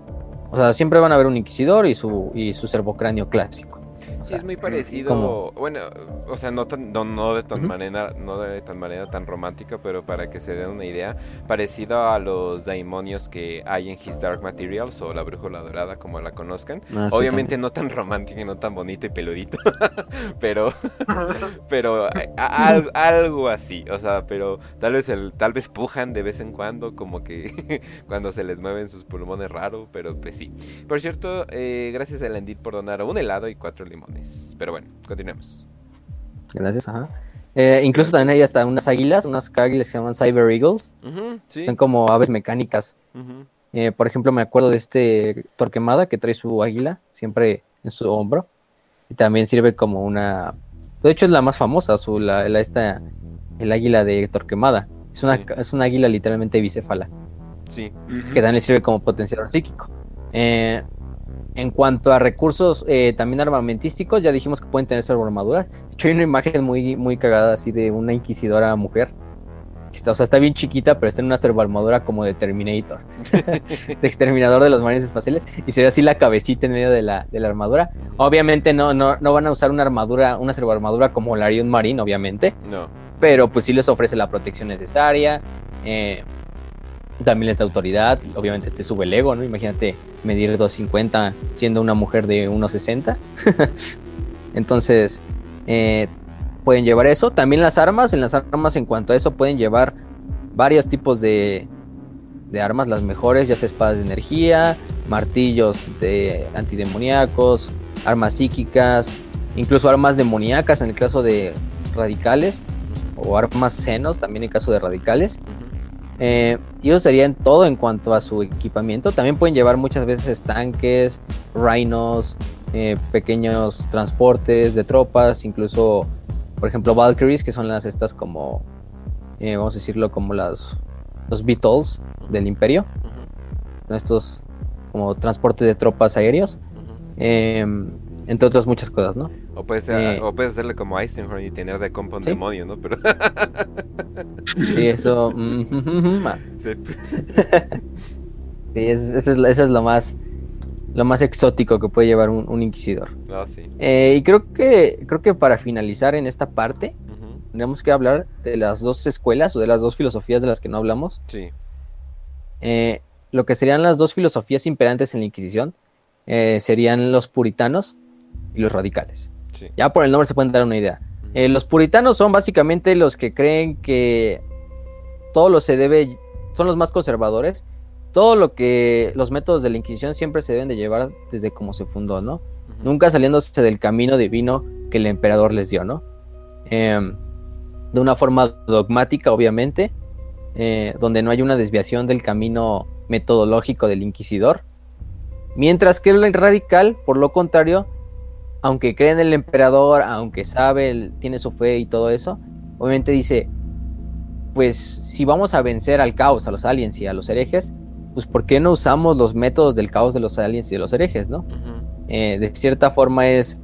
O sea, siempre van a ver un inquisidor y su, y su servocráneo clásico. O Sí, sea, es muy parecido. ¿cómo? Bueno, o sea, no, tan, no, no de tan Ujú. manera, no de tan manera tan romántica, pero para que se den una idea, parecido a los daimonios que hay en His Dark Materials o la Brújula Dorada, como la conozcan. ah, sí, Obviamente también. no tan romántico y no tan bonito y peludito, pero pero a- a- al- algo así, o sea, pero tal vez el tal vez pujan de vez en cuando como que cuando se les mueven sus pulmones raro, pero pues sí. Por cierto, eh, gracias a Landit por donar un helado y cuatro limones. Pero bueno, continuemos. Gracias, ajá. Eh, incluso también hay hasta unas águilas, unas águilas que se llaman Cyber Eagles. Sí. Son como aves mecánicas. Eh, por ejemplo, me acuerdo de este Torquemada que trae su águila siempre en su hombro. Y también sirve como una. De hecho, es la más famosa, su, la, la- esta, el águila de Torquemada. Es una, Sí. es una águila literalmente bicéfala. Sí. Que también le sirve como potenciador psíquico. Eh, en cuanto a recursos eh, también armamentísticos, ya dijimos que pueden tener armaduras. De hecho, hay una imagen muy, muy cagada así de una inquisidora mujer. Está, o sea, está bien chiquita, pero está en una armadura como de Terminator, de exterminador de los marines espaciales, y se ve así la cabecita en medio de la, de la armadura. Obviamente no, no, no van a usar una armadura, una armadura como la haría un marín, obviamente, No. pero pues sí les ofrece la protección necesaria. eh, también les da autoridad, obviamente te sube el ego, ¿no? Imagínate medir 250 siendo una mujer de 1,60. Entonces, eh, pueden llevar eso. También las armas, en las armas en cuanto a eso pueden llevar varios tipos de, de armas, las mejores, ya sea espadas de energía, martillos de antidemoníacos, armas psíquicas, incluso armas demoníacas en el caso de radicales, o armas senos también en caso de radicales. Eh, y eso sería en todo en cuanto a su equipamiento. También pueden llevar muchas veces tanques, rhinos, eh, pequeños transportes de tropas, incluso, por ejemplo, Valkyries, que son las estas como, eh, vamos a decirlo, como las los Beatles del Imperio. Estos como transportes de tropas aéreos. Entre otras muchas cosas, ¿no? O puedes, Eh. o puedes hacerle como Eisenhorn y tener de compa un Sí. demonio, ¿no? Pero. Sí, eso... mm, ah. Sí. Es- eso es, eso es lo más lo más exótico que puede llevar un, un inquisidor. No, sí. Eh, y creo que creo que para finalizar en esta parte Ujú. tenemos que hablar de las dos escuelas o de las dos filosofías de las que no hablamos. Sí. Eh, lo que serían las dos filosofías imperantes en la Inquisición eh, serían los puritanos y los radicales. Sí. Ya por el nombre se pueden dar una idea. Eh, los puritanos son básicamente los que creen que todo lo se debe, son los más conservadores. Todo lo que los métodos de la Inquisición siempre se deben de llevar desde cómo se fundó, ¿no? Nunca saliéndose del camino divino que el emperador les dio, ¿no? Em, de una forma dogmática, obviamente, eh, donde no hay una desviación del camino metodológico del inquisidor. Mientras que el radical, por lo contrario, aunque cree en el emperador, aunque sabe, tiene su fe y todo eso, obviamente dice, pues si vamos a vencer al caos, a los aliens y a los herejes, pues ¿por qué no usamos los métodos del caos de los aliens y de los herejes, no? Eh, de cierta forma es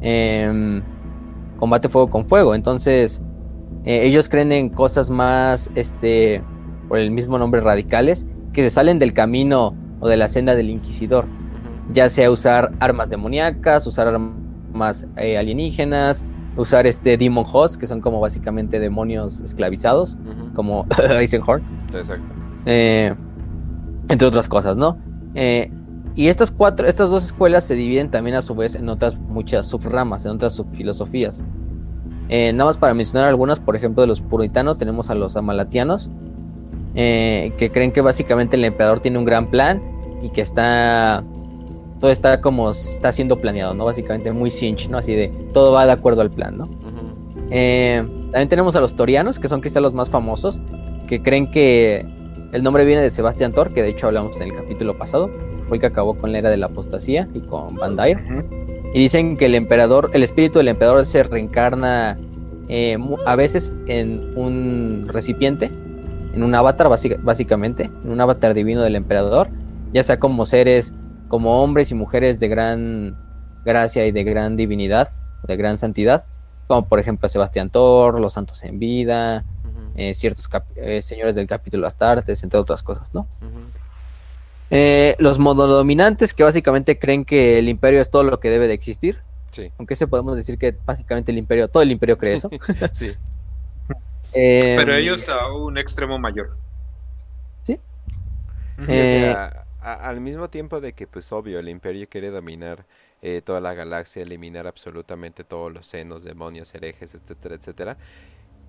em, combate fuego con fuego. Entonces, eh, ellos creen en cosas más, este, por el mismo nombre, radicales, que se salen del camino o de la senda del inquisidor. Ya sea usar armas demoníacas, usar armas eh, alienígenas, usar este Demon Host, que son como básicamente demonios esclavizados, como Eisenhorn. Exacto. Eh, entre otras cosas, ¿no? Eh, y estas cuatro, estas dos escuelas se dividen también a su vez en otras muchas subramas, en otras subfilosofías. Eh, nada más para mencionar algunas, por ejemplo, de los puritanos tenemos a los amalatianos, eh, que creen que básicamente el emperador tiene un gran plan y que está todo está como está siendo planeado, ¿no? Básicamente muy cinch, ¿no? Así de todo va de acuerdo al plan, ¿no? Eh, también tenemos a los torianos, que son quizá los más famosos, que creen que el nombre viene de Sebastián Thor, que de hecho hablamos en el capítulo pasado, fue el que acabó con la era de la apostasía y con Bandair. Y dicen que el emperador, el espíritu del emperador se reencarna eh, a veces en un recipiente, en un avatar básica- básicamente, en un avatar divino del emperador, ya sea como seres, como hombres y mujeres de gran gracia y de gran divinidad, de gran santidad, como por ejemplo Sebastián Thor, los santos en vida, eh, ciertos eh, señores del capítulo Astartes, entre otras cosas, ¿no? Ujú. Eh, los monodominantes que básicamente creen que el imperio es todo lo que debe de existir, Sí. aunque se podemos decir que básicamente el imperio, todo el imperio cree eso. Sí. Eh, Pero ellos a un extremo mayor. Sí. O sea, al mismo tiempo de que, pues obvio, el imperio quiere dominar eh, toda la galaxia, eliminar absolutamente todos los senos, demonios, herejes, etcétera, etcétera.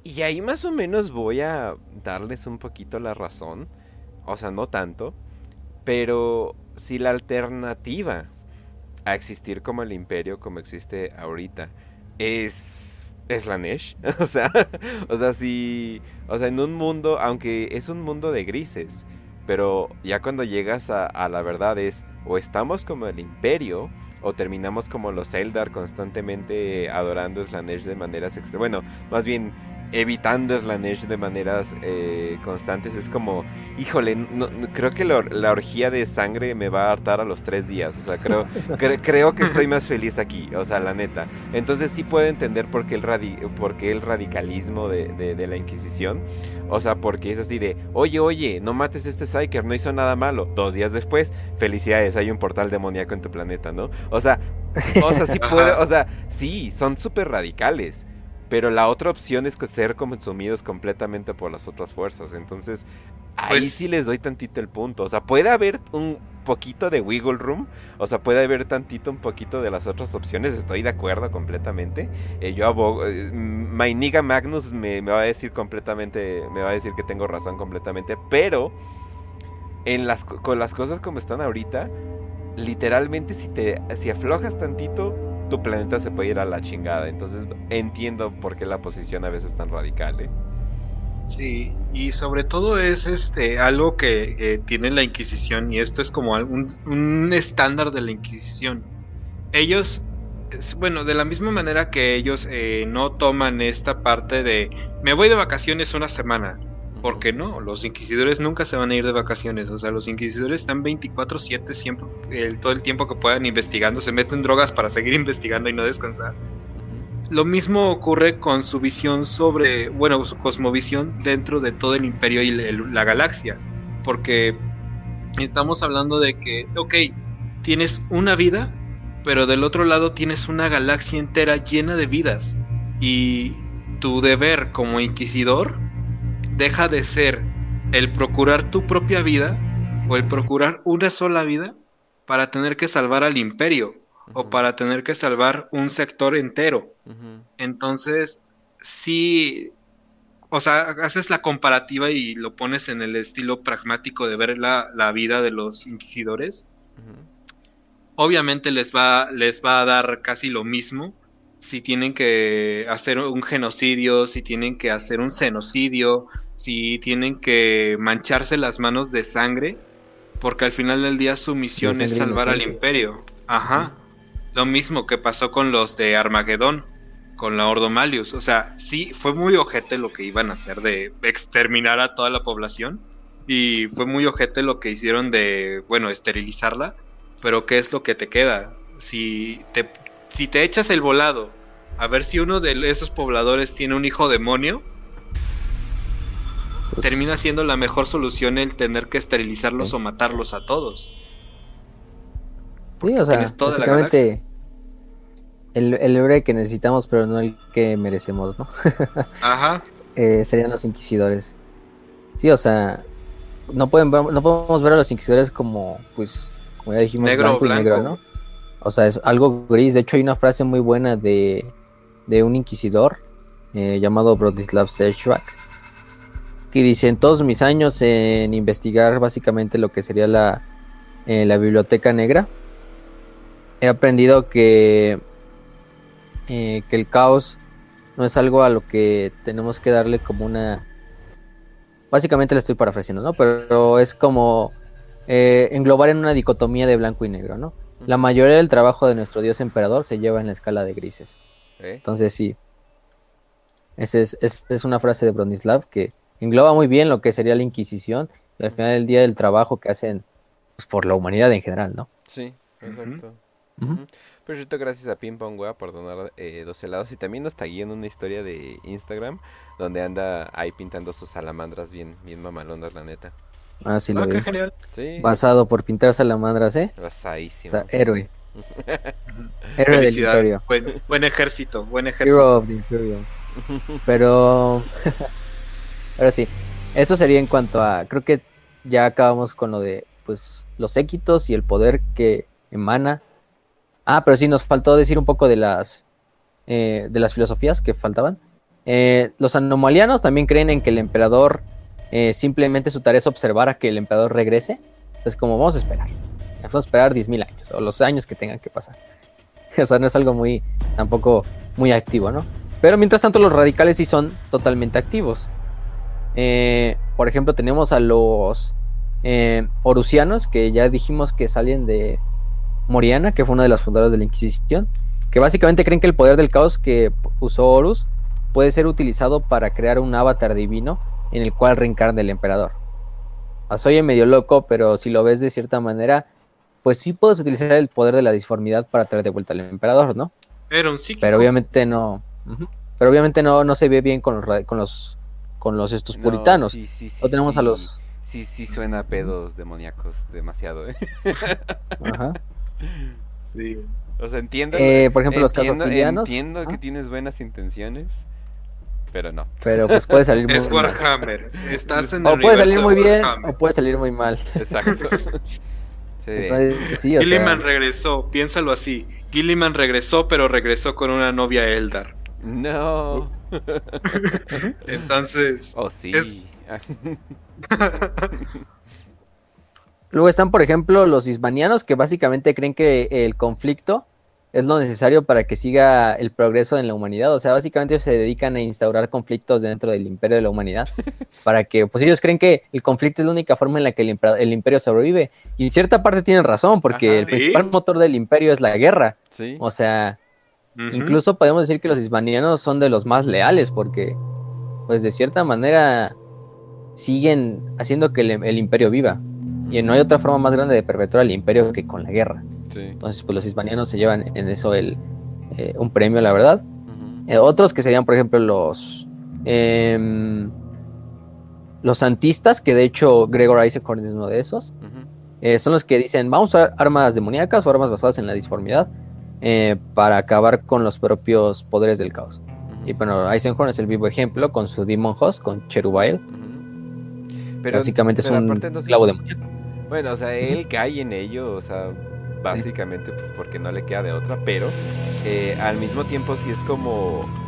Y ahí más o menos voy a darles un poquito la razón, o sea, no tanto, pero si la alternativa a existir como el imperio, como existe ahorita, es, es la Nesh, o sea, o sea, si, o sea, en un mundo, aunque es un mundo de grises, pero ya cuando llegas a, a la verdad es o estamos como el imperio o terminamos como los Eldar constantemente adorando Slanesh de maneras extra bueno más bien evitando Slanesh de maneras eh, constantes es como híjole no- no- creo que la, la orgía de sangre me va a hartar a los tres días o sea creo cre- creo que estoy más feliz aquí o sea la neta entonces sí puedo entender por qué el radi- por qué el radicalismo de, de- de la Inquisición o sea, porque es así de, oye, oye, no mates a este Psyker, no hizo nada malo. Dos días después, felicidades, hay un portal demoníaco en tu planeta, ¿no? O sea, o sea, sí o sea, sí, son súper radicales. Pero la otra opción es ser consumidos completamente por las otras fuerzas. Entonces, ahí Pues- sí les doy tantito el punto. O sea, puede haber un poquito de wiggle room. O sea, puede haber tantito un poquito de las otras opciones. Estoy de acuerdo completamente. Eh, yo abogo. eh, mm, my nigga Magnus me, me va a decir completamente. Me va a decir que tengo razón completamente. Pero. En las, co- con las cosas como están ahorita. Literalmente, si te. Si aflojas tantito. Tu planeta se puede ir a la chingada. Entonces entiendo por qué la posición a veces es tan radical. ¿eh? Sí, y sobre todo es este algo que, tiene la Inquisición y esto es como un, un estándar de la Inquisición. Ellos, bueno, de la misma manera que ellos eh, no toman esta parte de me voy de vacaciones una semana, ¿Por qué no? Los inquisidores nunca se van a ir de vacaciones. O sea, los inquisidores están 24/7 siempre, el, todo el tiempo que puedan investigando. Se meten drogas para seguir investigando y no descansar. Lo mismo ocurre con su visión sobre, bueno, su cosmovisión dentro de todo el imperio y el- la galaxia. Porque estamos hablando de que, ok, tienes una vida, pero del otro lado tienes una galaxia entera llena de vidas. Y tu deber como inquisidor deja de ser el procurar tu propia vida o el procurar una sola vida para tener que salvar al imperio o para tener que salvar un sector entero. Entonces, sí, o sea, haces la comparativa y lo pones en el estilo pragmático de ver la, la vida de los inquisidores. Obviamente les va, les va a dar casi lo mismo si tienen que hacer un genocidio, si tienen que hacer un genocidio, si tienen que mancharse las manos de sangre, porque al final del día su misión es salvar al imperio. Ajá. Lo mismo que pasó con los de Armagedón, con la Ordo Malius. O sea, sí, fue muy ojete lo que iban a hacer de exterminar a toda la población. Y fue muy ojete lo que hicieron de, bueno, esterilizarla. Pero ¿qué es lo que te queda? Si te, si te echas el volado a ver si uno de esos pobladores tiene un hijo demonio, Pues, termina siendo la mejor solución el tener que esterilizarlos Sí. o matarlos a todos. Sí, o sea, toda básicamente el, el héroe que necesitamos, pero no el que merecemos, ¿no? Ajá. Eh, serían los inquisidores. Sí, o sea, no pueden ver- no podemos ver a los inquisidores como, pues, como ya dijimos, Negro blanco y negro, blanco. ¿no? O sea, es algo gris. De hecho, hay una frase muy buena de, de un inquisidor eh, llamado Brodislav Sechvak que dice, en todos mis años en investigar básicamente lo que sería la, eh, la biblioteca negra, he aprendido que, eh, que el caos no es algo a lo que tenemos que darle como una... Básicamente le estoy parafraseando, ¿no? Pero es como englobar en una dicotomía de blanco y negro, ¿no? La mayoría del trabajo de nuestro dios emperador se lleva en la escala de grises. ¿Eh? Entonces sí. Esa es, es, es una frase de Bronislav que engloba muy bien lo que sería la Inquisición y al final del día del trabajo que hacen pues, por la humanidad en general, ¿no? Sí, exacto. Ujú. Por cierto, gracias a Ping Pong Wea por donar eh, dos helados y también nos está guiando una historia de Instagram donde anda ahí pintando sus salamandras bien, bien mamalonas, la neta. Ah, sí lo Ah, vi. qué genial. Sí, Basado por pintar salamandras, ¿eh? O basadísimo. sea, héroe. Héroe del Felicidades. imperio. Buen, buen ejército, buen Hero ejército. of the Imperium. Pero. Ahora sí. Eso sería en cuanto a. Creo que ya acabamos con lo de. Pues los séquitos y el poder que emana. Ah, pero sí, nos faltó decir un poco de las. eh, de las filosofías que faltaban. Eh, los anomalianos también creen en que el emperador. eh, simplemente su tarea es observar a que el emperador regrese. Entonces, como vamos a esperar. Vamos a esperar 10.000 años. O los años que tengan que pasar. O sea, no es algo muy. tampoco muy activo, ¿no? Pero mientras tanto los radicales sí son totalmente activos. Eh, por ejemplo, tenemos a los eh, orusianos, que ya dijimos que salen de Moriana, que fue una de las fundadoras de la Inquisición, que básicamente creen que el poder del caos que usó Horus puede ser utilizado para crear un avatar divino en el cual reencarna el emperador. O medio loco, pero si lo ves de cierta manera, pues sí puedes utilizar el poder de la disformidad para traer de vuelta al emperador, ¿no? Era un psíquico. pero obviamente no pero obviamente no no se ve bien con los con los con los estos No, puritanos sí, sí, sí, o tenemos a sí. los Sí, sí, suena a pedos demoníacos demasiado, ¿eh? ajá. Sí. O sea, entiendo. Eh, por ejemplo, los entiendo- casofilianos. Entiendo que Ah. tienes buenas intenciones, pero no. pero pues puede salir muy Es mal. Warhammer. Estás en o el puede salir muy bien Warhammer. o puede salir muy mal Exacto. Sí. Entonces, sí o sea, Gilliman regresó, piénsalo así. Gilliman regresó, pero regresó con una novia Eldar. No. Entonces, Oh, sí. Es- luego están por ejemplo los isbanianos que básicamente creen que el conflicto es lo necesario para que siga el progreso en la humanidad. O sea, básicamente se dedican a instaurar conflictos dentro del imperio de la humanidad. para que, pues ellos creen que el conflicto es la única forma en la que el, impera- el imperio sobrevive. Y en cierta parte tienen razón, porque Ajá. el Sí. principal motor del imperio es la guerra. Sí. O sea, incluso podemos decir que los isbanianos son de los más leales, porque, pues de cierta manera, siguen haciendo que el, el imperio viva. Y no hay otra forma más grande de perpetuar el imperio que con la guerra. Sí. Entonces, pues los hispanianos se llevan en eso el, eh, un premio, la verdad. Eh, otros que serían, por ejemplo, los em, los santistas, que de hecho Gregor Eisenhorn es uno de esos. Eh, son los que dicen, vamos a usar armas demoníacas o armas basadas en la disformidad eh, para acabar con los propios poderes del caos. Y bueno, Eisenhorn es el vivo ejemplo con su Demon Host, con Cherubael. Pero, Básicamente es un aparte clavo demoníaco. Bueno, o sea, él cae en ello, o sea, básicamente pues, porque no le queda de otra, pero eh, al mismo tiempo sí es como...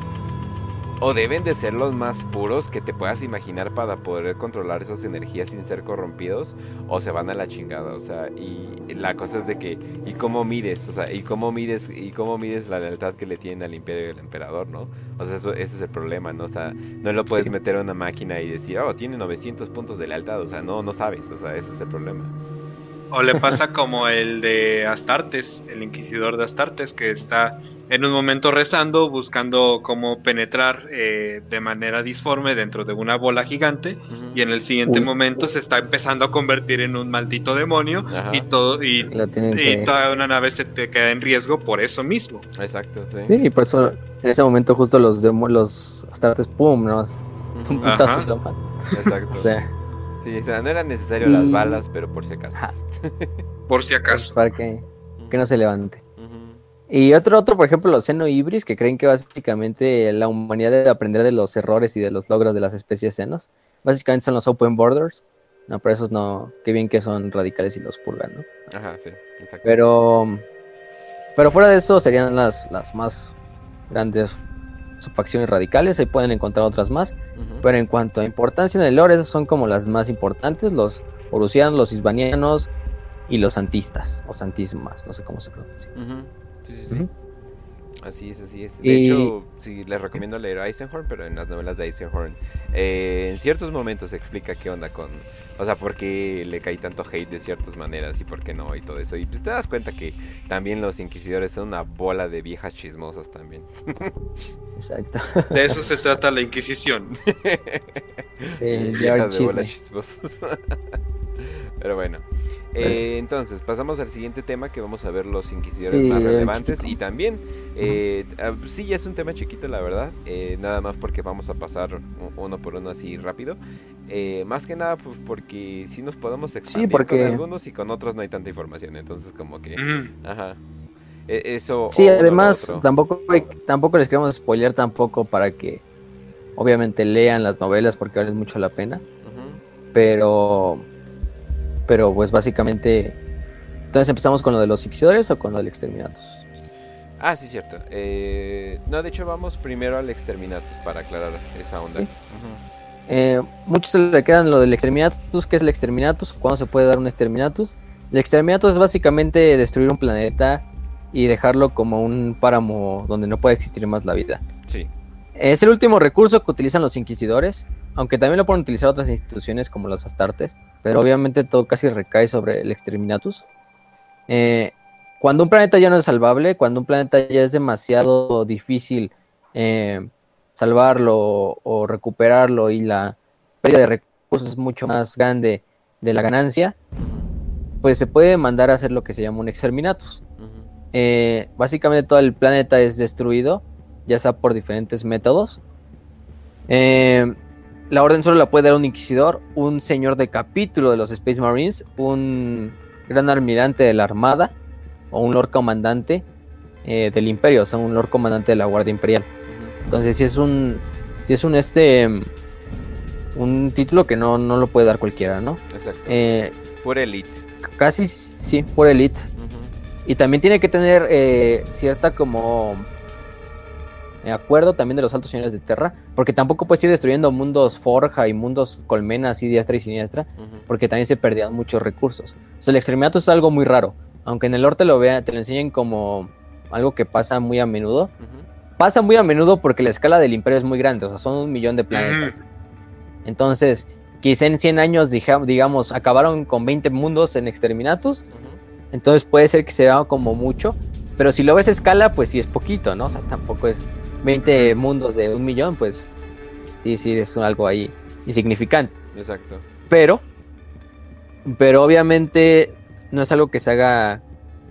O deben de ser los más puros que te puedas imaginar para poder controlar esas energías sin ser corrompidos, o se van a la chingada, o sea, y la cosa es de que, ¿y cómo mides? O sea, ¿y cómo mides, y cómo mides la lealtad que le tienen al imperio y al emperador, no? O sea, eso, ese es el problema, ¿no? O sea, no lo puedes Sí. meter a una máquina y decir, oh, tiene 900 puntos de lealtad, o sea, no, no sabes, o sea, ese es el problema. O le pasa como el de Astartes, el inquisidor de Astartes, que está en un momento rezando, buscando cómo penetrar eh, de manera disforme dentro de una bola gigante, y en el siguiente Uy. momento se está empezando a convertir en un maldito demonio, Ajá. y todo, y, toda una nave se te queda en riesgo por eso mismo. Exacto, sí. Sí, y por eso en ese momento justo los demo- los astartes, pum, ¿no? Un putazo lo matan. Exacto. O sea, Sí, o sea, no eran necesarias las balas, pero por si acaso. Ajá. Por si pues, acaso. para que, que no se levante. Y otro, otro, por ejemplo, los xenohibris, que creen que básicamente la humanidad debe aprender de los errores y de los logros de las especies xenos. Básicamente son los open borders. No, pero esos no, qué bien que son radicales y los purgan, ¿no? Ajá, sí, exacto. Pero, pero fuera de eso serían las, las más grandes subfacciones radicales. Ahí pueden encontrar otras más. Pero en cuanto a importancia en el lore, esas son como las más importantes: los orusianos, los isbanianos y los santistas, o santismas, no sé cómo se pronuncia. Ujú. Sí, sí, sí. Así es, así es. De Y- hecho, sí, les recomiendo leer Eisenhorn, pero en las novelas de Eisenhorn, eh, en ciertos momentos se explica qué onda con. O sea, por qué le cae tanto hate de ciertas maneras y por qué no y todo eso. Y pues te das cuenta que también los inquisidores son una bola de viejas chismosas también. Exacto. De eso se trata la Inquisición. El Viejas llevar de bolas chismosas. Pero bueno. Eh, entonces, pasamos al siguiente tema que vamos a ver los inquisidores Sí, más el relevantes. chiquito. Y también, eh, ah, sí, ya es un tema chiquito, la verdad. eh, nada más porque vamos a pasar uno por uno así rápido. Eh, más que nada, pues porque si nos podemos expandir porque- con algunos y con otros no hay tanta información. Entonces, como que, ajá. E- eso. Sí, además, tampoco, hay- tampoco les queremos spoilear tampoco para que obviamente lean las novelas porque valen mucho la pena. Ujú. Pero, pero pues básicamente, entonces empezamos con lo de los inquisidores o con lo del exterminatus. Ah, sí, cierto. Eh, no, de hecho, vamos primero al Exterminatus para aclarar esa onda. Sí. Eh, muchos se le quedan lo del exterminatus. ¿Qué es el exterminatus? ¿Cuándo se puede dar un exterminatus? El exterminatus es básicamente destruir un planeta y dejarlo como un páramo donde no puede existir más la vida. Sí. Es el último recurso que utilizan los inquisidores, aunque también lo pueden utilizar otras instituciones como los astartes, pero obviamente todo casi recae sobre el exterminatus. Eh, cuando un planeta ya no es salvable, cuando un planeta ya es demasiado difícil eh, salvarlo o recuperarlo y la pérdida de recursos es mucho más grande de la ganancia, pues se puede mandar a hacer lo que se llama un exterminatus. Eh, básicamente todo el planeta es destruido, ya sea por diferentes métodos. Eh, la orden solo la puede dar un inquisidor, un señor de capítulo de los Space Marines, un gran almirante de la Armada o un Lord Comandante eh, del Imperio, o sea, un Lord Comandante de la Guardia Imperial. Entonces, si es un, si es un este, un título que no, no lo puede dar cualquiera, ¿no? Exacto. Eh, Pura elite. casi sí, por elite. Y también tiene que tener eh, cierta como acuerdo también de los altos señores de Terra, porque tampoco puedes ir destruyendo mundos forja y mundos colmenas y diestra y siniestra, porque también se perdían muchos recursos. O sea, el exterminato es algo muy raro, aunque en el lore te lo vea, te lo enseñen como algo que pasa muy a menudo. Pasa muy a menudo porque la escala del imperio es muy grande, o sea, son un millón de planetas. Entonces, quizá en 100 años, digamos, acabaron con 20 mundos en exterminatus, Ujú. entonces puede ser que se vea como mucho, pero si lo ves a escala, pues sí es poquito, ¿no? O sea, tampoco es 20 mundos de un millón, pues sí, sí, es algo ahí insignificante. Exacto. Pero, pero obviamente no es algo que se haga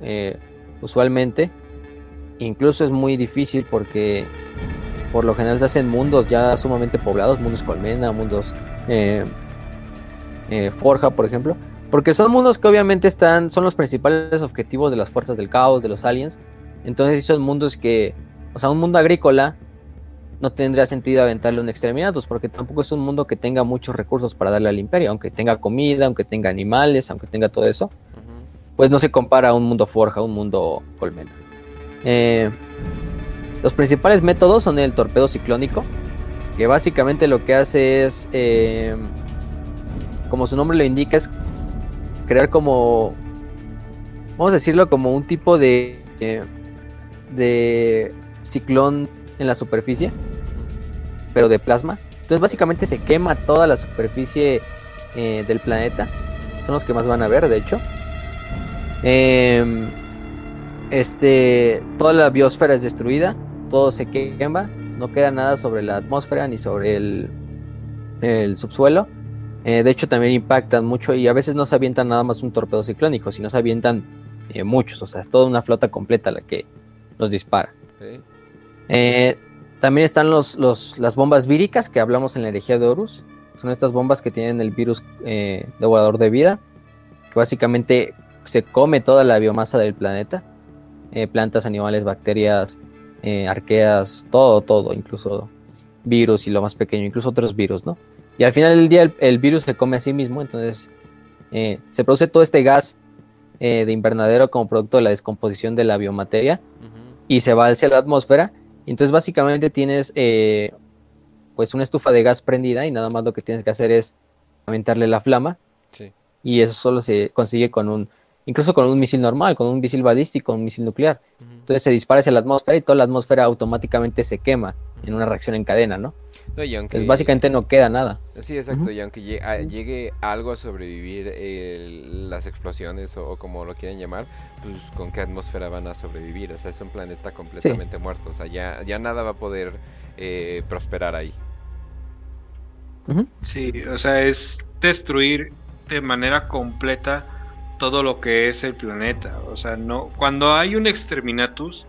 eh, usualmente. Incluso es muy difícil porque por lo general se hacen mundos ya sumamente poblados, mundos colmena, mundos eh, eh, forja, por ejemplo. Porque son mundos que obviamente están, son los principales objetivos de las fuerzas del caos, de los aliens. Entonces son mundos que, o sea, un mundo agrícola no tendría sentido aventarle un exterminatus, porque tampoco es un mundo que tenga muchos recursos para darle al imperio, aunque tenga comida, aunque tenga animales, aunque tenga todo eso, pues no se compara a un mundo forja, a un mundo colmena. Eh, los principales métodos son el torpedo ciclónico, que básicamente lo que hace es, eh, como su nombre lo indica, es crear como, vamos a decirlo, como un tipo de, eh, de ciclón en la superficie, pero de plasma. Entonces básicamente se quema toda la superficie eh, del planeta. Son los que más van a ver, de hecho. Em, este, toda la biosfera es destruida, todo se quema, no queda nada sobre la atmósfera ni sobre el, el subsuelo. Eh, de hecho también impactan mucho y a veces no se avientan nada más un torpedo ciclónico, sino se avientan eh, muchos, o sea, es toda una flota completa la que los dispara. Eh, también están los, los- las bombas víricas que hablamos en la herejía de Horus. Son estas bombas que tienen el virus eh, devorador de vida, que básicamente se come toda la biomasa del planeta. Eh, plantas, animales, bacterias, eh, arqueas, todo, todo, incluso virus y lo más pequeño, incluso otros virus, ¿no? Y al final del día el, el virus se come a sí mismo, entonces eh, se produce todo este gas eh, de invernadero como producto de la descomposición de la biomateria y se va hacia la atmósfera. Y Entonces básicamente tienes eh, pues una estufa de gas prendida y nada más lo que tienes que hacer es aventarle la flama Sí. y eso solo se consigue con un, incluso con un misil normal, con un misil balístico, un misil nuclear. Entonces se dispara hacia la atmósfera y toda la atmósfera automáticamente se quema en una reacción en cadena, ¿no? No, y aunque... Básicamente no queda nada. Sí, exacto, y aunque a- llegue algo a sobrevivir el- las explosiones o, o como lo quieran llamar, pues con qué atmósfera van a sobrevivir, o sea, es un planeta completamente muerto, o sea, ya, ya nada va a poder eh, prosperar ahí. Sí, o sea, es destruir de manera completa todo lo que es el planeta. O sea, no. Cuando hay un exterminatus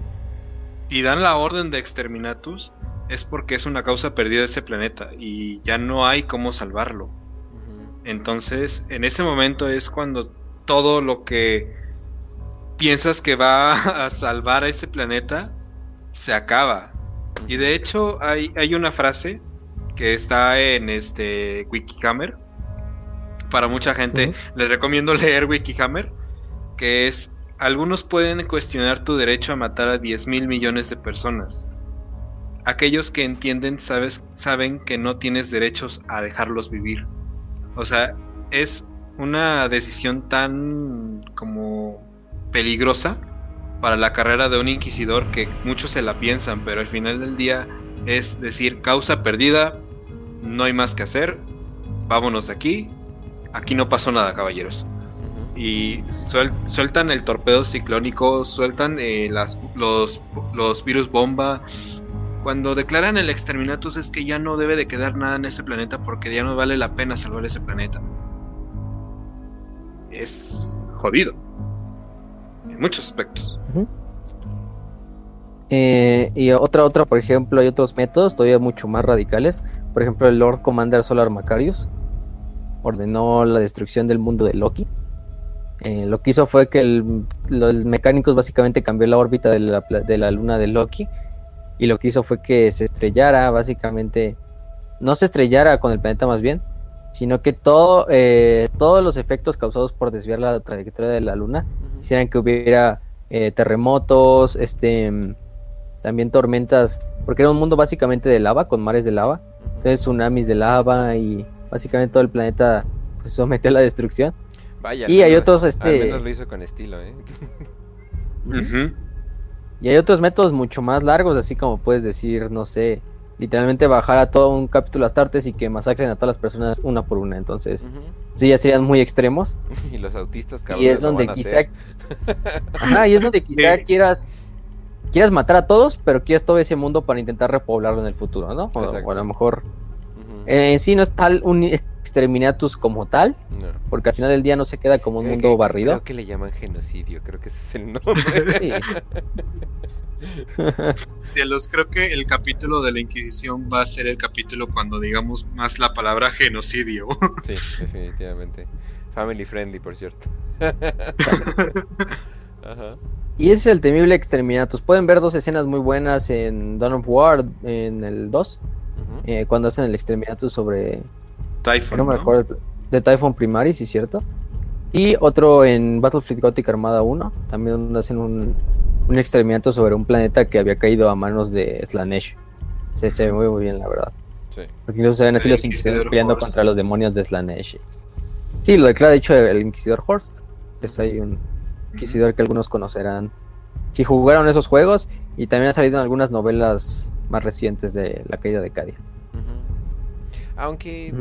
y dan la orden de exterminatus, es porque es una causa perdida de ese planeta y ya no hay cómo salvarlo. Entonces, en ese momento es cuando todo lo que piensas que va a salvar a ese planeta se acaba. Y de hecho hay, hay una frase que está en este Wikihammer. Para mucha gente les recomiendo leer Wikihammer, que es algunos pueden cuestionar tu derecho a matar a 10 mil millones de personas. Aquellos que entienden sabes, saben que no tienes derechos a dejarlos vivir. O sea, es una decisión tan como peligrosa para la carrera de un inquisidor que muchos se la piensan, pero al final del día es decir, causa perdida, no hay más que hacer, vámonos de aquí, aquí no pasó nada, caballeros. Y suel- sueltan el torpedo ciclónico, sueltan eh, las, los, los virus bomba. Cuando declaran el exterminatus es que ya no debe de quedar nada en ese planeta porque ya no vale la pena salvar ese planeta. Es jodido. En muchos aspectos. Eh, y otra, otra, por ejemplo, hay otros métodos todavía mucho más radicales. Por ejemplo, el Lord Commander Solar Macarius ordenó la destrucción del mundo de Loki. Eh, lo que hizo fue que el, lo- el Mecánicos básicamente cambió la órbita de la luna de Loki. Y lo que hizo fue que se estrellara, básicamente. No se estrellara con el planeta más bien, sino que todo, eh, todos los efectos causados por desviar la trayectoria de la luna hicieran que hubiera eh, terremotos, este, también tormentas, porque era un mundo básicamente de lava, con mares de lava, entonces tsunamis de lava y básicamente todo el planeta pues, se sometió a la destrucción. Vaya, al Y hay otros, Al este- menos lo hizo con estilo, ¿eh? Ujú. Y hay otros métodos mucho más largos, así como puedes decir, no sé, literalmente bajar a todo un capítulo Astartes y que masacren a todas las personas una por una, entonces sí ya serían muy extremos. Y los autistas, cabrón. y es donde quizá Ajá, y es donde quizá Sí. quieras quieras matar a todos, pero quieres todo ese mundo para intentar repoblarlo en el futuro, ¿no? O, o a lo mejor Eh, en sí no es tal un exterminatus como tal, No. porque al final del día no se queda como un Creo mundo que- barrido. Creo que le llaman genocidio, creo que ese es el nombre. Sí. De los, creo que el capítulo de la Inquisición va a ser el capítulo cuando digamos más la palabra genocidio. Sí, definitivamente. Family friendly, por cierto. Ajá. Y ese es el temible exterminatus. Pueden ver dos escenas muy buenas en Dawn of War, en el 2, ujú. eh, cuando hacen el exterminatus sobre Typhon, No me. De Typhon Primaris, sí, cierto. Y otro en Battlefield Gothic Armada 1, también donde hacen un, un exterminato sobre un planeta que había caído a manos de Slanesh. Se, se ve muy, muy bien, la verdad. Sí. Porque incluso se ven así El los inquisidores Inquisidor peleando Horst. contra los demonios de Slanesh. Sí, lo declara de hecho el Inquisidor Horst. Es ahí un inquisidor que algunos conocerán. Si jugaron esos juegos, y también ha salido en algunas novelas más recientes de la caída de Cadia. Aunque.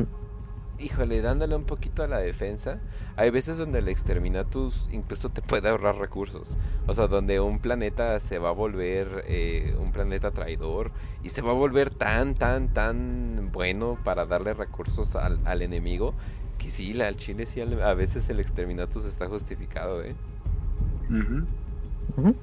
Híjole, dándole un poquito a la defensa, hay veces donde el exterminatus incluso te puede ahorrar recursos. O sea, donde un planeta se va a volver eh, un planeta traidor y se va a volver tan, tan, tan bueno para darle recursos al, al enemigo. Que sí, la, al chile sí, al- a veces el exterminatus está justificado, ¿eh? Ujú.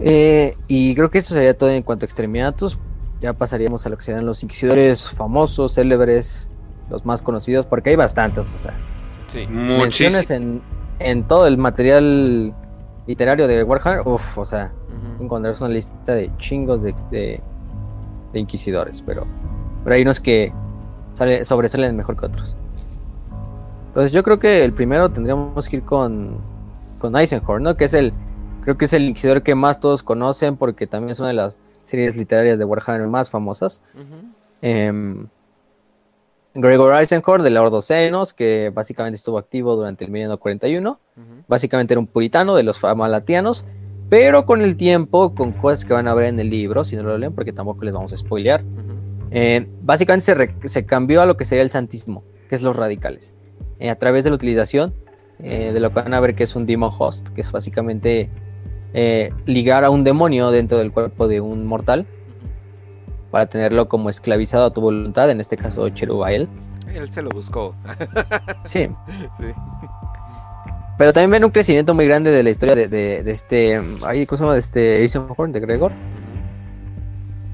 Eh, y creo que eso sería todo en cuanto a exterminatus. Ya pasaríamos a lo que serían los inquisidores famosos, célebres, los más conocidos, porque hay bastantes. O sea, Sí. menciones en, en todo el material literario de Warhammer. Uff, o sea, Ujú. encontrarás una lista de chingos de, de, de inquisidores, pero, pero hay unos que sale, sobresalen mejor que otros. Entonces yo creo que el primero tendríamos que ir con, con Eisenhorn, ¿no? Que es el, creo que es el inquisidor que más todos conocen porque también es una de las series literarias de Warhammer más famosas. Gregor Eisenhorn de la Ordo Xenos, que básicamente estuvo activo durante el 1941 Ujú. básicamente era un puritano de los famalatianos, pero con el tiempo, con cosas que van a ver en el libro, si no lo leen, porque tampoco les vamos a spoilear, eh, básicamente se, re- se cambió a lo que sería el santismo, que es los radicales, eh, a través de la utilización eh, de lo que van a ver que es un demon host, que es básicamente ligar a un demonio dentro del cuerpo de un mortal para tenerlo como esclavizado a tu voluntad, en este caso Cherubael. Él se lo buscó. Sí, sí. Pero también ven un crecimiento muy grande de la historia de, de- de este. Ay, ¿Cómo se llama? De este Eisenhorn, de Gregor.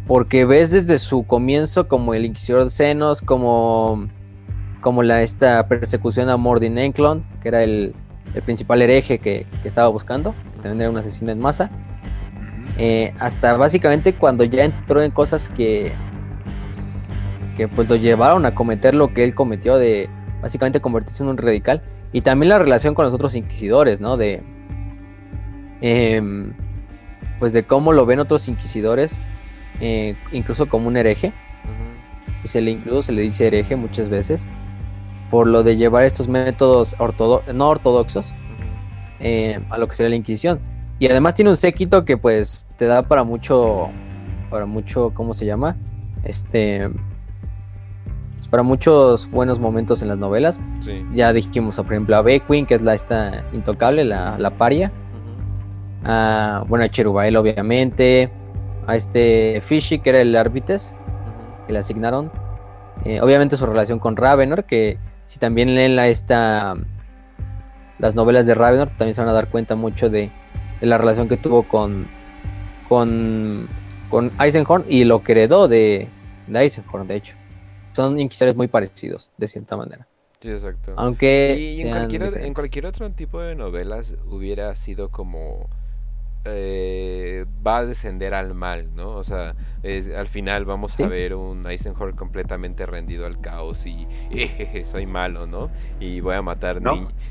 Porque ves desde su comienzo como el Inquisidor de Senos, como. Como la, esta persecución a Mordin Enklon, que era el, el principal hereje que, que estaba buscando. que También era un asesino en masa. Eh, hasta básicamente cuando ya entró en cosas que. Que pues lo llevaron a cometer lo que él cometió de básicamente convertirse en un radical. Y también la relación con los otros inquisidores, ¿no? De. em, pues de cómo lo ven otros inquisidores, eh, incluso como un hereje. Y se le incluso se le dice hereje muchas veces. Por lo de llevar estos métodos ortodo- no ortodoxos eh, a lo que sería la Inquisición. Y además tiene un séquito que pues te da para mucho, para mucho, ¿cómo se llama? Este, pues, para muchos buenos momentos en las novelas. Sí. Ya dijimos, por ejemplo, a Beckwin, que es la esta intocable, la, la paria. A, bueno, a Cherubael, obviamente. A este Fishy, que era el Arbites, Ujú. que le asignaron. Eh, obviamente su relación con Ravenor, que si también leen la, esta, las novelas de Ravenor, también se van a dar cuenta mucho de, de la relación que tuvo con, con, con Eisenhorn y lo que heredó de, de Eisenhorn, de hecho. Son inquisidores muy parecidos, de cierta manera. Sí, exacto. Aunque Y en cualquier otro tipo de novelas hubiera sido como eh, va a descender al mal, ¿no? O sea, es- al final vamos Sí. a ver un Eisenhower completamente rendido al caos y "Ejeje, soy malo, ¿no? Y voy a matar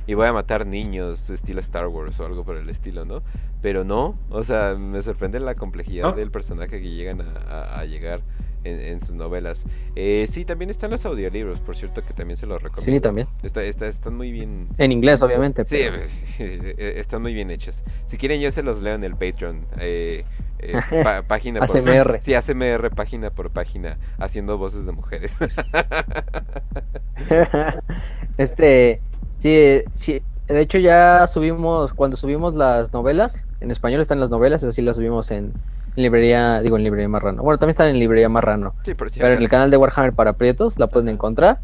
y voy a matar niños estilo Star Wars o algo por el estilo, ¿no? Pero no, o sea, me sorprende la complejidad ¿No? del personaje que llegan a, a- a llegar en, en sus novelas. Eh, sí, también están los audiolibros, por cierto, que también se los recomiendo. Sí, también. Está, está- están muy bien. En inglés, obviamente. Sí, pero- eh, están muy bien hechos. Si quieren, yo se los leo en el Patreon. eh, eh, pa- página por ASMR. Sí, ASMR, página por página, haciendo voces de mujeres. este, sí, sí, de hecho ya subimos, cuando subimos las novelas, en español están las novelas, así las subimos en, En librería, digo en librería Marrano. Bueno, también están en librería Marrano. Sí, por Pero en el canal de Warhammer para Prietos la pueden encontrar.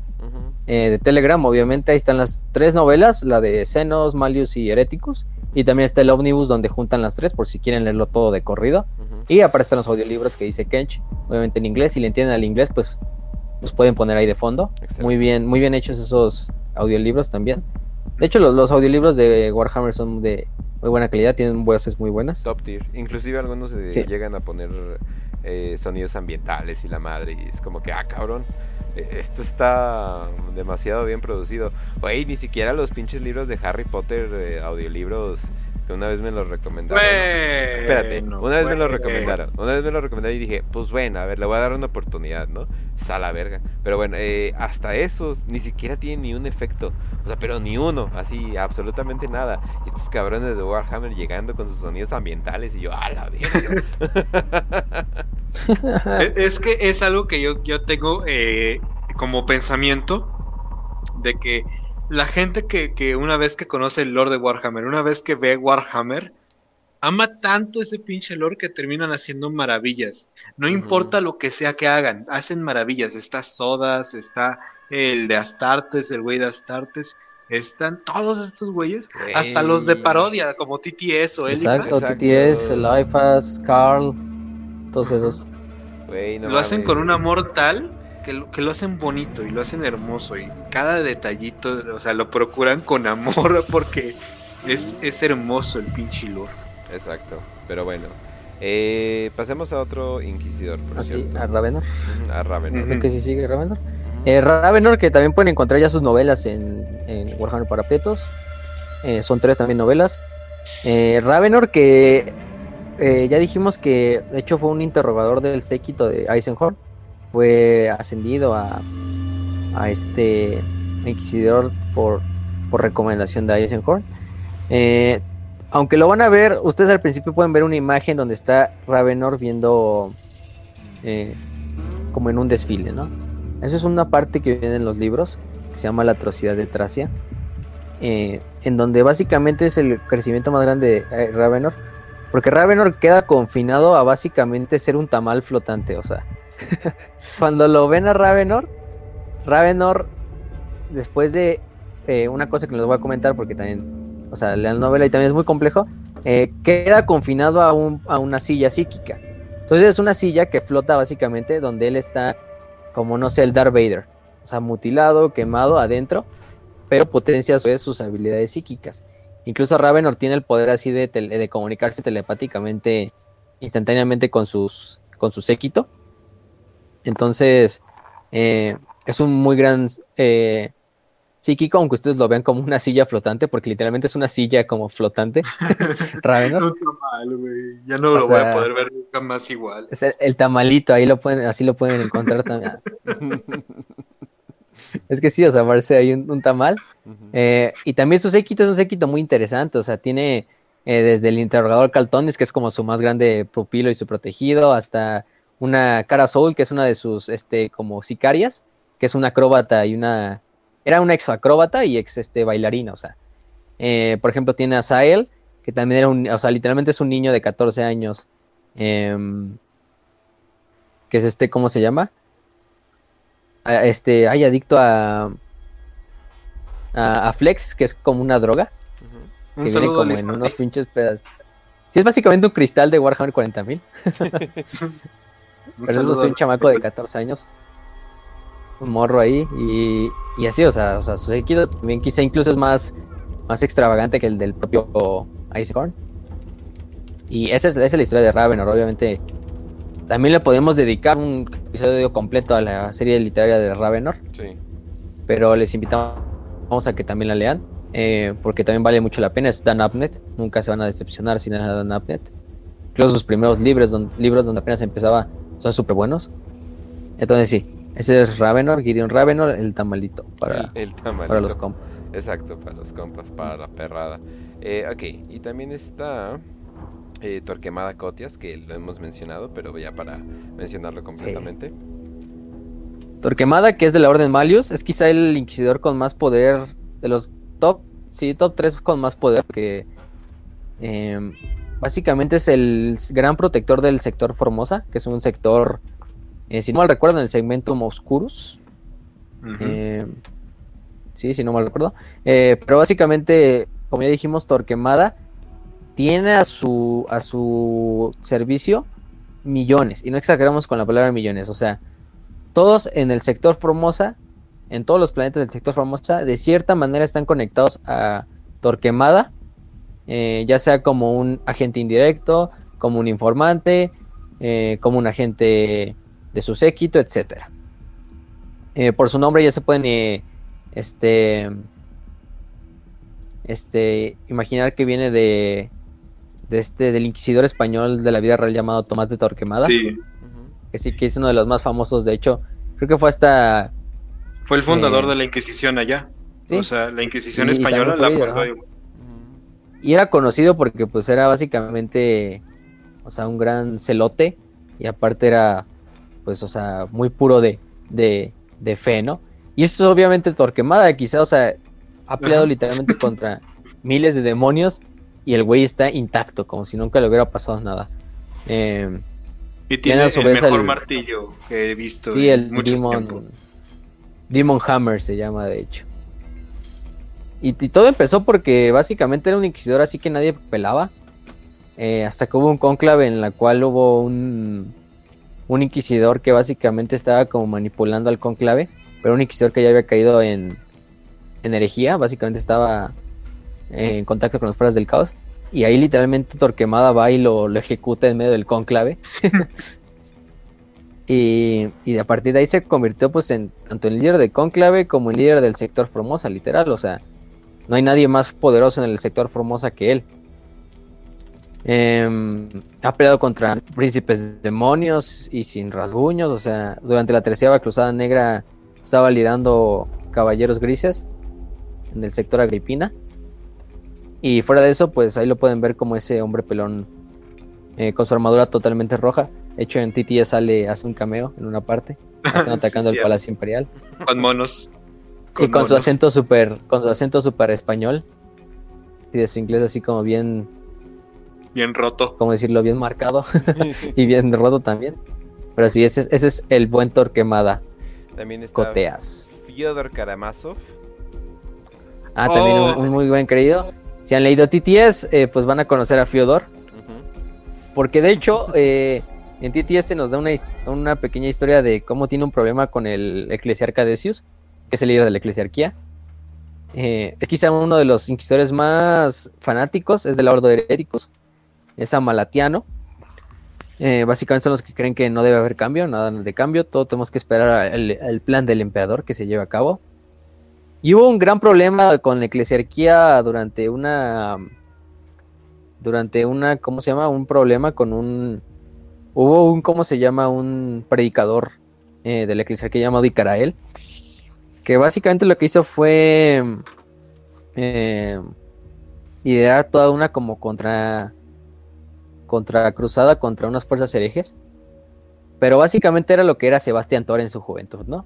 Eh, de Telegram, obviamente, ahí están las tres novelas, la de Xenos, Malius y Hereticus. Y también está el Omnibus donde juntan las tres por si quieren leerlo todo de corrido. Y aparte están los audiolibros que dice Kench, obviamente en inglés. Si le entienden al inglés, pues los pueden poner ahí de fondo. Excelente. Muy bien, muy bien hechos esos audiolibros también. De hecho, los, los audiolibros de Warhammer son de muy buena calidad, tienen voces muy buenas. Top tier. Inclusive algunos eh, Sí. llegan a poner eh, sonidos ambientales y la madre. Y es como que, ah, cabrón. eh, Esto está demasiado bien producido. Güey, ni siquiera los pinches libros de Harry Potter, eh, audiolibros, que una vez me los recomendaron. Espérate, Bueno, una vez me lo recomendaron. Una vez me lo recomendaron y dije, pues bueno, a ver, le voy a dar una oportunidad, ¿no? Es a la verga. Pero bueno, eh, hasta esos ni siquiera tienen ni un efecto. O sea, pero ni uno, así, absolutamente nada. Y estos cabrones de Warhammer llegando con sus sonidos ambientales y yo, a la verga. E- Es que es algo que yo, yo tengo eh, como pensamiento de que la gente que, que una vez que conoce el lore de Warhammer, una vez que ve Warhammer, ama tanto ese pinche lore que terminan haciendo maravillas. No importa lo que sea que hagan, hacen maravillas. Está Sodas, está el de Astartes, el güey de Astartes. Están todos estos güeyes, hasta los de parodia, como TTS o Exacto, Exacto. TTS, Elifas, Carl, todos esos. No lo hacen con un amor tal que lo, que lo hacen bonito y lo hacen hermoso y cada detallito, o sea, lo procuran con amor porque es, es hermoso el pinche lore. Exacto, pero bueno. Eh, pasemos a otro inquisidor, por Así, cierto. a Ravenor. A Ravenor. Creo que sí sigue Ravenor. Eh, Ravenor, que también pueden encontrar ya sus novelas en, en Warhammer para Prietos. Eh, son tres también novelas. Eh, Ravenor, que eh, ya dijimos que de hecho fue un interrogador del séquito de Eisenhorn. Fue ascendido a, este inquisidor por, por recomendación de Eisenhorn. Eh, aunque lo van a ver, ustedes al principio pueden ver una imagen donde está Ravenor viendo eh, como en un desfile, ¿no? Eso es una parte que viene en los libros, que se llama La atrocidad de Tracia, eh, en donde básicamente es el crecimiento más grande de eh, Ravenor, porque Ravenor queda confinado a básicamente ser un tamal flotante, o sea, cuando lo ven a Ravenor, Ravenor, después de eh, una cosa que les voy a comentar, porque también, o sea, la novela y también es muy complejo, eh, queda confinado a, un- a una silla psíquica. Entonces es una silla que flota básicamente donde él está como no sé, el Darth Vader. O sea, mutilado, quemado adentro, pero potencia sus habilidades psíquicas. Incluso Ravenor tiene el poder así de comunicarse telepáticamente, instantáneamente con sus con su séquito. Entonces, eh, es un muy gran eh, psíquico, aunque ustedes lo vean como una silla flotante, porque literalmente es una silla como flotante. Ravenor. No está mal, güey. Ya no O lo voy a poder ver nunca más igual. Es el, el tamalito, ahí lo pueden, así lo pueden encontrar también. Es que sí, o sea, parece ahí un, un tamal. Eh, y también su séquito es un séquito muy interesante, o sea, tiene eh, desde el interrogador Caltonis, que es como su más grande pupilo y su protegido, hasta una Cara Soul, que es una de sus, este, como sicarias, que es una acróbata y una... Era una ex acróbata y ex, este, bailarina, o sea. Eh, por ejemplo, tiene a Sael, que también era un, o sea, literalmente es un niño de 14 años, em, que es este, ¿cómo se llama? Este, ay, adicto a, a, a Flex, que es como una droga, que Un viene como en unos pinches pedazos. Sí, es básicamente un cristal de Warhammer 40.000, Un pero saludo es a un chamaco de 14 años. Un morro ahí, y, y así, o sea, o sea, su séquito también quizá incluso es más, más extravagante que el del propio Icecorn. Y esa es, esa es la historia de Ravenor, obviamente. También le podemos dedicar un episodio completo a la serie literaria de Ravenor. Sí. pero les invitamos a que también la lean, eh, porque también vale mucho la pena. Es Dan Abnett, nunca se van a decepcionar si no es Dan Abnett. Incluso sus primeros libros, don- libros donde apenas empezaba son súper buenos. Entonces, sí, ese es Ravenor, Gideon Ravenor, el tamalito para, el, el tamalito. para los compas. Exacto, para los compas, para la perrada. Eh, ok, y también está eh, Torquemada Cotias, que lo hemos mencionado, pero ya para mencionarlo completamente. Torquemada, que es de la Orden Malius, es quizá el inquisidor con más poder de los top, sí, top 3 con más poder, que em, básicamente es el gran protector del sector Formosa, que es un sector, eh, si no mal recuerdo, en el segmento Oscurus. Ujú. Eh, sí, si no mal recuerdo. Eh, pero básicamente, como ya dijimos, Torquemada tiene a su, a su servicio millones. Y no exageramos con la palabra millones. O sea, todos en el sector Formosa, en todos los planetas del sector Formosa, de cierta manera están conectados a Torquemada. Eh, ya sea como un agente indirecto, como un informante, eh, como un agente de su séquito, etcétera. Eh, por su nombre ya se pueden eh, este este imaginar que viene de, de este del inquisidor español de la vida real llamado Tomás de Torquemada Sí, que sí que es uno de los más famosos de hecho creo que fue hasta fue el fundador Eh, de la Inquisición allá. sí, O sea, la Inquisición española la fundó. Y era conocido porque pues era básicamente o sea un gran celote y aparte era pues o sea muy puro de de, de fe no y esto es obviamente Torquemada quizá o sea ha peleado literalmente contra miles de demonios y el güey está intacto como si nunca le hubiera pasado nada. Eh, Y tiene el mejor el- martillo que he visto sí en el mucho Demon tiempo. Demon Hammer se llama de hecho y, y todo empezó porque básicamente era un inquisidor así que nadie pelaba. Eh, hasta que hubo un cónclave en la cual hubo un, un inquisidor que básicamente estaba como manipulando al cónclave. Pero un inquisidor que ya había caído en, en herejía. Básicamente estaba en contacto con las fuerzas del caos. Y ahí literalmente Torquemada va y lo, lo ejecuta en medio del cónclave. y, y a partir de ahí se convirtió pues en tanto en líder de cónclave como en líder del sector Formosa, literal. O sea, no hay nadie más poderoso en el sector Formosa que él. Em, ha peleado contra príncipes demonios y sin rasguños. O sea, durante la tercera cruzada negra estaba liderando caballeros grises en el sector Agripina. Y fuera de eso, pues ahí lo pueden ver como ese hombre pelón eh, con su armadura totalmente roja. De hecho, en TTS sale, hace un cameo en una parte. Están Sí, atacando el. Palacio Imperial. Con monos. Y con su acento súper, con su acento súper español. Y de su inglés así como bien, Bien roto. como decirlo, bien marcado. y bien roto también. Pero sí, ese, es- ese es el buen Torquemada. También está Coteas. Fyodor Karamazov. Ah, también Oh. un, un muy buen querido. Si han leído TTS, eh, pues van a conocer a Fyodor. Porque de hecho, eh, en TTS se nos da una, una pequeña historia de cómo tiene un problema con el eclesiarca Decius, que es el líder de la eclesiarquía. Eh, es quizá uno de los inquisidores más fanáticos, es del Ordo Heréticos, es amalatiano. Eh, básicamente son los que creen que no debe haber cambio, nada de cambio, todo tenemos que esperar el, plan del emperador que se lleve a cabo. Y hubo un gran problema con la eclesiarquía durante una durante una, ¿cómo se llama? Un problema con un... Hubo un, ¿cómo se llama? Un predicador eh, de la iglesia que llamado Icarael, que básicamente lo que hizo fue eh, idear toda una como contra... contra cruzada contra unas fuerzas herejes. Pero básicamente era lo que era Sebastián Thor en su juventud, ¿no?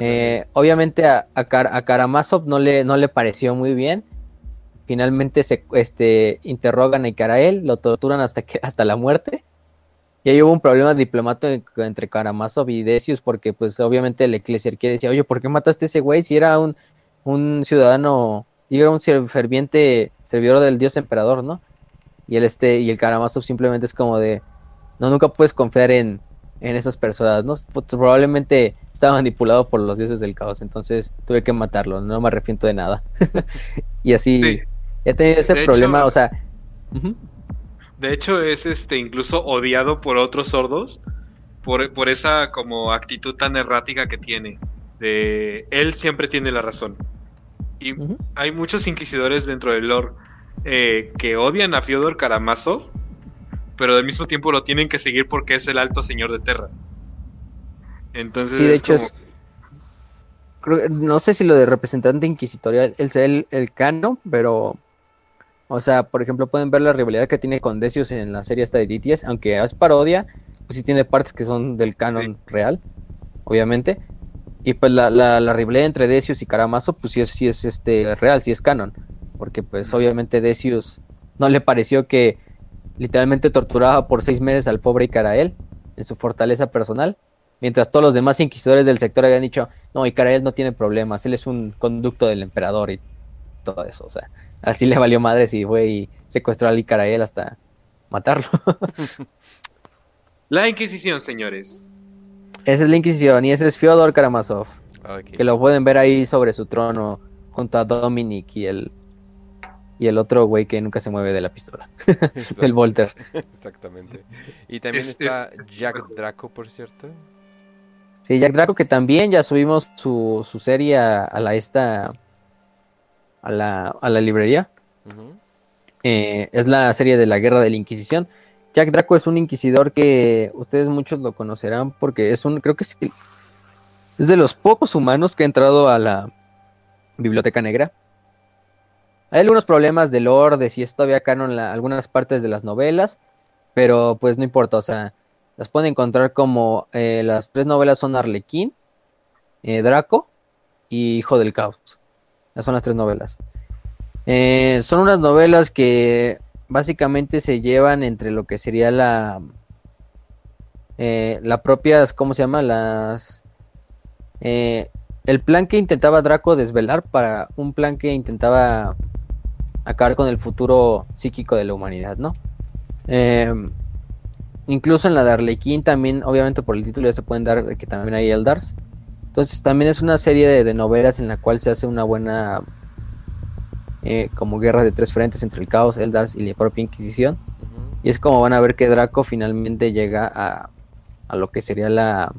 Eh, obviamente a, a, Kar- a Karamazov no le, no le pareció muy bien. Finalmente se este, interrogan a Ikarael, lo torturan hasta, que, hasta la muerte. Y ahí hubo un problema diplomático entre Karamazov y Decius porque pues obviamente la eclesiarquía decía, oye, ¿por qué mataste a ese güey si era un, un ciudadano, y era un ferviente servidor del dios emperador, ¿no? Y el, este, y el Karamazov simplemente es como de, no, nunca puedes confiar en, en esas personas, ¿no? Pues, probablemente estaba manipulado por los dioses del caos, entonces tuve que matarlo, no me arrepiento de nada. y así Sí. he tenido ese De problema, hecho- o sea, De hecho, es este incluso odiado por otros sordos por, por esa como actitud tan errática que tiene. De él siempre tiene la razón. Y hay muchos inquisidores dentro del lore eh, que odian a Fyodor Karamazov, pero al mismo tiempo lo tienen que seguir porque es el alto señor de Terra. Entonces, sí, de es hecho como- es, creo- no sé si lo de representante inquisitorial es el, el cano, pero, o sea, por ejemplo, pueden ver la rivalidad que tiene con Decius en la serie esta de DTS, aunque es parodia, pues sí tiene partes que son del canon Sí. real, obviamente. Y pues la, la, la rivalidad entre Decius y Karamazo, pues sí es, sí es este real, sí es canon. Porque pues obviamente Decius no le pareció que literalmente torturaba por seis meses al pobre Icarael en su fortaleza personal, mientras todos los demás inquisidores del sector habían dicho, no, Icarael no tiene problemas, él es un conducto del emperador y todo eso, o sea, así le valió madres y fue y secuestró al Icarael hasta matarlo. La Inquisición, señores. Esa es la Inquisición y ese es Fyodor Karamazov, que lo pueden ver ahí sobre su trono junto a Dominic y el y el otro güey que nunca se mueve de la pistola, el Volter. Exactamente. Y también Es- está Jack Draco, por cierto. Sí, Jack Draco que también ya subimos su, su serie a, a la esta a la, a la librería. Eh, es la serie de la Guerra de la Inquisición. Jack Draco es un inquisidor que ustedes muchos lo conocerán porque es un, creo que es, es de los pocos humanos que ha entrado a la Biblioteca Negra. Hay algunos problemas de lore, de si es todavía canon la- algunas partes de las novelas, pero pues no importa, o sea, las pueden encontrar como eh, las tres novelas son Arlequín, eh, Draco y Hijo del Caos. Esas son las tres novelas. Eh, son unas novelas que básicamente se llevan entre lo que sería la eh, la propias, ¿cómo se llama? Las eh, el plan que intentaba Draco desvelar para un plan que intentaba acabar con el futuro psíquico de la humanidad, ¿no? Em, incluso en la de también, obviamente por el título ya se pueden dar que también hay Eldars. Entonces también es una serie de, de novelas en la cual se hace una buena eh, como guerra de tres frentes entre el caos, Eldars y la propia Inquisición. Y es como van a ver que Draco finalmente llega a, a lo que sería la,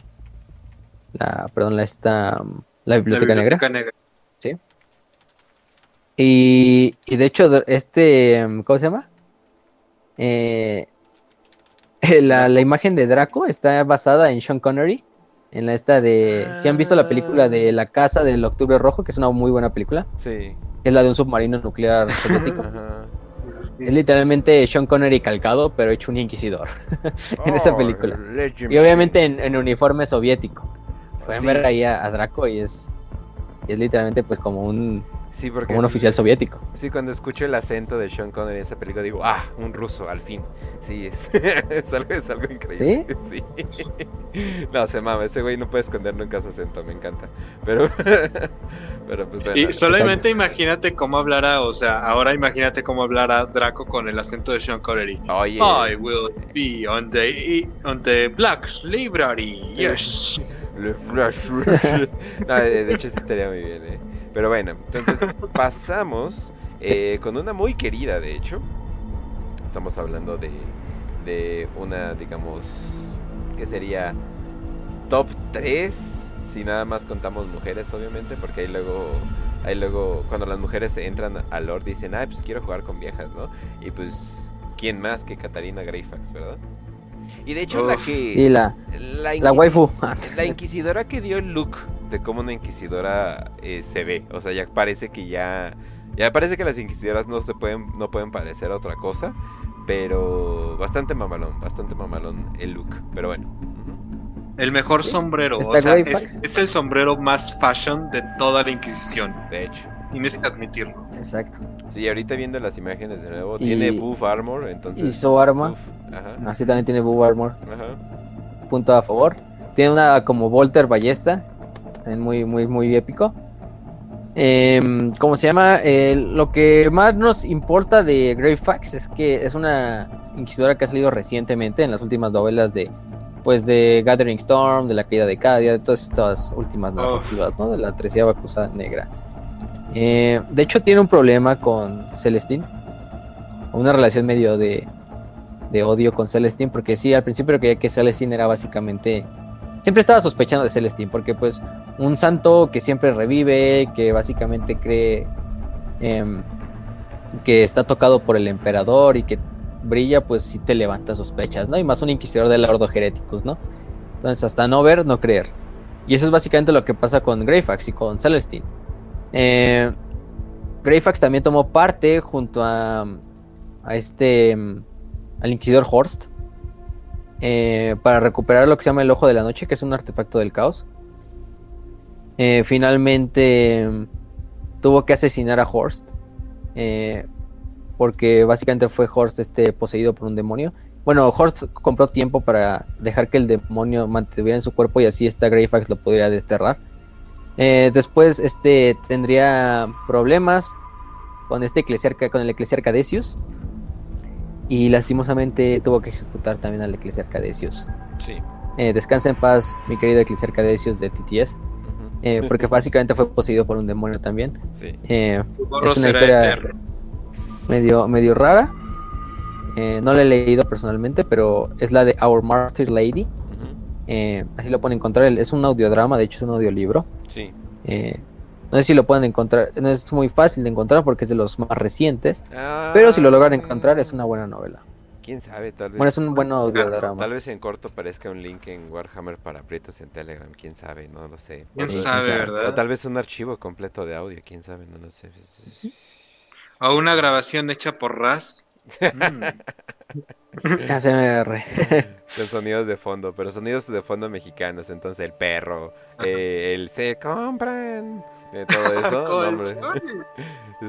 la perdón, la esta la biblioteca, la negra. Biblioteca Negra. Y, y de hecho, este, ¿cómo se llama? Eh, la, la imagen de Draco está basada en Sean Connery. En la esta de. Si han visto la película de La Casa del Octubre Rojo, que es una muy buena película, Sí. que es la de un submarino nuclear soviético. Ajá. Sí, sí, sí. es literalmente Sean Connery calcado, pero hecho un inquisidor en esa Oh, película. Legend Y obviamente en, en uniforme soviético. Pueden Sí. ver ahí a, a Draco y es, y es literalmente pues como un, Sí, porque como un sí- oficial soviético. Sí, cuando escucho el acento de Sean Connery en esa película digo, ah, un ruso, al fin. Sí, es, es, algo, es algo increíble. ¿Sí? No, se mama, ese güey no puede esconder nunca su acento, me encanta. Pero, pero pues bueno. Y solamente imagínate cómo hablara, o sea, ahora imagínate cómo hablara Draco con el acento de Sean Connery. Oye, I will be on the on the Black Library. Yes. no, de, de hecho sí estaría muy bien, eh. Pero bueno, entonces pasamos eh, con una muy querida, de hecho. Estamos hablando de, de una, digamos, que sería top 3, si nada más contamos mujeres, obviamente, porque ahí luego, ahí luego, cuando las mujeres entran al Lord dicen, ah, pues quiero jugar con viejas, ¿no? Y pues, ¿quién más que Katarina Greyfax, verdad? Y de hecho la que... Sí, la, la, la waifu. la inquisidora que dio el look de cómo una inquisidora eh, se ve. O sea, ya parece que ya. Ya parece que las inquisidoras no se pueden. no pueden parecer a otra cosa. Pero bastante mamalón, bastante mamalón el look. Pero bueno. El mejor sombrero, o sea, es, es el sombrero más fashion de toda la Inquisición. De hecho. Tienes que admitirlo. Exacto. Sí, ahorita viendo las imágenes de nuevo, Y- tiene buff armor, entonces. y su arma. Así también tiene Boo Armor. ajá. Punto a favor. Tiene una como Volter ballesta. También Muy, muy, muy épico. Em, ¿Cómo se llama? Eh, lo que más nos importa de Greyfax es que es una inquisidora que ha salido recientemente en las últimas novelas de pues de Gathering Storm, de la caída de Cadia, de todas estas últimas narrativas, ¿no? De la treceava cruzada negra. Eh, de hecho tiene un problema con Celestine. Una relación medio de, de odio con Celestine, porque sí, al principio creía que Celestine era básicamente... Siempre estaba sospechando de Celestine, porque pues un santo que siempre revive, que básicamente cree em, que está tocado por el emperador y que brilla, pues sí te levanta sospechas, ¿no? Y más un inquisidor del Ordo Hereticus, ¿no? Entonces, hasta no ver, no creer. Y eso es básicamente lo que pasa con Greyfax y con Celestine. Eh, Greyfax también tomó parte junto a, a este, mm, al Inquisidor Horst, eh, para recuperar lo que se llama el Ojo de la Noche, que es un artefacto del caos. Eh, finalmente tuvo que asesinar a Horst. eh, porque básicamente fue Horst este poseído por un demonio. Bueno, Horst compró tiempo para dejar que el demonio mantuviera en su cuerpo y así esta Greyfax lo pudiera desterrar. Después este tendría problemas con este eclesiarca, con el eclesiarca Decius. Y lastimosamente tuvo que ejecutar también al eclesiarca Decius. Sí. Eh, descansa en paz, mi querido eclesiarca Decius de TTS. eh, porque básicamente fue poseído por un demonio también. Sí. Eh, es una historia medio, medio rara. Eh, no la he leído personalmente, pero es la de Our Martyr Lady. Eh, así lo pueden encontrar. Es un audiodrama, de hecho es un audiolibro. Sí. Eh, no sé si lo pueden encontrar. No es muy fácil de encontrar porque es de los más recientes. Ah, Pero si lo logran encontrar es una buena novela. Quién sabe, tal vez. Bueno, es un buen Tal audiodrama. vez en corto parezca un link en Warhammer para aprietos en Telegram, quién sabe, no lo sé. ¿Quién sabe, sabe. verdad? O tal vez un archivo completo de audio, quién sabe, no lo sé. O una grabación hecha por Raz. Mm. ASMR. Con sonidos de fondo, pero sonidos de fondo mexicanos, entonces el perro, eh, el se compran, eh, todo eso. Colchones.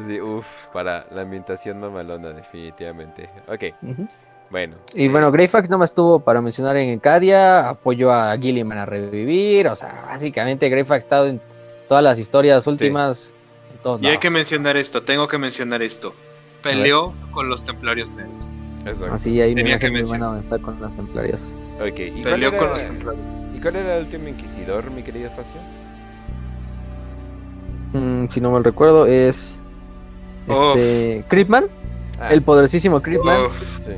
Sí, uf, para la ambientación mamalona, definitivamente. Ok, bueno. Y eh, bueno, Greyfax no me estuvo para mencionar en Encadia, apoyó a Gilliman a revivir, o sea, básicamente Greyfax ha estado en todas las historias últimas. en todos Y hay que mencionar esto, tengo que mencionar esto. Peleó con los templarios negros. exacto. Así hay Tenía una que mencionar. está con los templarios. Ok, ¿y cuál, Peleó con era, los templarios. ¿y cuál era el último inquisidor, mi querido Facio? Mm, si no mal recuerdo, es. Este. Creepman, Ah, el poderosísimo Creepman. Sí.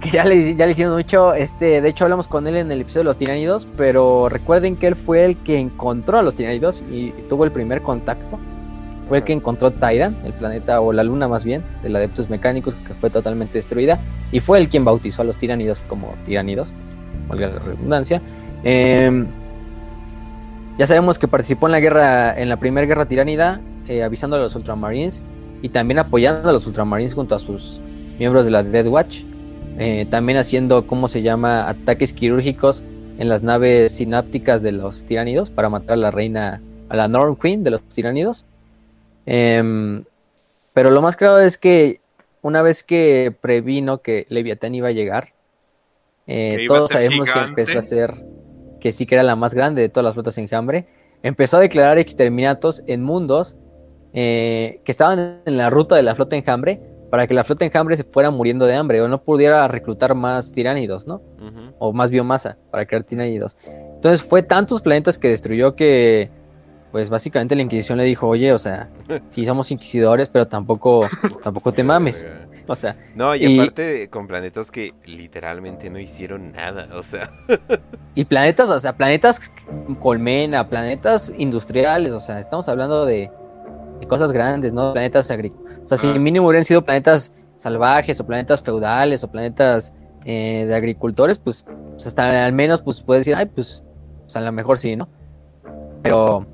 Que ya le, ya le hicimos mucho. Este, de hecho, hablamos con él en el episodio de los tiránidos. Pero recuerden que él fue el que encontró a los tiránidos y tuvo el primer contacto. Fue el que encontró Titan, el planeta o la luna más bien, del Adeptus Mecánicos, que fue totalmente destruida. Y fue el quien bautizó a los tiránidos como tiránidos, valga la redundancia. Em, ya sabemos que participó en la guerra, en la primera guerra tiránida, eh, avisando a los Ultramarines y también apoyando a los Ultramarines junto a sus miembros de la Death Watch. Eh, también haciendo, ¿cómo se llama?, ataques quirúrgicos en las naves sinápticas de los tiránidos para matar a la reina, a la Norm Queen de los tiránidos. Em, pero lo más claro es que una vez que previno que Leviatán iba a llegar, eh, Que iba a todos sabemos que empezó a ser que sí que era la más grande de todas las flotas enjambre. Empezó a declarar exterminatos en mundos eh, que estaban en la ruta de la flota enjambre para que la flota enjambre se fuera muriendo de hambre o no pudiera reclutar más tiránidos, ¿no? O más biomasa para crear tiránidos. Entonces fue tantos planetas que destruyó que, pues básicamente la Inquisición le dijo, oye, o sea, sí somos inquisidores, pero tampoco, tampoco te mames. O sea, No, y, Y- aparte con planetas que literalmente no hicieron nada, o sea. y planetas, o sea, planetas colmena, planetas industriales, o sea, estamos hablando de, de cosas grandes, ¿no? Planetas agrícolas. O sea, si mínimo hubieran sido planetas salvajes o planetas feudales o planetas eh, de agricultores, pues, pues hasta al menos pues puedes decir, ay, pues, pues a lo mejor sí, ¿no? Pero,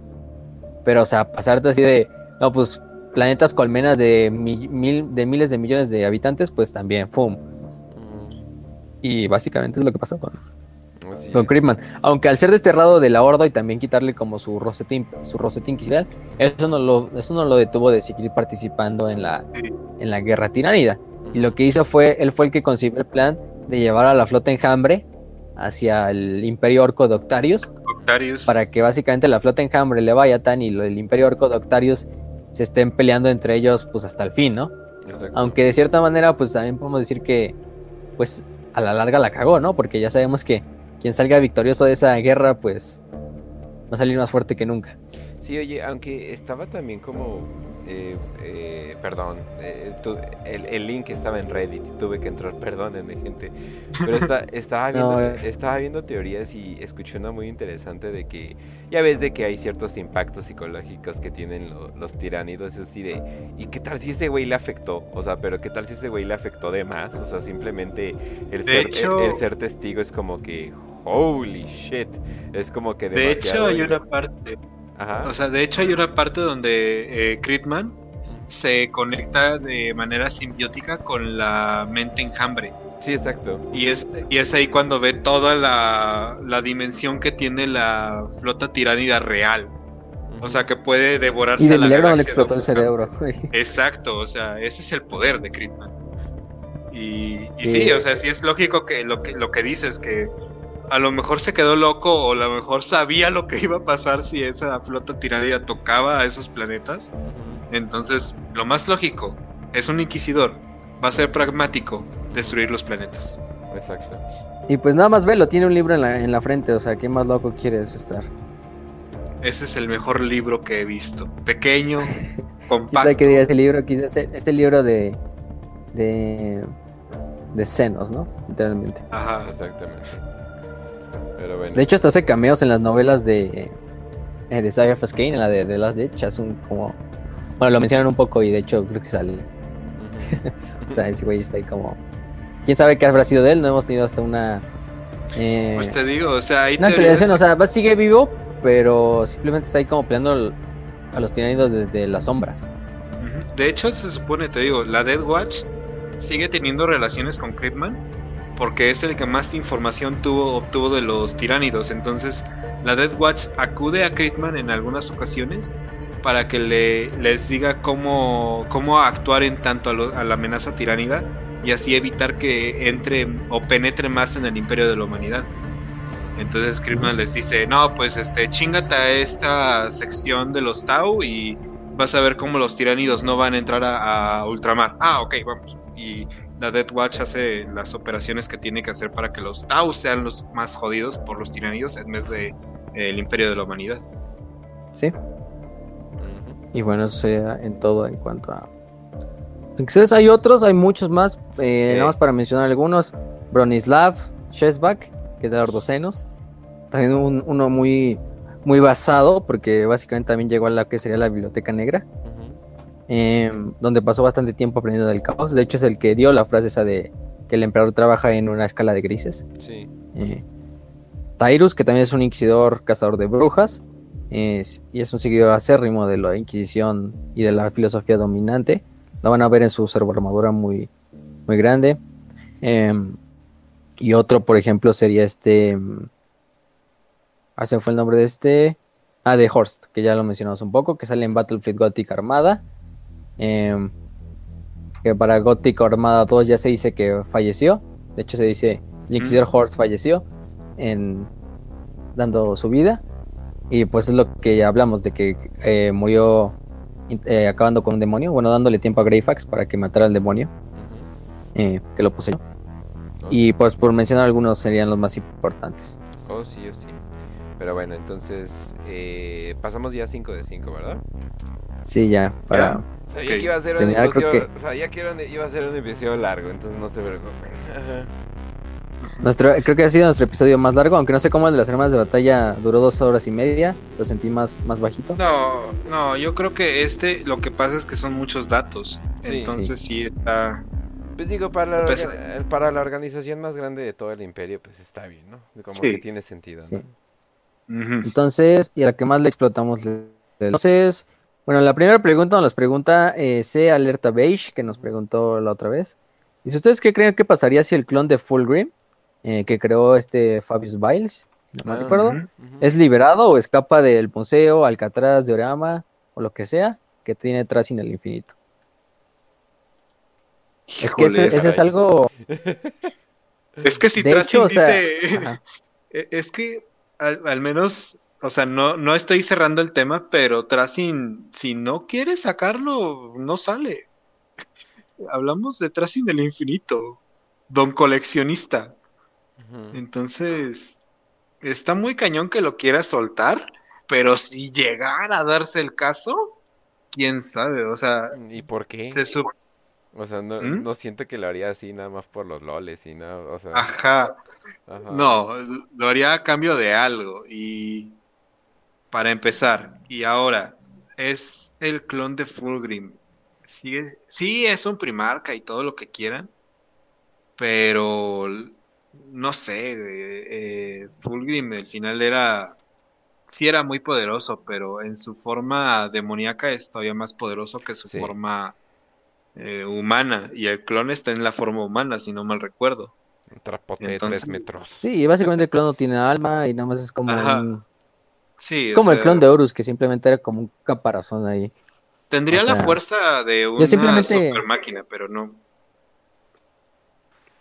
pero, o sea, pasarte así de, no, pues planetas colmenas de, mi- mil, de miles de millones de habitantes, pues también, ¡pum! Y básicamente es lo que pasó con, así con es. Creepman. Aunque al ser desterrado de la horda y también quitarle como su rosetín, su rosetín inquisitorial, eso no lo, eso no lo detuvo de seguir participando en la, en la guerra tiránida. Y lo que hizo fue, él fue el que concibió el plan de llevar a la flota enjambre hacia el Imperio Orco de Octarius, Octarius. para que básicamente la flota enjambre, Leviathan y lo- el Imperio Orco de Octarius se estén peleando entre ellos pues hasta el fin, ¿no? Exacto. Aunque de cierta manera, pues también podemos decir que, pues a la larga la cagó, ¿no? Porque ya sabemos que quien salga victorioso de esa guerra, pues va a salir más fuerte que nunca. Sí, oye, aunque estaba también como, eh, eh, perdón, eh, tu- el, el link estaba en Reddit y tuve que entrar, perdónenme gente, pero está- estaba, viendo, No, eh. estaba viendo teorías y escuché una muy interesante de que, ya ves de que hay ciertos impactos psicológicos que tienen lo- los tiránidos, es así de, ¿y qué tal si ese güey le afectó? O sea, pero ¿qué tal si ese güey le afectó de más? O sea, simplemente el, ser, hecho- el, el ser testigo es como que, holy shit, es como que De hecho, hay una parte. Ajá. O sea, de hecho, hay una parte donde eh, Creedman se conecta de manera simbiótica con la mente enjambre. Sí, exacto. Y es, y es ahí cuando ve toda la, la dimensión que tiene la flota tiránida real. O sea, que puede devorarse Y de milagro no le explotó el cerebro. Exacto, o sea, ese es el poder de Critman. Y, y Sí. sí, o sea, sí es lógico que lo que lo que dices que a lo mejor se quedó loco o a lo mejor sabía lo que iba a pasar si esa flota tiránida tocaba a esos planetas. Entonces, lo más lógico es un inquisidor, va a ser pragmático, destruir los planetas. Exacto. Y pues nada más velo, tiene un libro en la, en la frente, o sea, ¿qué más loco quieres estar? Ese es el mejor libro que he visto. Pequeño, ¿Quién compacto. qué diría este libro? Quizás este libro de. de. de senos, ¿no? Literalmente. Ajá. Exactamente. Pero bueno. De hecho, hasta hace cameos en las novelas de. eh, de Saga Kane, en la de The Last Ditch. Un como. Bueno, lo mencionan un poco y de hecho creo que sale. O sea, ese güey está ahí como. ¿Quién sabe qué habrá sido de él? No hemos tenido hasta una. Eh, Pues te digo, o sea, hay una teorías o sea, va, sigue vivo, pero simplemente está ahí como peleando a los tiranidos desde las sombras. De hecho, se supone, te digo, la Dead Watch sigue teniendo relaciones con Critman porque es el que más información tuvo, obtuvo de los tiránidos. Entonces, la Dead Watch acude a Critman en algunas ocasiones para que le, les diga cómo, cómo actuar en tanto a, a la amenaza tiránida y así evitar que entre o penetre más en el imperio de la humanidad. Entonces Critman les dice, no, pues este, chingate a esta sección de los Tau y vas a ver cómo los tiránidos no van a entrar a, a ultramar. Ah, ok, vamos. Y la Death Watch hace las operaciones que tiene que hacer para que los Tau sean los más jodidos por los tiránidos en vez de eh, el imperio de la humanidad. ¿Sí? Y bueno, eso sería en todo en cuanto a. Entonces hay otros, hay muchos más. eh, Sí. Nada más para mencionar algunos: Bronislav Shesbak, que es de Ordocenos. También un- uno muy, muy basado, porque básicamente también llegó a la que sería la Biblioteca Negra, Em, donde pasó bastante tiempo aprendiendo del caos. De hecho, es el que dio la frase esa de que el emperador trabaja en una escala de grises. Sí. Eh, Tyrus, que también es un inquisidor cazador de brujas, es- y es un seguidor acérrimo de la Inquisición y de la filosofía dominante. Lo van a ver en su armadura muy, muy grande. Em, y otro, por ejemplo, sería este. mm, Ah, se fue el nombre de este. Ah, de Horst, que ya lo mencionamos un poco, que sale en Battlefield Gothic Armada. Em, que para Gothic Armada 2 ya se dice que falleció. De hecho, se dice el Inquisidor Horst falleció en dando su vida. Y pues es lo que ya hablamos de que eh, murió eh, acabando con un demonio. Bueno, dándole tiempo a Greyfax para que matara al demonio eh, que lo poseyó. Oh, Y pues por mencionar algunos serían los más importantes. Oh, sí, oh, sí. Pero bueno, entonces eh, pasamos ya 5 de 5, ¿verdad? Sí, ya, para... Sabía que iba a ser un Terminar, episodio, sabía que era un- iba a ser un episodio largo, entonces no se preocupen. Nuestro, creo que ha sido nuestro episodio más largo, aunque no sé cómo el de las armas de batalla duró dos horas y media, lo sentí más, más bajito. No, no, yo creo que este lo que pasa es que son muchos datos. Sí. Entonces sí está... Pues digo, para la, para la organización más grande de todo el imperio, pues está bien, ¿no? Como Sí. que tiene sentido, ¿no? Entonces, y a la que más le explotamos. Entonces, bueno, la primera pregunta nos las pregunta eh, C Alerta Beige, que nos preguntó la otra vez. Dice, ¿ustedes qué creen que pasaría si el clon de Fulgrim, eh, que creó este Fabius Biles, no me Ah, recuerdo. Ujú. es liberado o escapa del Ponceo, Alcatraz, de Orama, o lo que sea, que tiene en el infinito? Es que eso- ese es algo... Es que si Tracing sea, dice... E- Es que al, al menos, o sea, no, no estoy cerrando el tema, pero Tracing, si no quiere sacarlo, no sale. Hablamos de Tracing del infinito, don coleccionista. Entonces, está muy cañón que lo quiera soltar, pero si llegara a darse el caso, quién sabe, o sea, ¿Y por qué? se O sea, no, ¿Mm? no siento que lo haría así nada más por los loles y nada, o sea... Ajá. Ajá. No, lo haría a cambio de algo. Y para empezar, y ahora, es el clon de Fulgrim. Sí, es- sí es un primarca y todo lo que quieran, pero no sé, eh, Fulgrim al final era, sí era muy poderoso, pero en su forma demoníaca es todavía más poderoso que su Sí. forma eh, humana. Y el clon está en la forma humana, si no mal recuerdo. Un trapote de Entonces- tres metros. Sí, y básicamente el clon no tiene alma y nada más es como Ajá. un... Sí, Es o como el clon de Horus, que simplemente era como un caparazón ahí. Tendría o la fuerza de una simplemente- super máquina, pero no.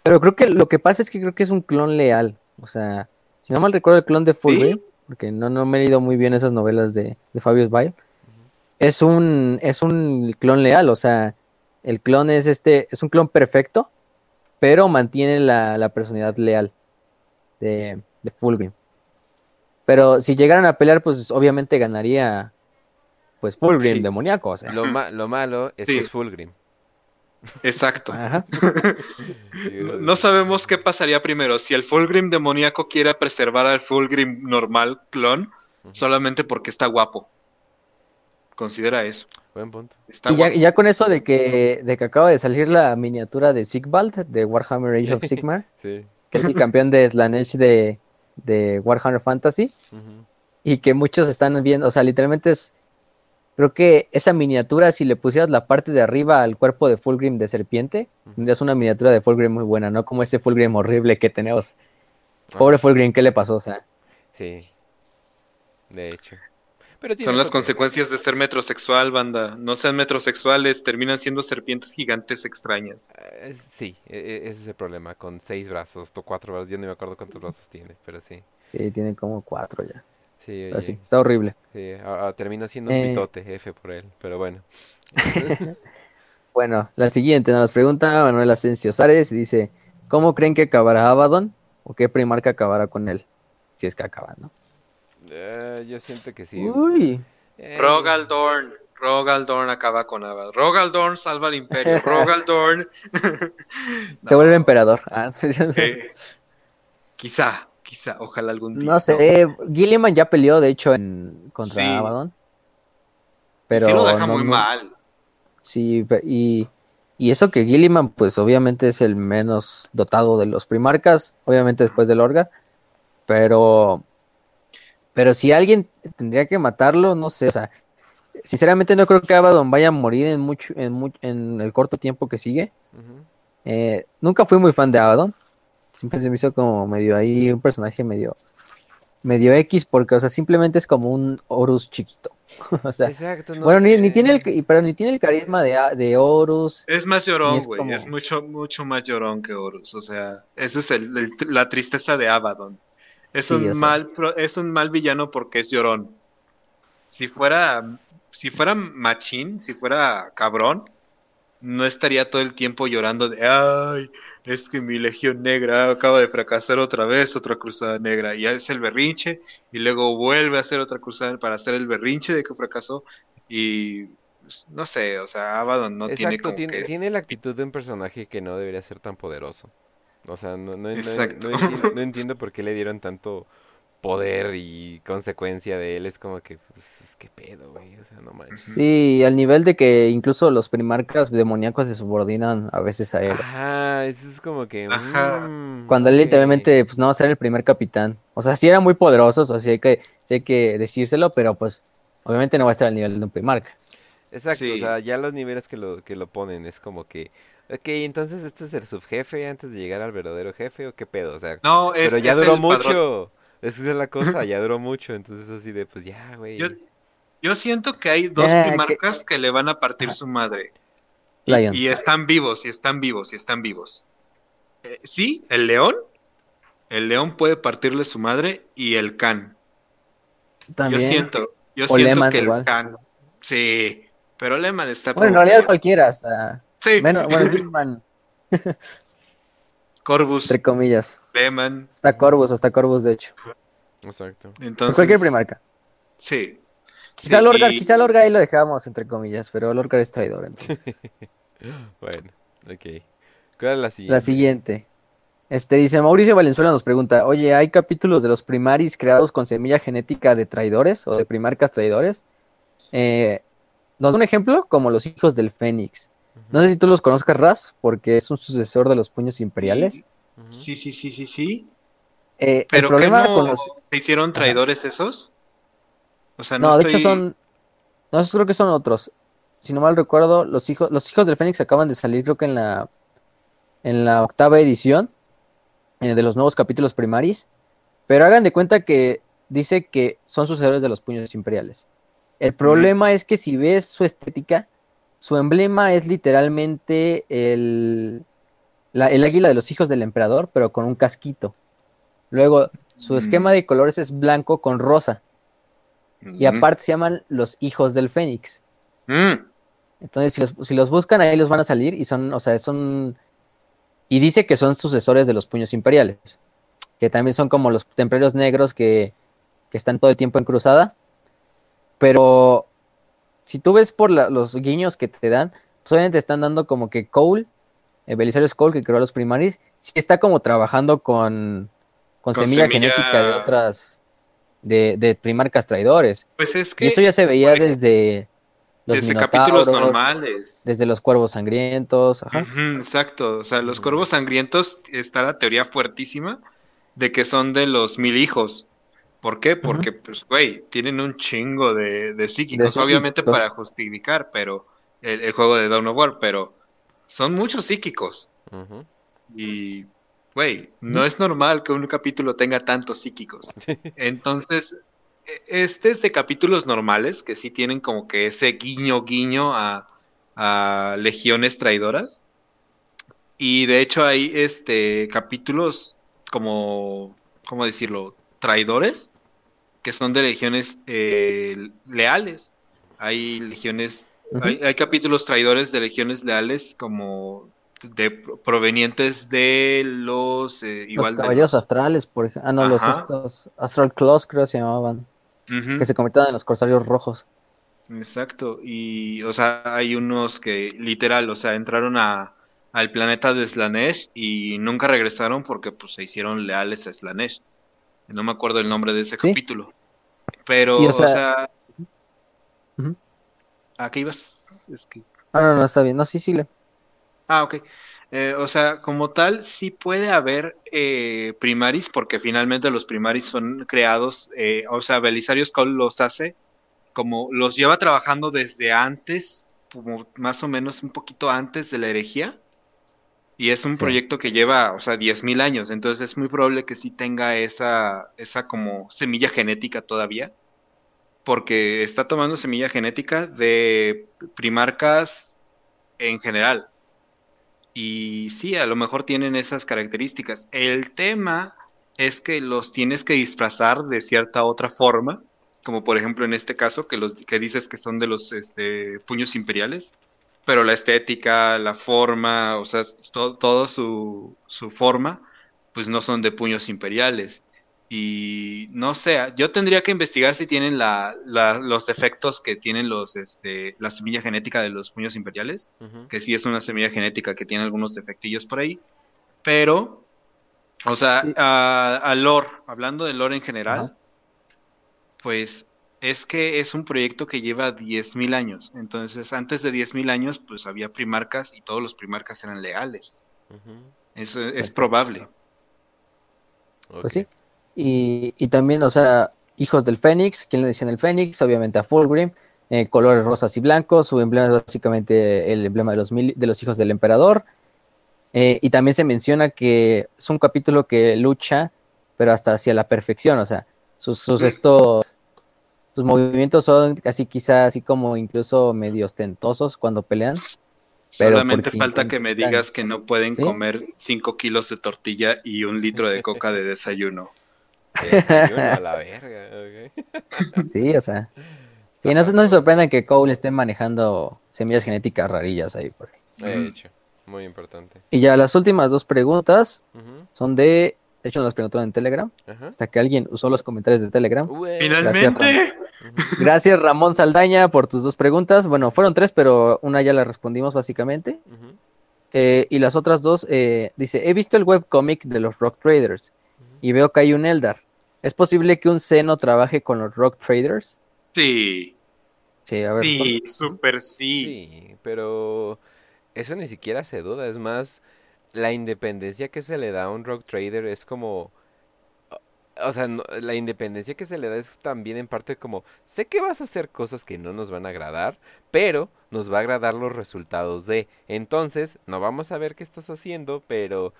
Pero creo que lo que pasa es que creo que es un clon leal. O sea, si no mal recuerdo el clon de Fulgrim, porque no, no me he leído muy bien esas novelas de, de Fabius Bayo, es un, es un clon leal. O sea, el clon es este, es un clon perfecto, pero mantiene la, la personalidad leal de, de Fulgrim. Pero si llegaran a pelear, pues obviamente ganaría pues Fulgrim Sí. demoníaco. O sea. Lo, ma- lo malo es Sí. que es Fulgrim. Exacto. Ajá. No, no sabemos qué pasaría primero, si el Fulgrim demoníaco quiere preservar al Fulgrim normal clon solamente porque está guapo. Considera eso. Buen punto. Está Y ya, ya con eso de que, de que acaba de salir la miniatura de Sigvald de Warhammer Age of Sigmar, Sí. que es el campeón de Slanesh de, de Warhammer Fantasy, y que muchos están viendo, o sea, literalmente es, creo que esa miniatura, si le pusieras la parte de arriba al cuerpo de Fulgrim de serpiente, tendrías una miniatura de Fulgrim muy buena, no como ese Fulgrim horrible que tenemos. Pobre Fulgrim, ¿qué le pasó? O sea, Sí. De hecho. Pero tiene Son las consecuencias de ser metrosexual, banda. No sean metrosexuales, terminan siendo serpientes gigantes extrañas. Eh, sí, e- e- ese es el problema. Con seis brazos o cuatro brazos. Yo no me acuerdo cuántos brazos tiene, pero sí. sí, tiene como cuatro ya. Sí, Pero sí, oye, está horrible. sí, a- a- terminó siendo un Eh. pitote, F por él. Pero bueno. Bueno, la siguiente nos pregunta Manuel Asensio Sares y dice, ¿cómo creen que acabará Abaddon? ¿O qué primarca acabará con él? Si es que acaba, ¿no? Eh, yo siento que sí. Uy, Eh, Rogaldorn. Rogaldorn acaba con Abad. Rogaldorn salva al imperio. Rogaldorn. se vuelve emperador. Ah, Eh, quizá, quizá, ojalá algún día. no sé, Gilliman ya peleó, de hecho, en contra Sí. Abaddon. Pero sí lo deja no- muy no- mal. Sí, y, y eso que Gilliman, pues obviamente es el menos dotado de los primarcas, obviamente después del Orga, pero, pero si alguien tendría que matarlo, no sé, o sea, sinceramente no creo que Abaddon vaya a morir en mucho, en much- en el corto tiempo que sigue. Eh, nunca fui muy fan de Abaddon, siempre se me hizo como medio ahí un personaje medio, medio X, porque, o sea, simplemente es como un Horus chiquito, o sea. Exacto, no Bueno, ni, ni tiene el, pero ni tiene el carisma de, A- de Horus. Es más llorón, es güey. como- Es mucho, mucho más llorón que Horus. O sea, esa es el- el- la tristeza de Abaddon. Es un mal, es un mal villano porque es llorón. Si fuera, si fuera machín, si fuera cabrón, no estaría todo el tiempo llorando de, ay, es que mi legión negra acaba de fracasar otra vez, otra cruzada negra. Y es el berrinche, y luego vuelve a hacer otra cruzada para hacer el berrinche de que fracasó. Y pues, no sé, o sea, Abaddon no tiene Exacto, como tiene, que tiene la actitud de un personaje que no debería ser tan poderoso. O sea, no, no, no- entiendo, no entiendo por qué le dieron tanto poder y consecuencia de él. Es como que, pues, qué pedo, güey. O sea, no manches. Sí, al nivel de que incluso los primarcas demoníacos se subordinan a veces a él. Ajá, eso es como que. Ajá. mm, Cuando él literalmente, pues no, ser el primer capitán. O sea, sí eran muy poderosos, o sea, hay que, sí hay que decírselo, pero pues obviamente no va a estar al nivel de un primarca. Exacto, o sea, ya los niveles que lo, que lo ponen es como que. Ok, entonces este es el subjefe antes de llegar al verdadero jefe o qué pedo, o sea. No, es, pero ya es duró el padrón. mucho. Esa es la cosa, ya duró mucho, entonces así de, pues ya, güey. Yo, yo siento que hay dos primarcas que... le van a partir su madre. Y, Lion. y están vivos, y están vivos, y están vivos. Eh, sí, el león. El león puede partirle su madre y el can. También. Yo siento, yo O siento Lehman que igual. el can. Sí, pero Lehman está Bueno, en realidad cualquiera, hasta Sí, menos, bueno, Gilliman, Corvus, entre comillas. Lehman. Hasta Corvus, hasta Corvus, de hecho. Exacto. Pues Entonces, cualquier primarca. Sí. Quizá Sí, Lorgar, y- quizá Lorgar ahí lo dejamos entre comillas, pero Lorgar es traidor, entonces. Bueno, ok. ¿Cuál es la siguiente? La siguiente. Este dice Mauricio Valenzuela nos pregunta, oye, ¿hay capítulos de los primaris creados con semilla genética de traidores o de primarcas traidores? Eh, nos da un ejemplo como los hijos del Fénix. No sé si tú los conozcas, Raz, porque es un sucesor de los puños imperiales. Sí, sí, sí, sí, sí. Eh, el Pero que problema no con los... se hicieron traidores esos. O sea, No, no, de hecho son... No, esos creo que son otros. Si no mal recuerdo, los hijos, los hijos del Fénix acaban de salir, creo que en la, en la octava edición eh, de los nuevos capítulos primaris. Pero hagan de cuenta que dice que son sucesores de los puños imperiales. El problema es que si ves su estética, su emblema es literalmente el, la- el águila de los hijos del emperador, pero con un casquito. Luego, su Mm. esquema de colores es blanco con rosa. Y Mm. aparte se llaman los hijos del Fénix. Mm. Entonces, si los, si los buscan, ahí los van a salir y son, o sea, son... Y dice que son sucesores de los puños imperiales. Que también son como los templarios negros que, que están todo el tiempo en cruzada. Pero si tú ves por la- los guiños que te dan, pues obviamente están dando como que Cole, el Belisario Cole, que creó los primaris, sí está como trabajando con, con, Con semilla, semilla- genética de otras, de, de primarcas traidores. Pues es Y que eso ya se veía desde los desde capítulos normales. desde los cuervos sangrientos. Ajá. Exacto, o sea, los cuervos sangrientos está la teoría fuertísima de que son de los mil hijos. ¿Por qué? Porque, pues, güey, tienen un chingo de, de psíquicos, De obviamente psíquicos. para justificar, pero el, el juego de Dawn of War, pero son muchos psíquicos. Y, güey, no es normal que un capítulo tenga tantos psíquicos. Entonces, e- este es de capítulos normales que sí tienen como que ese guiño guiño a, a legiones traidoras. Y de hecho hay este capítulos como, ¿cómo decirlo? Traidores, que son de legiones eh, leales. Hay legiones, hay, hay capítulos traidores de legiones leales como de provenientes de los eh, Los igual de caballeros los- astrales, por ejemplo. Ah, no, los estos Astral Claws creo se llamaban. Que se convirtieron en los corsarios rojos. Exacto, y o sea, hay unos que literal, o sea, entraron a, al planeta de Slanesh y nunca regresaron porque pues se hicieron leales a Slanesh. No me acuerdo el nombre de ese Sí. capítulo. Pero, Y, o o sea- Ujú. ¿a qué ibas? Es que... Ah, no, no, está bien. No, sí, sí. le- Ah, ok. Eh, o sea, como tal, sí puede haber eh, primaris, porque finalmente los primaris son creados, eh, o sea, Belisario Skull los hace, como los lleva trabajando desde antes, como más o menos un poquito antes de la herejía, y es un Sí. proyecto que lleva, o sea, 10.000 años, entonces es muy probable que sí tenga esa, esa como semilla genética todavía, porque está tomando semilla genética de primarcas en general. Y sí, a lo mejor tienen esas características. El tema es que los tienes que disfrazar de cierta otra forma, como por ejemplo en este caso, que los que dices que son de los este, puños imperiales, pero la estética, la forma, o sea, to- todo su, su forma, pues no son de puños imperiales. Y no sé, yo tendría que investigar si tienen la, la- los defectos que tienen los, este, la semilla genética de los puños imperiales que sí es una semilla genética que tiene algunos defectillos por ahí, pero, o sea, a, a lore, hablando de lore en general, pues es que es un proyecto que lleva 10.000 años, entonces antes de 10.000 años pues había primarcas y todos los primarcas eran legales, Ujú. eso es, probable. Pues sí. Y, y también, o sea, hijos del Fénix. ¿Quién le decían el Fénix? Obviamente a Fulgrim. eh, colores rosas y blancos. Su emblema es básicamente el emblema de los, mil- de los hijos del emperador. Eh, y también se menciona que es un capítulo que lucha, pero hasta hacia la perfección. O sea, sus, sus estos. Sus movimientos son así, quizás así como incluso medio ostentosos cuando pelean. Pero Solamente falta que me digas que no pueden ¿Sí? comer 5 kilos de tortilla y un litro de coca de desayuno. De desayuno a la verga, ok. Sí, o sea. Y no, se- no se sorprendan que Cole esté manejando semillas genéticas rarillas ahí por ahí. De hecho, muy importante. Y ya las últimas dos preguntas son de. De hecho, nos preguntaron en Telegram. Ajá. Hasta que alguien usó los comentarios de Telegram. Ué. ¡Finalmente! Gracias, Ramón Saldaña, por tus dos preguntas. Bueno, fueron tres, pero una ya la respondimos básicamente. Eh, y las otras dos, eh, dice: He visto el webcomic de los Rock Traders y veo que hay un Eldar. ¿Es posible que un Seno trabaje con los Rock Traders? Sí. Sí, a ver. Sí, súper sí. Sí, pero eso ni siquiera se duda, es más, la independencia que se le da a un rock trader es como, o- sea, la independencia que se le da es también en parte como, sé que vas a hacer cosas que no nos van a agradar, pero nos va a agradar los resultados de, entonces, no vamos a ver qué estás haciendo, pero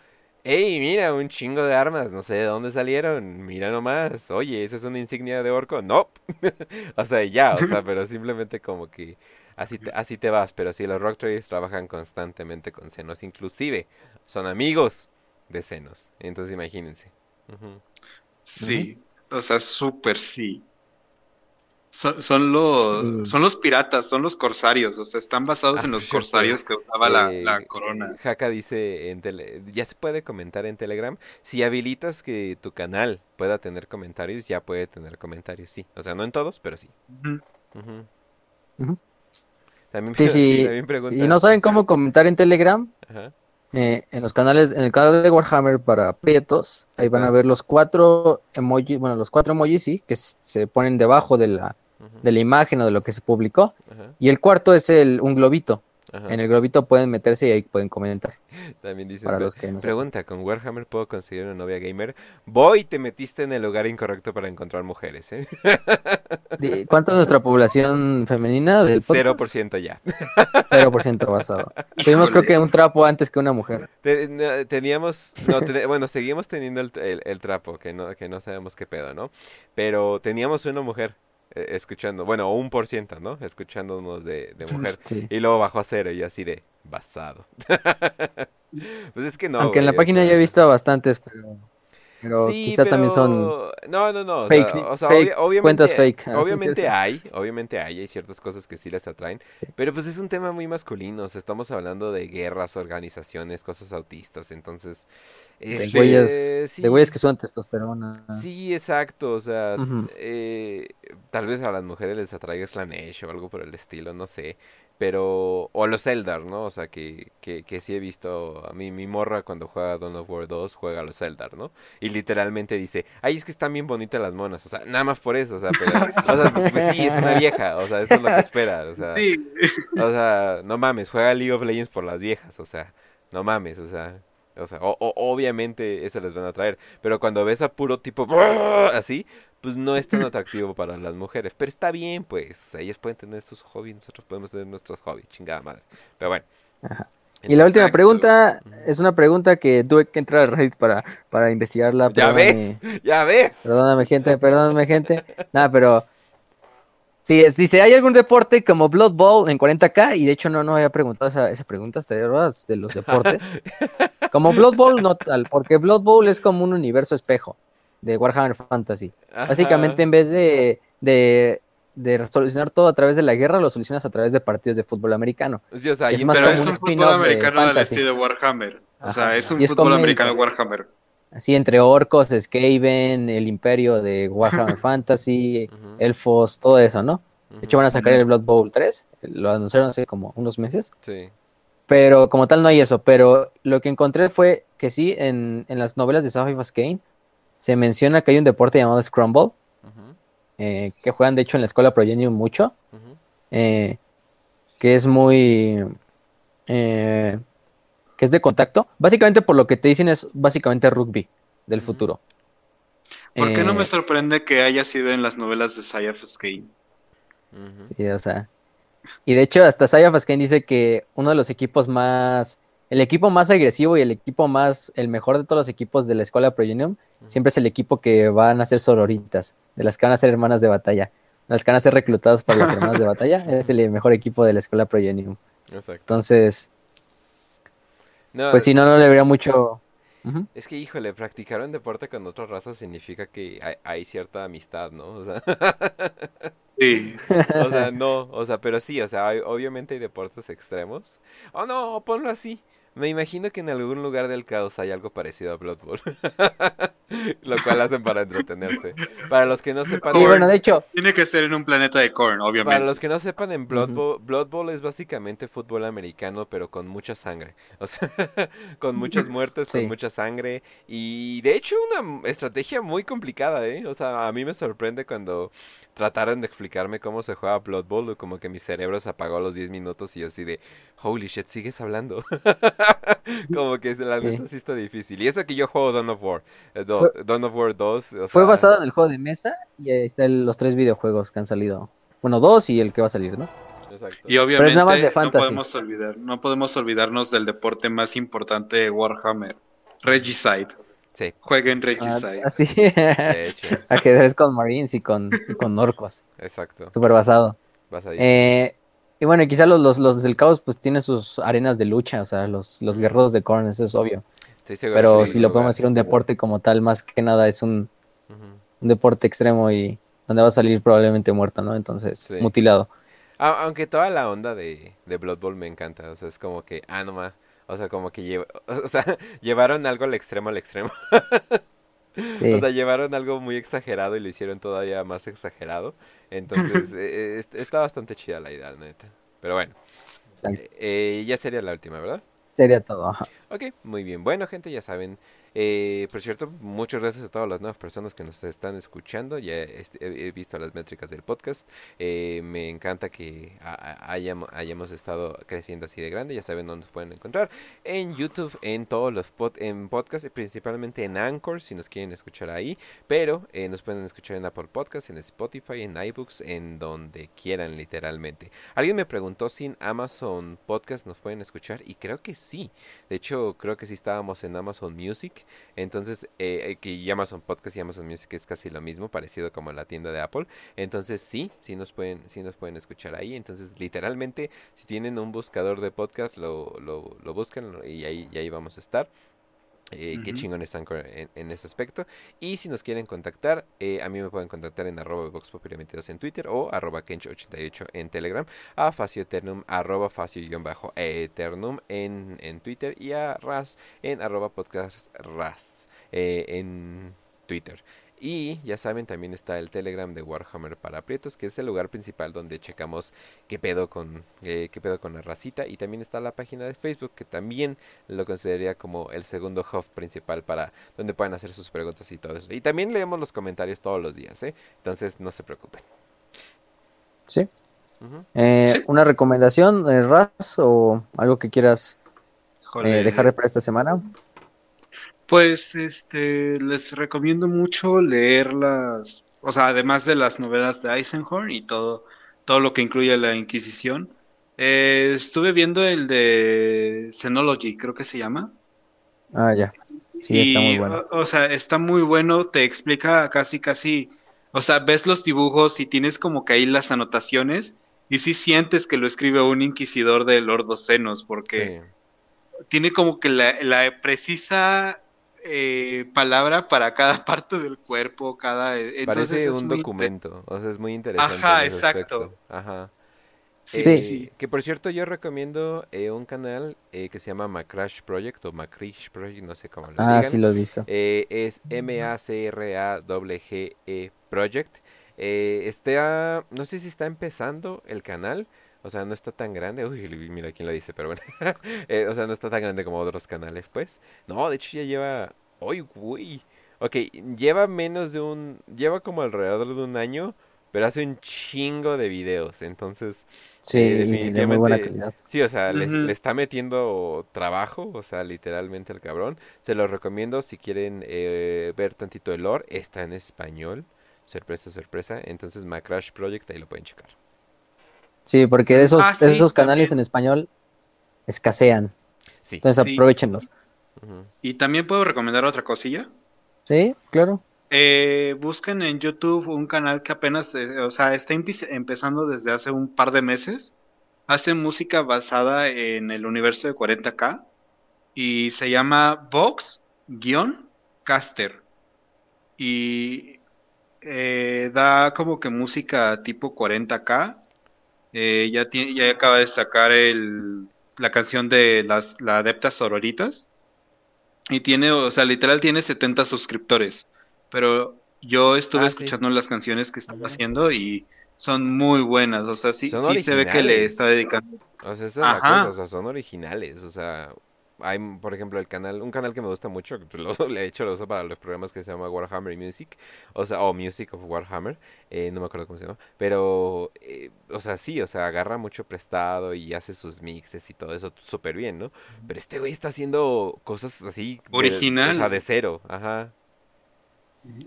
¡Ey, mira, un chingo de armas! No sé de dónde salieron. Mira nomás. Oye, ¿esa es una insignia de orco? No. o sea, ya, o sea, pero simplemente como que así te, así te vas. Pero sí, los Rock Traders trabajan constantemente con senos. Inclusive, son amigos de senos. Entonces imagínense. Sí, o sea, súper sí. Son, son los, Mm. son los piratas, son los corsarios, o sea, están basados Ah, en los corsarios que usaba la, Eh, la corona. Haka dice en tele, ya se puede comentar en Telegram. Si habilitas que tu canal pueda tener comentarios, ya puede tener comentarios, sí. O sea, no en todos, pero sí. También, Sí, sí. también pregunta. Si no saben cómo comentar en Telegram, Ajá. Eh, en los canales, en el canal de Warhammer para prietos, ahí van a ver los cuatro emojis, bueno, los cuatro emojis, sí, que se ponen debajo de la, de la imagen o de lo que se publicó. Y el cuarto es el, un globito. Ajá. En el globito pueden meterse y ahí pueden comentar. También dicen, Para los que no pregunta, ¿con Warhammer puedo conseguir una novia gamer? Voy, te metiste en el lugar incorrecto para encontrar mujeres, ¿eh? ¿Cuánto es nuestra población femenina del podcast? 0% ya. 0% basado. Tuvimos creo que un trapo antes que una mujer. Teníamos, no, te- bueno, seguimos teniendo el, el- el trapo, que no, que no sabemos qué pedo, ¿no? Pero teníamos una mujer escuchando, bueno, un por ciento, ¿no? Escuchándonos de, de mujer. Sí. Y luego bajó a cero y así de basado. pues es que no. Aunque en la página ya he visto bastantes, pero, pero Sí, quizá también son No, no, no. fake, o sea, fake, obviamente, cuentas fake. Obviamente hay, obviamente hay, hay ciertas cosas que sí les atraen, pero pues es un tema muy masculino, o sea, estamos hablando de guerras, organizaciones, cosas autistas, entonces... de es, Sí. güeyes, eh, sí, de güeyes que son testosterona. Sí, exacto, o sea, eh, tal vez a las mujeres les atraiga Slanesh o algo por el estilo, no sé, pero, o los Eldar, ¿no? O sea, que, que, que sí he visto, a mí mi morra cuando juega Dawn of War 2 juega a los Eldar, ¿no? Y literalmente dice, ay, es que están bien bonitas las monas, o sea, nada más por eso, o sea, pero, o sea, pues sí, es una vieja, o sea, eso es lo que espera, o sea, Sí, o sea, no mames, juega League of Legends por las viejas, o sea, no mames, o sea, o sea, o- o- obviamente eso les van a traer, pero cuando ves a puro tipo así, pues no es tan atractivo para las mujeres, pero está bien, pues, ellas pueden tener sus hobbies, nosotros podemos tener nuestros hobbies, chingada madre, pero bueno. Y la última pregunta es una pregunta que tuve que entrar a Reddit para, para investigarla. Ya ves, ya ves. Perdóname, gente, perdóname, gente. Nada, pero. Sí, es- dice, ¿hay algún deporte como Blood Bowl en 40k? Y de hecho no, no había preguntado esa, esa pregunta, hasta ahora, de los deportes. Como Blood Bowl, no tal, porque Blood Bowl es como un universo espejo de Warhammer Fantasy. Básicamente, en vez de, de, de solucionar todo a través de la guerra, lo solucionas a través de partidos de fútbol americano. Sí, o sea, es y- más pero como es un un fútbol de americano del fantasy. estilo Warhammer. O sea, es un es fútbol americano Warhammer. Así entre orcos, Skaven, el imperio de Warhammer Fantasy, elfos, todo eso, ¿no? De hecho van a sacar el Blood Bowl 3, lo anunciaron hace como unos meses, sí. Pero como tal no hay eso, pero lo que encontré fue que sí, en, en las novelas de Safai Kane se menciona que hay un deporte llamado Scramble, ujú, eh, que juegan de hecho en la escuela Progenium mucho, eh, que es muy... eh, que es de contacto. Básicamente por lo que te dicen es básicamente rugby del futuro. ¿Por qué no Eh, me sorprende que haya sido en las novelas de Sayaf Skane? Sí, o sea. Y de hecho, hasta Saya Fasken dice que uno de los equipos más. El equipo más agresivo y el equipo más. El mejor de todos los equipos de la escuela Progenium. Siempre es el equipo que van a ser sororitas. De las que van a ser hermanas de batalla. Las que van a ser reclutados para las hermanas de batalla. Es el mejor equipo de la escuela Progenium. Exacto. Entonces, No, pues si no, no le vería mucho. Es que, híjole, practicar un deporte con otra raza significa que hay, hay cierta amistad, ¿no? O sea, Sí. o sea, no, o sea, pero sí, o sea, hay- obviamente hay deportes extremos. Oh, no, ponlo así. Me imagino que en algún lugar del caos hay algo parecido a Blood Bowl. Lo cual hacen para entretenerse. Para los que no sepan, Sí, bueno, de hecho, Tiene que ser en un planeta de para obviamente. los que no sepan, en Blood. Bowl, Blood Bowl es básicamente fútbol americano, pero con mucha sangre. O sea, con muchas muertes, con mucha sangre. Y de hecho, una estrategia muy complicada, ¿eh? O sea, a mí me sorprende cuando trataron de explicarme cómo se juega Blood Bowl, como que mi cerebro se apagó a los 10 minutos y yo así de, holy shit, sigues hablando. como que la neta sí está difícil. Y eso que yo juego Dawn of War. eh, Do- Fue- Dawn of War 2. o fue sea, basado en el juego de mesa. Y ahí están los tres videojuegos que han salido. Bueno, dos y el que va a salir, ¿no? exacto. Y obviamente nada más de no podemos olvidar, no podemos olvidarnos del deporte más importante de Warhammer, Regicide. Sí, Jueguen Ah, Regicide. así. de hecho, Ajedrez con Marines y con, y con orcos. exacto. Súper basado. Eh, y bueno, y quizá los, los, los del caos pues tienen sus arenas de lucha, o sea, los, los guerreros de Korn, eso es obvio. Pero si lo podemos decir un deporte como tal, más que nada es un, un deporte extremo y donde va a salir probablemente muerto, ¿no? Entonces, Sí. mutilado. A- Aunque toda la onda de, de Blood Bowl me encanta, o sea, es como que, ah, no más, o sea, como que lleva, o sea, llevaron algo al extremo al extremo, Sí. o sea, llevaron algo muy exagerado y lo hicieron todavía más exagerado, entonces eh, eh, est- está bastante chida la idea, la neta, pero bueno, eh, ya sería la última, ¿verdad? Sería todo. Ok, muy bien. Bueno, gente, ya saben. Eh, por cierto, muchas gracias a todas las nuevas personas que nos están escuchando. Ya este, he, visto las métricas del podcast. Eh, me encanta que ha- ha- hayam- hayamos estado creciendo así de grande. Ya saben dónde nos pueden encontrar. En YouTube, en todos los en podcasts, principalmente en Anchor, si nos quieren escuchar ahí. Pero eh, nos pueden escuchar en Apple Podcasts, en Spotify, en iBooks, en donde quieran, literalmente. Alguien me preguntó si en Amazon Podcast nos pueden escuchar. Y creo que sí. De hecho, creo que sí estábamos en Amazon Music. Entonces, eh, que Amazon Podcast y Amazon Music es casi lo mismo, parecido como la tienda de Apple. Entonces, sí, sí nos pueden, sí nos pueden escuchar ahí. Entonces, literalmente, si tienen un buscador de podcast, lo, lo, lo buscan y ahí, y ahí vamos a estar. Eh, Qué chingón están en, en ese aspecto. Y si nos quieren contactar, eh, a mí me pueden contactar en arroba voxpopuli22 en Twitter o arroba kench88 en Telegram, a Facio Eternum, arroba Facio-Eternum en, en Twitter y a Raz en arroba podcast Raz eh, en Twitter. Y ya saben, también está el Telegram de Warhammer para aprietos, que es el lugar principal donde checamos qué pedo con eh, qué pedo con la racita. Y también está la página de Facebook, que también lo consideraría como el segundo hub principal para donde puedan hacer sus preguntas y todo eso. Y también leemos los comentarios todos los días, ¿eh? Entonces no se preocupen. Sí. Eh, Sí. ¿Una recomendación, eh, Raz, o algo que quieras eh, dejar para esta semana? Pues este les recomiendo mucho leer las, o sea, además de las novelas de Eisenhorn y todo, todo lo que incluye la Inquisición. eh, estuve viendo el de Xenology, creo que se llama. Ah, ya. Sí, está muy bueno. o, o sea, está muy bueno, te explica casi, casi, o sea, ves los dibujos y tienes como que ahí las anotaciones y sí sientes que lo escribe un inquisidor de Lord Senos, porque Sí. tiene como que la, la precisa eh, palabra para cada parte del cuerpo, cada... Entonces Parece es un muy- documento, o sea, es muy interesante. Ajá, exacto. aspecto. Ajá. Sí, Sí. Eh, sí. Que por cierto, yo recomiendo eh, un canal eh, que se llama Macrash Project o Macrish Project, no sé cómo lo Ah, digan. sí lo he visto. Eh, es M-A-C-R-A-G-E Project. Eh, está, no sé si está empezando el canal, o sea, no está tan grande. Uy, mira quién lo dice, pero bueno. Eh, o sea, no está tan grande como otros canales, pues. No, de hecho ya lleva. ¡Uy, güey! Ok, lleva menos de un. Lleva como alrededor de un año, pero hace un chingo de videos. Entonces, Sí, eh, de muy buena definitivamente- calidad. Sí, o sea, le, está metiendo trabajo, o sea, literalmente el cabrón. Se los recomiendo si quieren eh, ver tantito el lore. Está en español. Sorpresa, sorpresa. Entonces, Macrash Project, ahí lo pueden checar. Sí, porque de esos, Ah, de sí, esos canales también. en español escasean. Sí. Entonces Sí. aprovechenlos. Y también puedo recomendar otra cosilla. Sí, claro. Eh, busquen en YouTube un canal que apenas, eh, o sea, está empe- empezando desde hace un par de meses. Hace música basada en el universo de 40K y se llama Vox-Caster. Y eh, da como que música tipo 40K. Eh, ya, tiene, ya acaba de sacar el, la canción de las la Adeptas Sororitas. Y tiene, o sea, literal tiene 70 suscriptores. Pero yo estuve Ah, sí. escuchando las canciones que estaba haciendo y son muy buenas. O sea, sí, sí se ve que le está dedicando. O sea, Ajá. o sea, son originales. O sea, hay, por ejemplo, el canal, un canal que me gusta mucho, que lo, de hecho lo uso para los programas que se llama Warhammer Music, o sea, o Music of Warhammer, eh, no me acuerdo cómo se llama, pero, eh, o sea, sí, o sea, agarra mucho prestado y hace sus mixes y todo eso súper bien, ¿no? Pero este güey está haciendo cosas así, de- Original. o sea, de cero, ajá.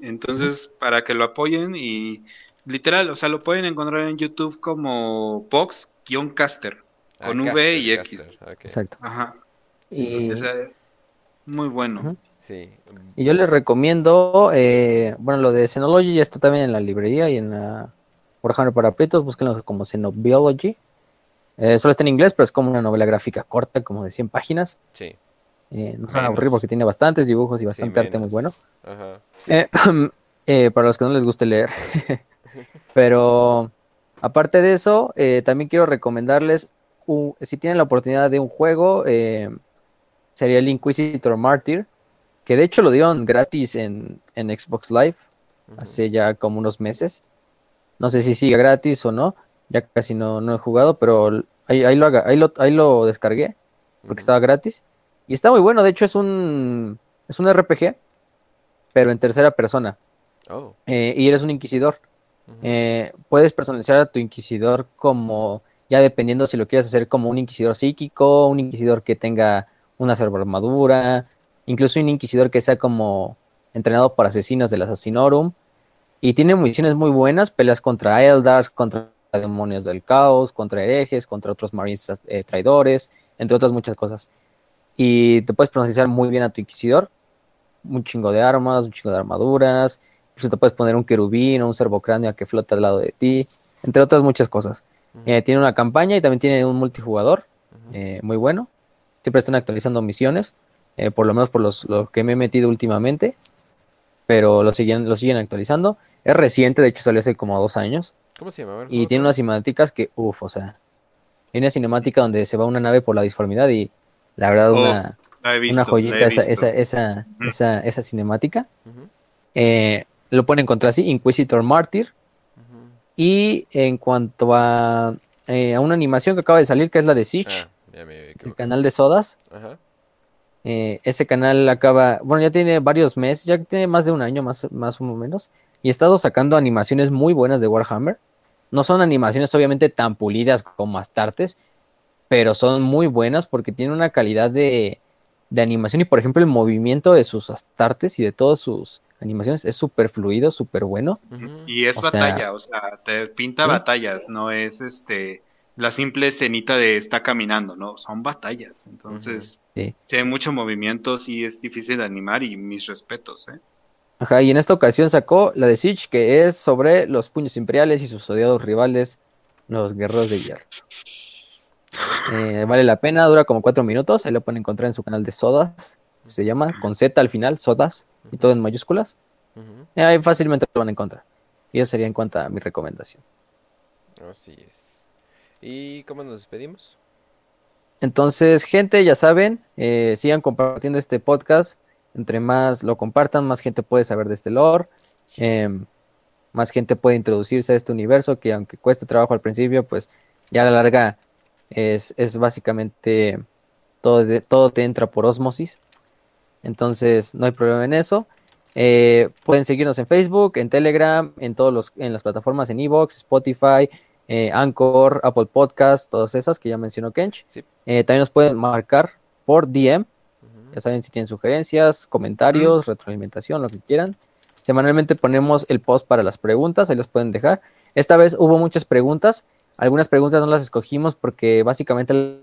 Entonces, para que lo apoyen y literal, o sea, lo pueden encontrar en YouTube como Vox-Caster. Ah, Con V Caster, y X. Caster. Exacto. Ajá. Y, Muy bueno. Sí. Y yo les recomiendo, eh, bueno, lo de Xenology ya está también en la librería y en la Warhammer para Prietos, búsquenlo como Xenobiology. Eh, solo está en inglés, pero es como una novela gráfica corta, como de 100 páginas. Sí. Eh, no se van a aburrir porque tiene bastantes dibujos y bastante arte muy bueno. Ajá. Eh, eh, para los que no les guste leer. Pero aparte de eso, eh, también quiero recomendarles, un- si tienen la oportunidad de un juego, eh, sería el Inquisitor Martyr, que de hecho lo dieron gratis en, en Xbox Live hace ya como unos meses. No sé si sigue gratis o no, ya casi no, no he jugado, pero ahí, ahí lo, ahí, lo, ahí lo descargué porque estaba gratis. Y está muy bueno, de hecho es un, es un RPG, pero en tercera persona. Oh. eh, y eres un inquisidor. Eh, puedes personalizar a tu inquisidor como, ya dependiendo si lo quieres hacer como un inquisidor psíquico, un inquisidor que tenga una armadura, incluso un inquisidor que sea como entrenado para asesinos del asesinorum. Y tiene misiones muy buenas, peleas contra Eldars, contra demonios del caos, contra herejes, contra otros marines eh, traidores, entre otras muchas cosas. Y te puedes personalizar muy bien a tu inquisidor, un chingo de armas, un chingo de armaduras, Incluso te puedes poner un querubín o un cervocráneo que flota al lado de ti, entre otras muchas cosas. Eh, tiene una campaña y también tiene un multijugador eh, muy bueno. Siempre están actualizando misiones, eh, por lo menos por los, lo que me he metido últimamente, pero lo siguen, lo siguen actualizando. Es reciente, de hecho salió hace como dos años, ¿Cómo se llama? A ver, y ¿cómo tiene unas cinemáticas que, uff, o sea, tiene una cinemática donde se va una nave por la disformidad y la verdad Oh, una, La he visto. una la joyita he esa, visto. esa, esa, esa, esa cinemática. Ujú, Eh, lo pueden encontrar así, Inquisitor Martyr. Y en cuanto a, eh, a una animación que acaba de salir, que es la de Siege, Ah, ya me el canal de Sodas. Ajá. eh, ese canal acaba, bueno, ya tiene varios meses, ya tiene más de un año más, más o menos. Y ha estado sacando animaciones muy buenas de Warhammer. No son animaciones obviamente tan pulidas como Astartes, pero son muy buenas porque tienen una calidad de, de animación. Y por ejemplo, el movimiento de sus Astartes y de todas sus animaciones es súper fluido, súper bueno. Y es O sea- batalla, o sea, te pinta Sí. batallas, no es este la simple escenita de está caminando, no, son batallas. Entonces, Sí. si hay mucho movimiento, sí es difícil de animar y mis respetos, ¿eh? Ajá, y en esta ocasión sacó la de Siege, que es sobre los puños imperiales y sus odiados rivales, los guerreros de hierro. Eh, vale la pena, dura como cuatro minutos, ahí lo pueden encontrar en su canal de Sodas, se llama, con Z al final, Sodas, y todo en mayúsculas. Eh, ahí fácilmente lo van a encontrar. Y eso sería en cuanto a mi recomendación. Así es. ¿Y cómo nos despedimos? Entonces, gente, ya saben, eh, sigan compartiendo este podcast. Entre más lo compartan, más gente puede saber de este lore. em, más gente puede introducirse a este universo que aunque cueste trabajo al principio, pues ya a la larga es, es básicamente todo, de- todo te entra por osmosis. Entonces, no hay problema en eso. Eh, pueden seguirnos en Facebook, en Telegram, en todos los, en las plataformas en Evox, Spotify, eh, Anchor, Apple Podcast, todas esas que ya mencionó Kench. Sí. Eh, también nos pueden marcar por DM. Ya saben si tienen sugerencias, comentarios, retroalimentación, lo que quieran. Semanalmente ponemos el post para las preguntas, ahí los pueden dejar. Esta vez hubo muchas preguntas. Algunas preguntas no las escogimos porque básicamente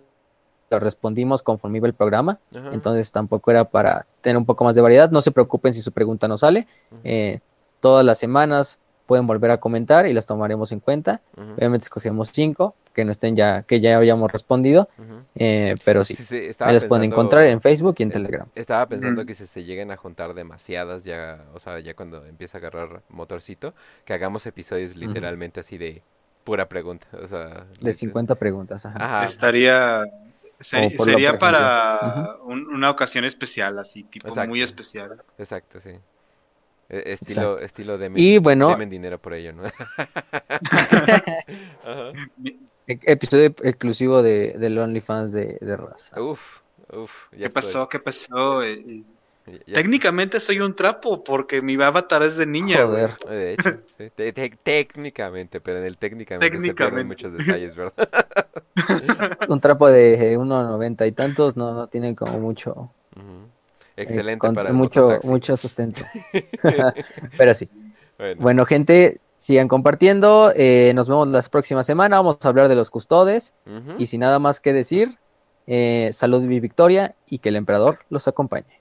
las respondimos conforme iba el programa. Entonces tampoco era para tener un poco más de variedad. No se preocupen si su pregunta no sale. Eh, todas las semanas pueden volver a comentar y las tomaremos en cuenta. Obviamente escogemos cinco que no estén ya, que ya habíamos respondido. Eh, pero sí, Sí, las pueden pensando- encontrar en Facebook y en eh, Telegram. Estaba pensando Ujú. que si se lleguen a juntar demasiadas ya, o sea, ya cuando empieza a agarrar motorcito, que hagamos episodios literalmente así de pura pregunta, o sea, De liter- 50 preguntas. ajá. Ajá. Estaría sería para un- una ocasión especial, así, tipo Exacto. muy especial. Exacto, sí. E- estilo, estilo de Y bueno- dinero por ello, ¿no? Ajá. E- Episodio exclusivo de, del OnlyFans de, de Raza. Uf, uf. ya ¿Qué estoy. pasó? ¿Qué pasó? Eh, eh, Ya- ya- Técnicamente soy un trapo porque mi avatar es de niña, güey. De hecho, sí, te- te- técnicamente, pero en el técnicamente, se Técnicamente. muchos detalles, ¿verdad? Un trapo de eh, 1.90 y tantos no, no tienen como mucho, eh, Excelente para mucho, mucho sustento. Pero sí. Bueno, Bueno, gente, sigan compartiendo. eh, nos vemos la próxima semana. Vamos a hablar de los custodes. Y sin nada más que decir, eh, salud y victoria y que el emperador los acompañe.